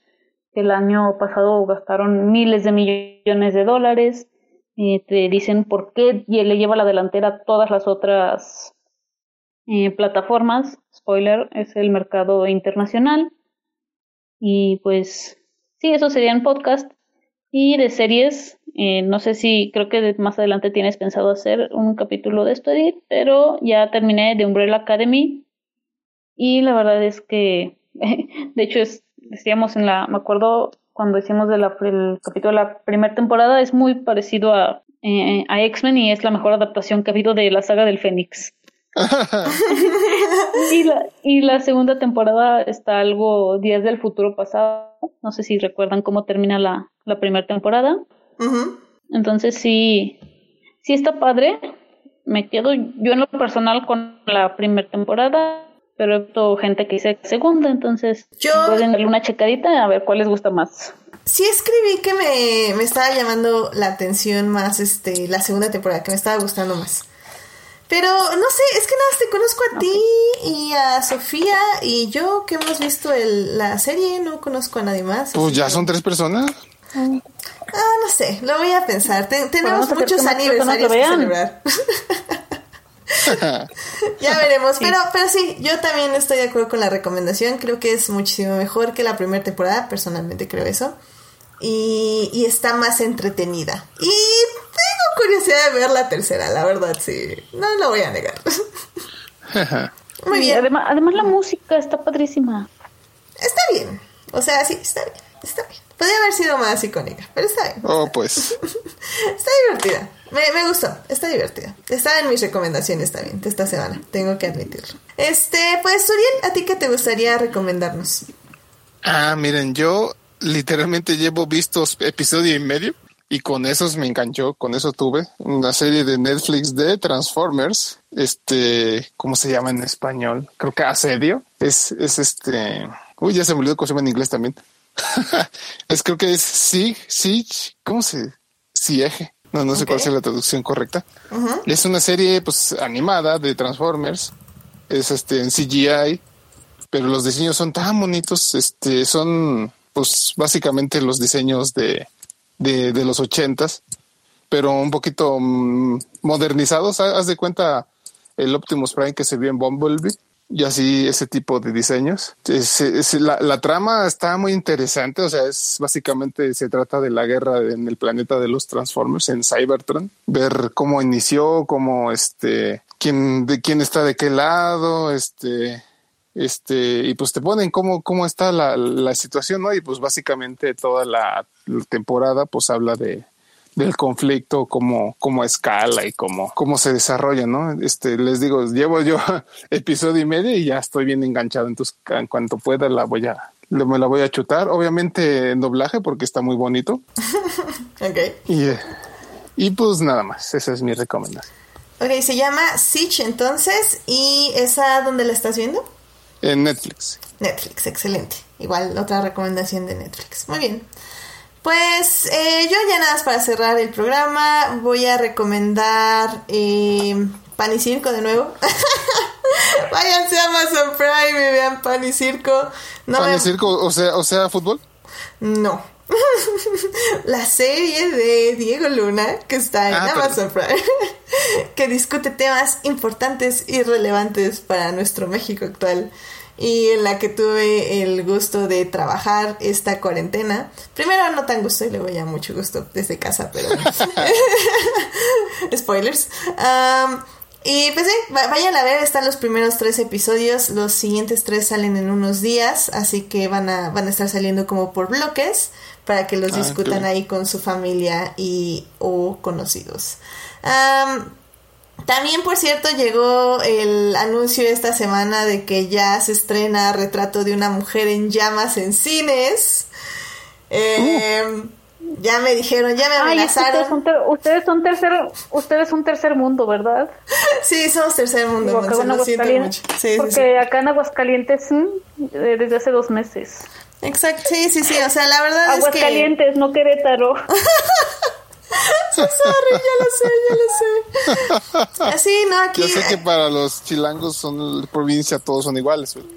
el año pasado gastaron miles de millones de dólares. Eh, te dicen por qué y le lleva la delantera a todas las otras eh, plataformas. Spoiler, es el mercado internacional. Y pues, sí, eso sería en podcast. Y de series, eh, no sé si creo que más adelante tienes pensado hacer un capítulo de esto, Edith, pero ya terminé de Umbrella Academy y la verdad es que, (laughs) de hecho, es, decíamos en la, me acuerdo cuando hicimos de la, capítulo de la primera temporada, es muy parecido a, eh, a X-Men y es la mejor adaptación que ha habido de la saga del Fénix. (laughs) y, la, y la segunda temporada está algo días del futuro pasado. No sé si recuerdan cómo termina la, la primera temporada. Entonces sí, sí está padre. Me quedo yo en lo personal con la primera temporada, pero he visto gente que dice segunda, entonces Yo- pueden darle una checadita a ver cuál les gusta más. Sí escribí que me, me estaba llamando la atención más este la segunda temporada, que me estaba gustando más. Pero no sé, es que nada, más te conozco a ti y a Sofía y yo que hemos visto el, la serie, no conozco a nadie más. Pues ya que- son tres personas. Ah, no sé, lo voy a pensar. Te- tenemos hacer que muchos aniversarios que vean. celebrar. (laughs) ya veremos, (laughs) pero, pero sí, yo también estoy de acuerdo con la recomendación. Creo que es muchísimo mejor que la primera temporada, personalmente creo eso. Y, y está más entretenida. Y tengo curiosidad de ver la tercera, la verdad, sí. No lo voy a negar. (laughs) Muy bien. Además, además la música está padrísima. Está bien. O sea, sí, está bien. Está bien. Podría haber sido más icónica, pero está bien. Oh, pues. (laughs) Está divertida. Me, me gustó. Está divertida. Está en mis recomendaciones también de esta semana. Tengo que admitirlo. Este, pues, Uriel, ¿a ti qué te gustaría recomendarnos? Ah, miren, yo literalmente llevo vistos episodio y medio y con esos me enganchó, con eso tuve una serie de Netflix de Transformers, este, ¿cómo se llama en español? Creo que Asedio. Es, es este, uy, ya se me olvidó cómo se llama en inglés también. (laughs) es creo que es Sig, Siege, ¿cómo se? Siege. No, no sé cuál sea la traducción correcta. Es una serie pues animada de Transformers. Es este en CGI pero los diseños son tan bonitos, este, son pues básicamente los diseños de, de, los ochentas, pero un poquito mm, modernizados. Ha- Haz de cuenta el Optimus Prime que se vio en Bumblebee y así ese tipo de diseños. La trama está muy interesante, o sea, es básicamente se trata de la guerra en el planeta de los Transformers en Cybertron, ver cómo inició, cómo este, quién, de quién está de qué lado, este, este, y pues te ponen cómo, cómo está la, la situación, ¿no? Y pues básicamente toda la, temporada pues habla de del conflicto, cómo, cómo escala y cómo, cómo se desarrolla, ¿no? Este, les digo, llevo yo (laughs) episodio y medio y ya estoy bien enganchado, entonces en cuanto pueda la voy a, me la voy a chutar, obviamente en doblaje porque está muy bonito (laughs) Ok. y, eh, Y pues nada más, esa es mi recomendación. Ok, se llama Siege entonces. ¿Y esa dónde la estás viendo? En Netflix. Netflix, excelente. Igual otra recomendación de Netflix. Muy bien. Pues eh, yo ya nada más para cerrar el programa voy a recomendar eh, Pan y Circo de nuevo. (laughs) Váyanse a Amazon Prime y vean Pan y Circo. No ¿Pan y circo? O sea, o sea, fútbol. No. (laughs) La serie de Diego Luna, que está en Ah, Amazon Prime, (laughs) que discute temas importantes y relevantes para nuestro México actual y en la que tuve el gusto de trabajar esta cuarentena. Primero no tan gusto y luego ya mucho gusto desde casa, pero... (laughs) (laughs) Spoilers. Y pues sí, va- vayan a ver, están los primeros tres episodios, los siguientes tres salen en unos días, así que van a, van a estar saliendo como por bloques para que los Ah, discutan ahí con su familia y o conocidos. También, por cierto, llegó el anuncio esta semana de que ya se estrena Retrato de una mujer en llamas en cines. Eh, Ya me dijeron, ya me Ay, es que ustedes son, amenazaron. ustedes son tercer, ustedes son tercer mundo, ¿verdad? (laughs) Sí, somos tercer mundo, acá Monse, lo siento mucho. Sí, porque sí. acá en Aguascalientes, mm, eh, desde hace dos meses. Exacto, sí, sí, sí. O sea, la verdad es que. Aguascalientes, no Querétaro. (laughs) (laughs) Sorry, ya lo sé, ya lo sé. Así, no, aquí. Yo sé que para los chilangos son la provincia, todos son iguales. güey.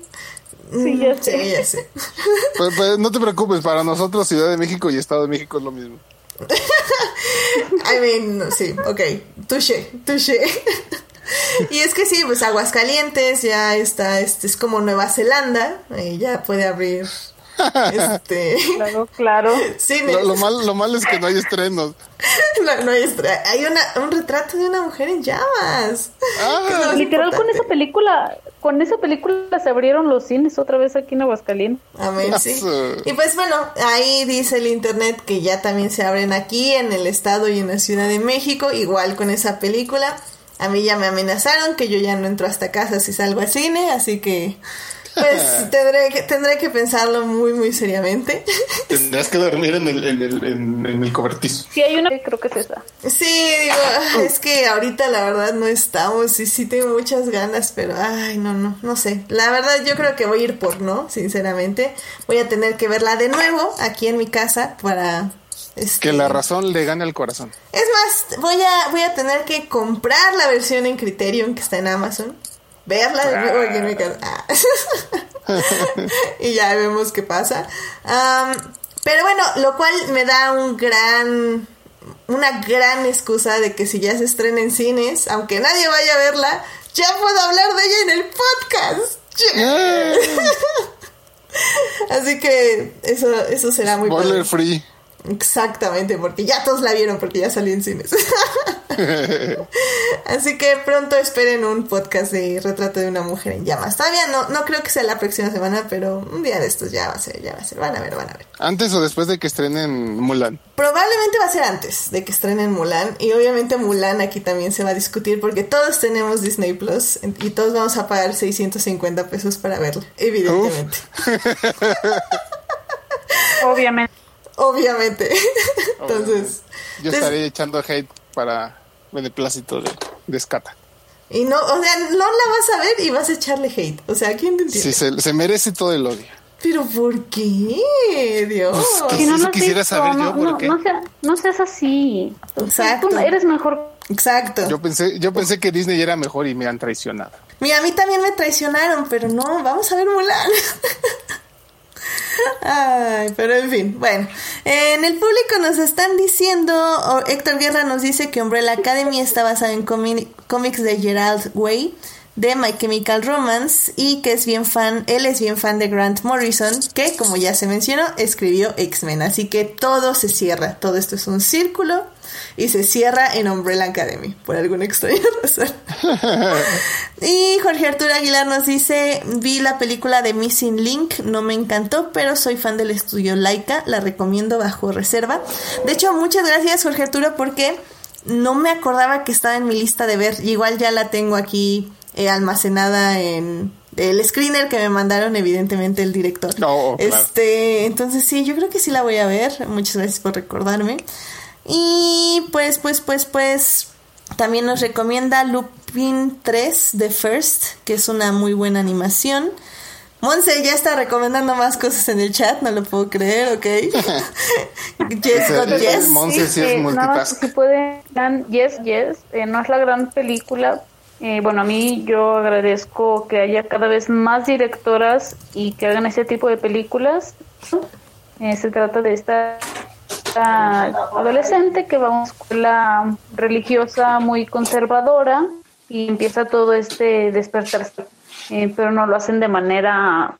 Sí, ya sé. Sí, ya sé. (laughs) Pues, pues, no te preocupes, para nosotros Ciudad de México y Estado de México es lo mismo. (laughs) I mean, no, sí, ok. Touché, touché. Y es que sí, pues Aguascalientes ya está, este es como Nueva Zelanda, eh, ya puede abrir este Claro. Lo, lo mal, lo malo es que no hay estrenos. (laughs) No, no hay, una, un retrato de una mujer en llamas. Ah, Literal con esa película, con esa película se abrieron los cines otra vez aquí en Aguascalientes. Amén, sí. Eso. Y pues bueno, ahí dice el internet que ya también se abren aquí en el estado y en la Ciudad de México, igual con esa película. A mí ya me amenazaron que yo ya no entro hasta casa si salgo al cine, así que pues tendré que, tendré que pensarlo muy muy seriamente. (laughs) Tendrás que dormir en el, en el, en, en el cobertizo. Sí hay una, creo que es esa. Sí, digo, es que ahorita la verdad no estamos y sí tengo muchas ganas, pero ay, no, no, no sé. La verdad yo creo que voy a ir por no, sinceramente. Voy a tener que verla de nuevo aquí en mi casa para... este, Que la razón le gane al corazón. Es más, voy a, voy a tener que comprar la versión en Criterion que está en Amazon. Verla de nuevo aquí en mi casa. Ah. (laughs) y ya vemos qué pasa. Pero bueno, lo cual me da un gran. Una gran excusa de que si ya se estrena en cines, aunque nadie vaya a verla, ya puedo hablar de ella en el podcast. (laughs) Así que eso, eso será muy Spoiler padre. free. Exactamente, porque ya todos la vieron, porque ya salió en cines. (laughs) (laughs) Así que pronto esperen un podcast de retrato de una mujer en llamas. Todavía no, no creo que sea la próxima semana, pero un día de estos ya va a ser, ya va a ser. Van a ver, van a ver. Antes o después de que estrenen Mulan. Probablemente va a ser antes de que estrenen Mulan. Y obviamente Mulan aquí también se va a discutir porque todos tenemos Disney Plus y todos vamos a pagar 650 pesos para verla. Evidentemente. (laughs) Obviamente. Obviamente. (laughs) Entonces. Yo entonces- estaré echando hate para beneplácito de, de Scata. Y no, o sea, no la vas a ver y vas a echarle hate. O sea, ¿quién te entiende? Sí, se, se merece todo el odio. Pero ¿por qué? Dios. Pues, Si no, no quisiera visto, saber yo no, por no, qué. no sea- no seas así. Exacto. Tú eres mejor. Exacto. Yo pensé, yo pensé que Disney era mejor y me han traicionado. Mira, a mí también me traicionaron, pero no, vamos a ver Mulan. (laughs) Ay, pero en fin, bueno, en el público nos están diciendo, Héctor Guerra nos dice que Umbrella Academy está basada en cómics de Gerald Way de My Chemical Romance y que es bien fan, él es bien fan de Grant Morrison, que como ya se mencionó, escribió X-Men, así que todo se cierra, todo esto es un círculo y se cierra en Umbrella Academy, por alguna extraña (laughs) razón. (laughs) Y Jorge Arturo Aguilar nos dice, vi la película de Missing Link, no me encantó, pero soy fan del estudio Laika, la recomiendo bajo reserva. De hecho, muchas gracias Jorge Arturo porque no me acordaba que estaba en mi lista de ver, igual ya la tengo aquí eh, almacenada en el screener que me mandaron evidentemente el director. No, claro. Este, entonces sí, yo creo que sí la voy a ver. Muchas gracias por recordarme. Y pues, pues, pues, pues, también nos recomienda Lupin 3 The First, que es una muy buena animación. Monse ya está recomendando más cosas en el chat, no lo puedo creer, ok. (laughs) (laughs) yes, God, yes. Monse sí es Eh, nada más, multitask. si pueden, dan Yes, Yes, eh, no es la gran película. Eh, bueno, a mí yo agradezco que haya cada vez más directoras y que hagan ese tipo de películas. Eh, se trata de esta, adolescente que va a una escuela religiosa muy conservadora y empieza todo este despertarse, eh, pero no lo hacen de manera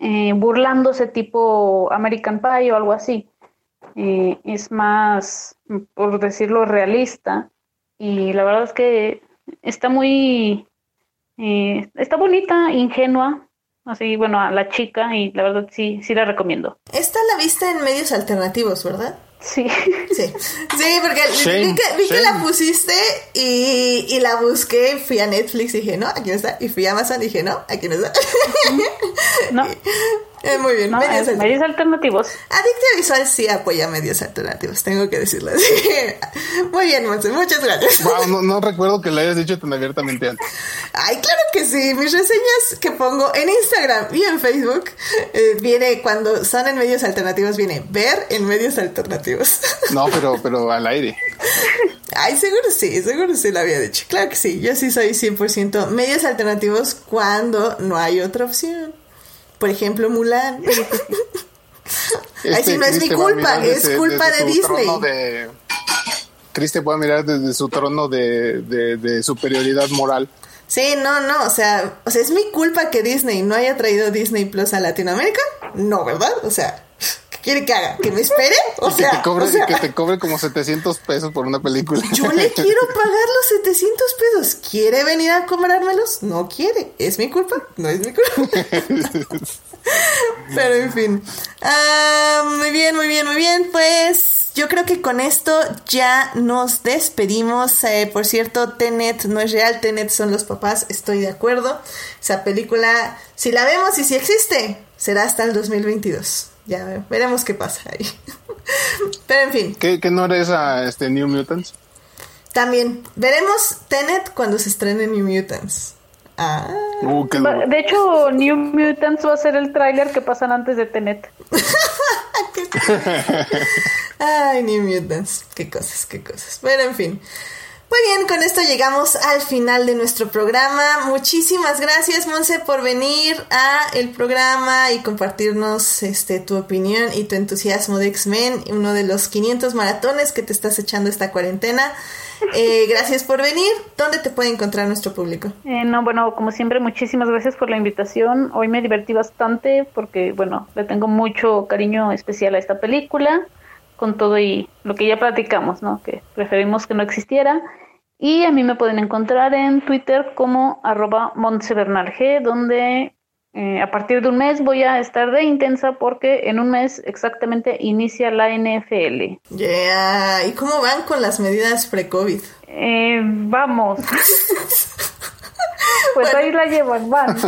eh, burlándose tipo American Pie o algo así. Es más, por decirlo, realista. Y la verdad es que está muy, eh, está bonita, ingenua. Así, bueno, a la chica y la verdad sí, sí la recomiendo. Esta la viste en medios alternativos, ¿verdad? Sí. Sí, sí, porque Shame, vi que, vi que shame. la pusiste y, y la busqué, fui a Netflix y dije, no, aquí no está. Y fui a Amazon y dije, no, aquí no está. No, (laughs) Eh, muy bien, no, medios es alternativos. medios alternativos. Adictia Visual sí apoya medios alternativos, tengo que decirlo así. (laughs) Muy bien, Monse, muchas gracias. Wow, no, no (laughs) recuerdo que lo hayas dicho tan abiertamente antes. Ay, claro que sí. Mis reseñas que pongo en Instagram y en Facebook eh, viene cuando son en medios alternativos, viene ver en medios alternativos. (laughs) No, pero, pero al aire. Ay, seguro sí, seguro sí lo había dicho. Claro que sí, yo sí soy 100% medios alternativos cuando no hay otra opción. Por ejemplo, Mulan. (laughs) Ay, sí, no es Chris mi culpa, es desde- culpa desde de Disney. de- Chris te puede mirar desde su trono de, de- de superioridad moral. Sí, no, no, o sea, o sea, es mi culpa que Disney no haya traído Disney Plus a Latinoamérica. No, ¿verdad? O sea, ¿qué quiere que haga? ¿Que me espere? (laughs) O que, sea, te cobre, o sea, que te cobre como 700 pesos por una película. (laughs) yo le (laughs) quiero pagar los 700 pesos. ¿Quiere venir a cobrármelos? No quiere. ¿Es mi culpa? No es mi culpa. Pero en fin. Ah, muy bien, muy bien, muy bien. Pues yo creo que con esto ya nos despedimos. Eh, por cierto, Tenet no es real. Tenet son los papás. Estoy de acuerdo. Esa película, si la vemos y si existe, será hasta el 2022. Ya ve- veremos qué pasa ahí. Pero en fin. ¿Qué, qué no era esa este, New Mutants? También veremos Tenet cuando se estrene New Mutants. Ah. Uh, qué. De hecho, New Mutants va a ser el tráiler que pasan antes de Tenet. (laughs) Ay, New Mutants. Qué cosas, qué cosas. Pero en fin. Muy bien, con esto llegamos al final de nuestro programa. Muchísimas gracias, Monse, por venir a el programa y compartirnos este tu opinión y tu entusiasmo de X-Men, uno de los 500 maratones que te estás echando esta cuarentena. Eh, (laughs) gracias por venir. ¿Dónde te puede encontrar nuestro público? Eh, no, bueno, como siempre, muchísimas gracias por la invitación. Hoy me divertí bastante porque, bueno, le tengo mucho cariño especial a esta película, con todo y lo que ya platicamos, ¿no? Que preferimos que no existiera. Y a mí me pueden encontrar en Twitter como arroba montsebernalg, donde eh, a partir de un mes voy a estar de intensa porque en un mes exactamente inicia la NFL. Yeah. ¿Y cómo van con las medidas pre-COVID? Eh, vamos. (laughs) (laughs) Pues ahí la llevan, van. (laughs)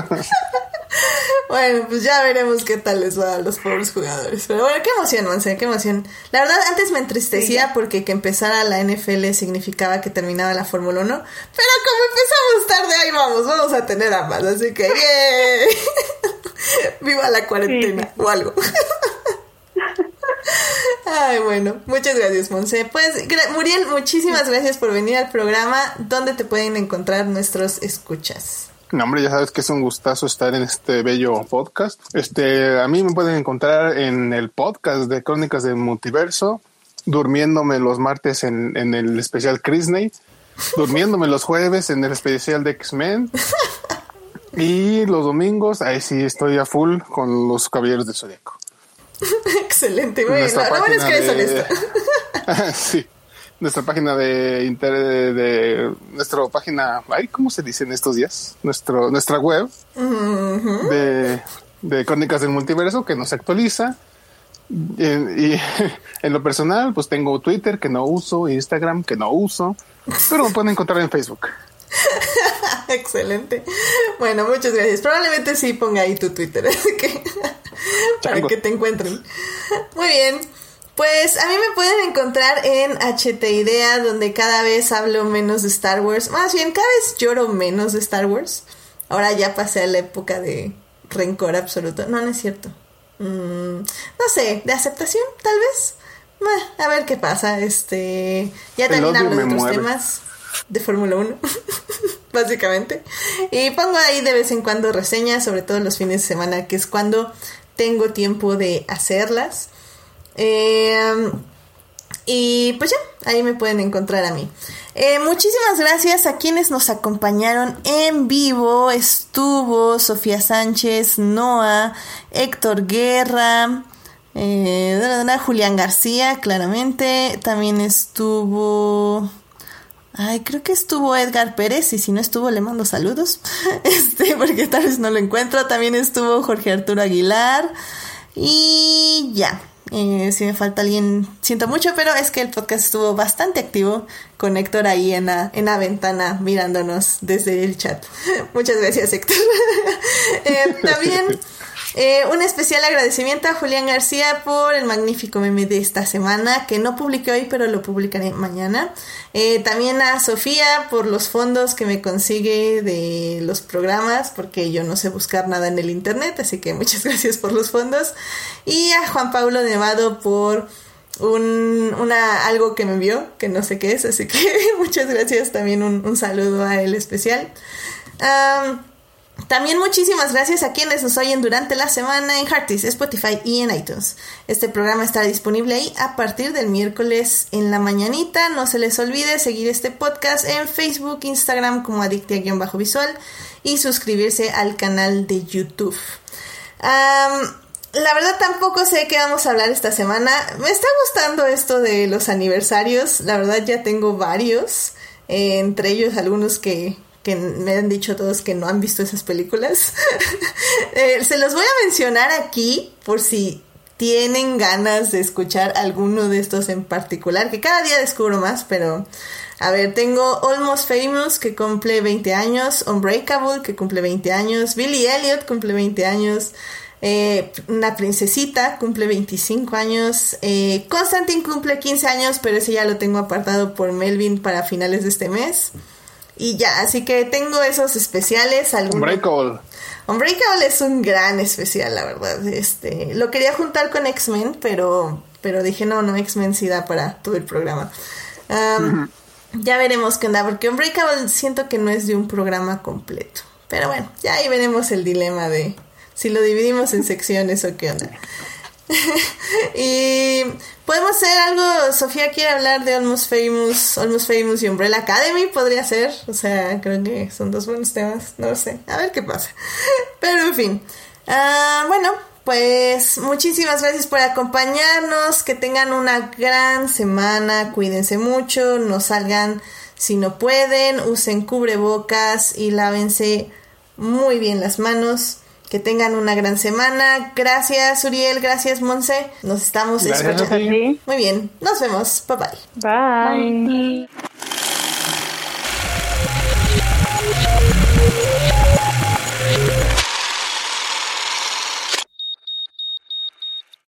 Bueno, pues ya veremos qué tal les va a los pobres jugadores. Pero bueno, qué emoción, Monse, qué emoción. La verdad, antes me entristecía porque que empezara la NFL significaba que terminaba la Fórmula 1. Pero como empezamos tarde, ahí vamos, vamos a tener ambas. Así que, ¡yay! (laughs) ¡Viva la cuarentena! Sí. O algo. Ay, bueno, muchas gracias, Monse. Pues, Muriel, muchísimas gracias por venir al programa. ¿Dónde te pueden encontrar nuestros escuchas? No, hombre, ya sabes que es un gustazo estar en este bello podcast. Este, a mí me pueden encontrar en el podcast de Crónicas del Multiverso, durmiéndome los martes en, en el especial Disney, durmiéndome los jueves en el especial de X-Men. Y los domingos, ahí sí estoy a full con los Caballeros del Zodíaco. (laughs) Excelente, muy bien. Honesta. (laughs) sí. Nuestra página de internet, de, nuestra página, ay, ¿cómo se dice en estos días? Nuestro, nuestra web de, de Crónicas del Multiverso que nos actualiza. Y, y (laughs) en lo personal, pues tengo Twitter que no uso, Instagram que no uso, pero me pueden encontrar en Facebook. (laughs) Excelente. Bueno, muchas gracias. Probablemente sí ponga ahí tu Twitter, (laughs) que para que te encuentren. Muy bien. Pues a mí me pueden encontrar en HT Idea, donde cada vez hablo menos de Star Wars. Más bien, cada vez lloro menos de Star Wars. Ahora ya pasé a la época de rencor absoluto. No, no es cierto. Mm, no sé, de aceptación, tal vez. A ver qué pasa. Este. Ya El también hablo de otros mueve. temas de Fórmula 1, (laughs) básicamente. Y pongo ahí de vez en cuando reseñas, sobre todo los fines de semana, que es cuando tengo tiempo de hacerlas. Eh, y pues ya, ahí me pueden encontrar a mí. Eh, muchísimas gracias a quienes nos acompañaron en vivo. Estuvo Sofía Sánchez, Noah, Héctor Guerra, eh, Julián García, claramente. También estuvo... Ay, creo que estuvo Edgar Pérez y si no estuvo le mando saludos. (laughs) Este, porque tal vez no lo encuentro. También estuvo Jorge Arturo Aguilar. Y ya. Eh, si me falta alguien, siento mucho, pero es que el podcast estuvo bastante activo con Héctor ahí en la, en la ventana mirándonos desde el chat. (laughs) Muchas gracias, Héctor. (laughs) Eh, también eh, un especial agradecimiento a Julián García por el magnífico meme de esta semana, que no publiqué hoy, pero lo publicaré mañana. Eh, también a Sofía por los fondos que me consigue de los programas, porque yo no sé buscar nada en el internet, así que muchas (laughs) gracias por los fondos. Y a Juan Pablo Nevado por un, una, algo que me envió, que no sé qué es, así que (laughs) muchas gracias, también un, un saludo a él especial. También muchísimas gracias a quienes nos oyen durante la semana en Heartis, Spotify y en iTunes. Este programa está disponible ahí a partir del miércoles en la mañanita. No se les olvide seguir este podcast en Facebook, Instagram como Adictia-Visual y suscribirse al canal de YouTube. La verdad tampoco sé qué vamos a hablar esta semana. Me está gustando esto de los aniversarios. La verdad ya tengo varios. eh, entre ellos algunos que, que me han dicho todos que no han visto esas películas. (laughs) Eh, se los voy a mencionar aquí por si tienen ganas de escuchar alguno de estos en particular, que cada día descubro más, pero a ver, tengo Almost Famous que cumple 20 años, Unbreakable que cumple 20 años, Billy Elliot cumple 20 años, eh, Una Princesita cumple 25 años, eh, Constantine cumple 15 años, pero ese ya lo tengo apartado por Melvin para finales de este mes. Y ya, así que tengo esos especiales. algunos- Unbreakable. Unbreakable es un gran especial, la verdad. Este, lo quería juntar con X-Men, pero, pero dije, no, no, X-Men sí da para todo el programa. Am, Ya veremos qué onda, porque Unbreakable siento que no es de un programa completo. Pero bueno, ya ahí veremos el dilema de si lo dividimos en secciones o qué onda. (laughs) y podemos hacer algo, Sofía quiere hablar de Almost Famous, Almost Famous y Umbrella Academy, podría ser, o sea, creo que son dos buenos temas, no lo sé, a ver qué pasa. (laughs) Pero en fin, Ah, bueno, pues muchísimas gracias por acompañarnos, que tengan una gran semana, cuídense mucho, no salgan si no pueden, usen cubrebocas y lávense muy bien las manos. Que tengan una gran semana. Gracias, Uriel. Gracias, Monse. Nos estamos Gracias escuchando. Muy bien. Nos vemos. Bye bye. Bye. Bye.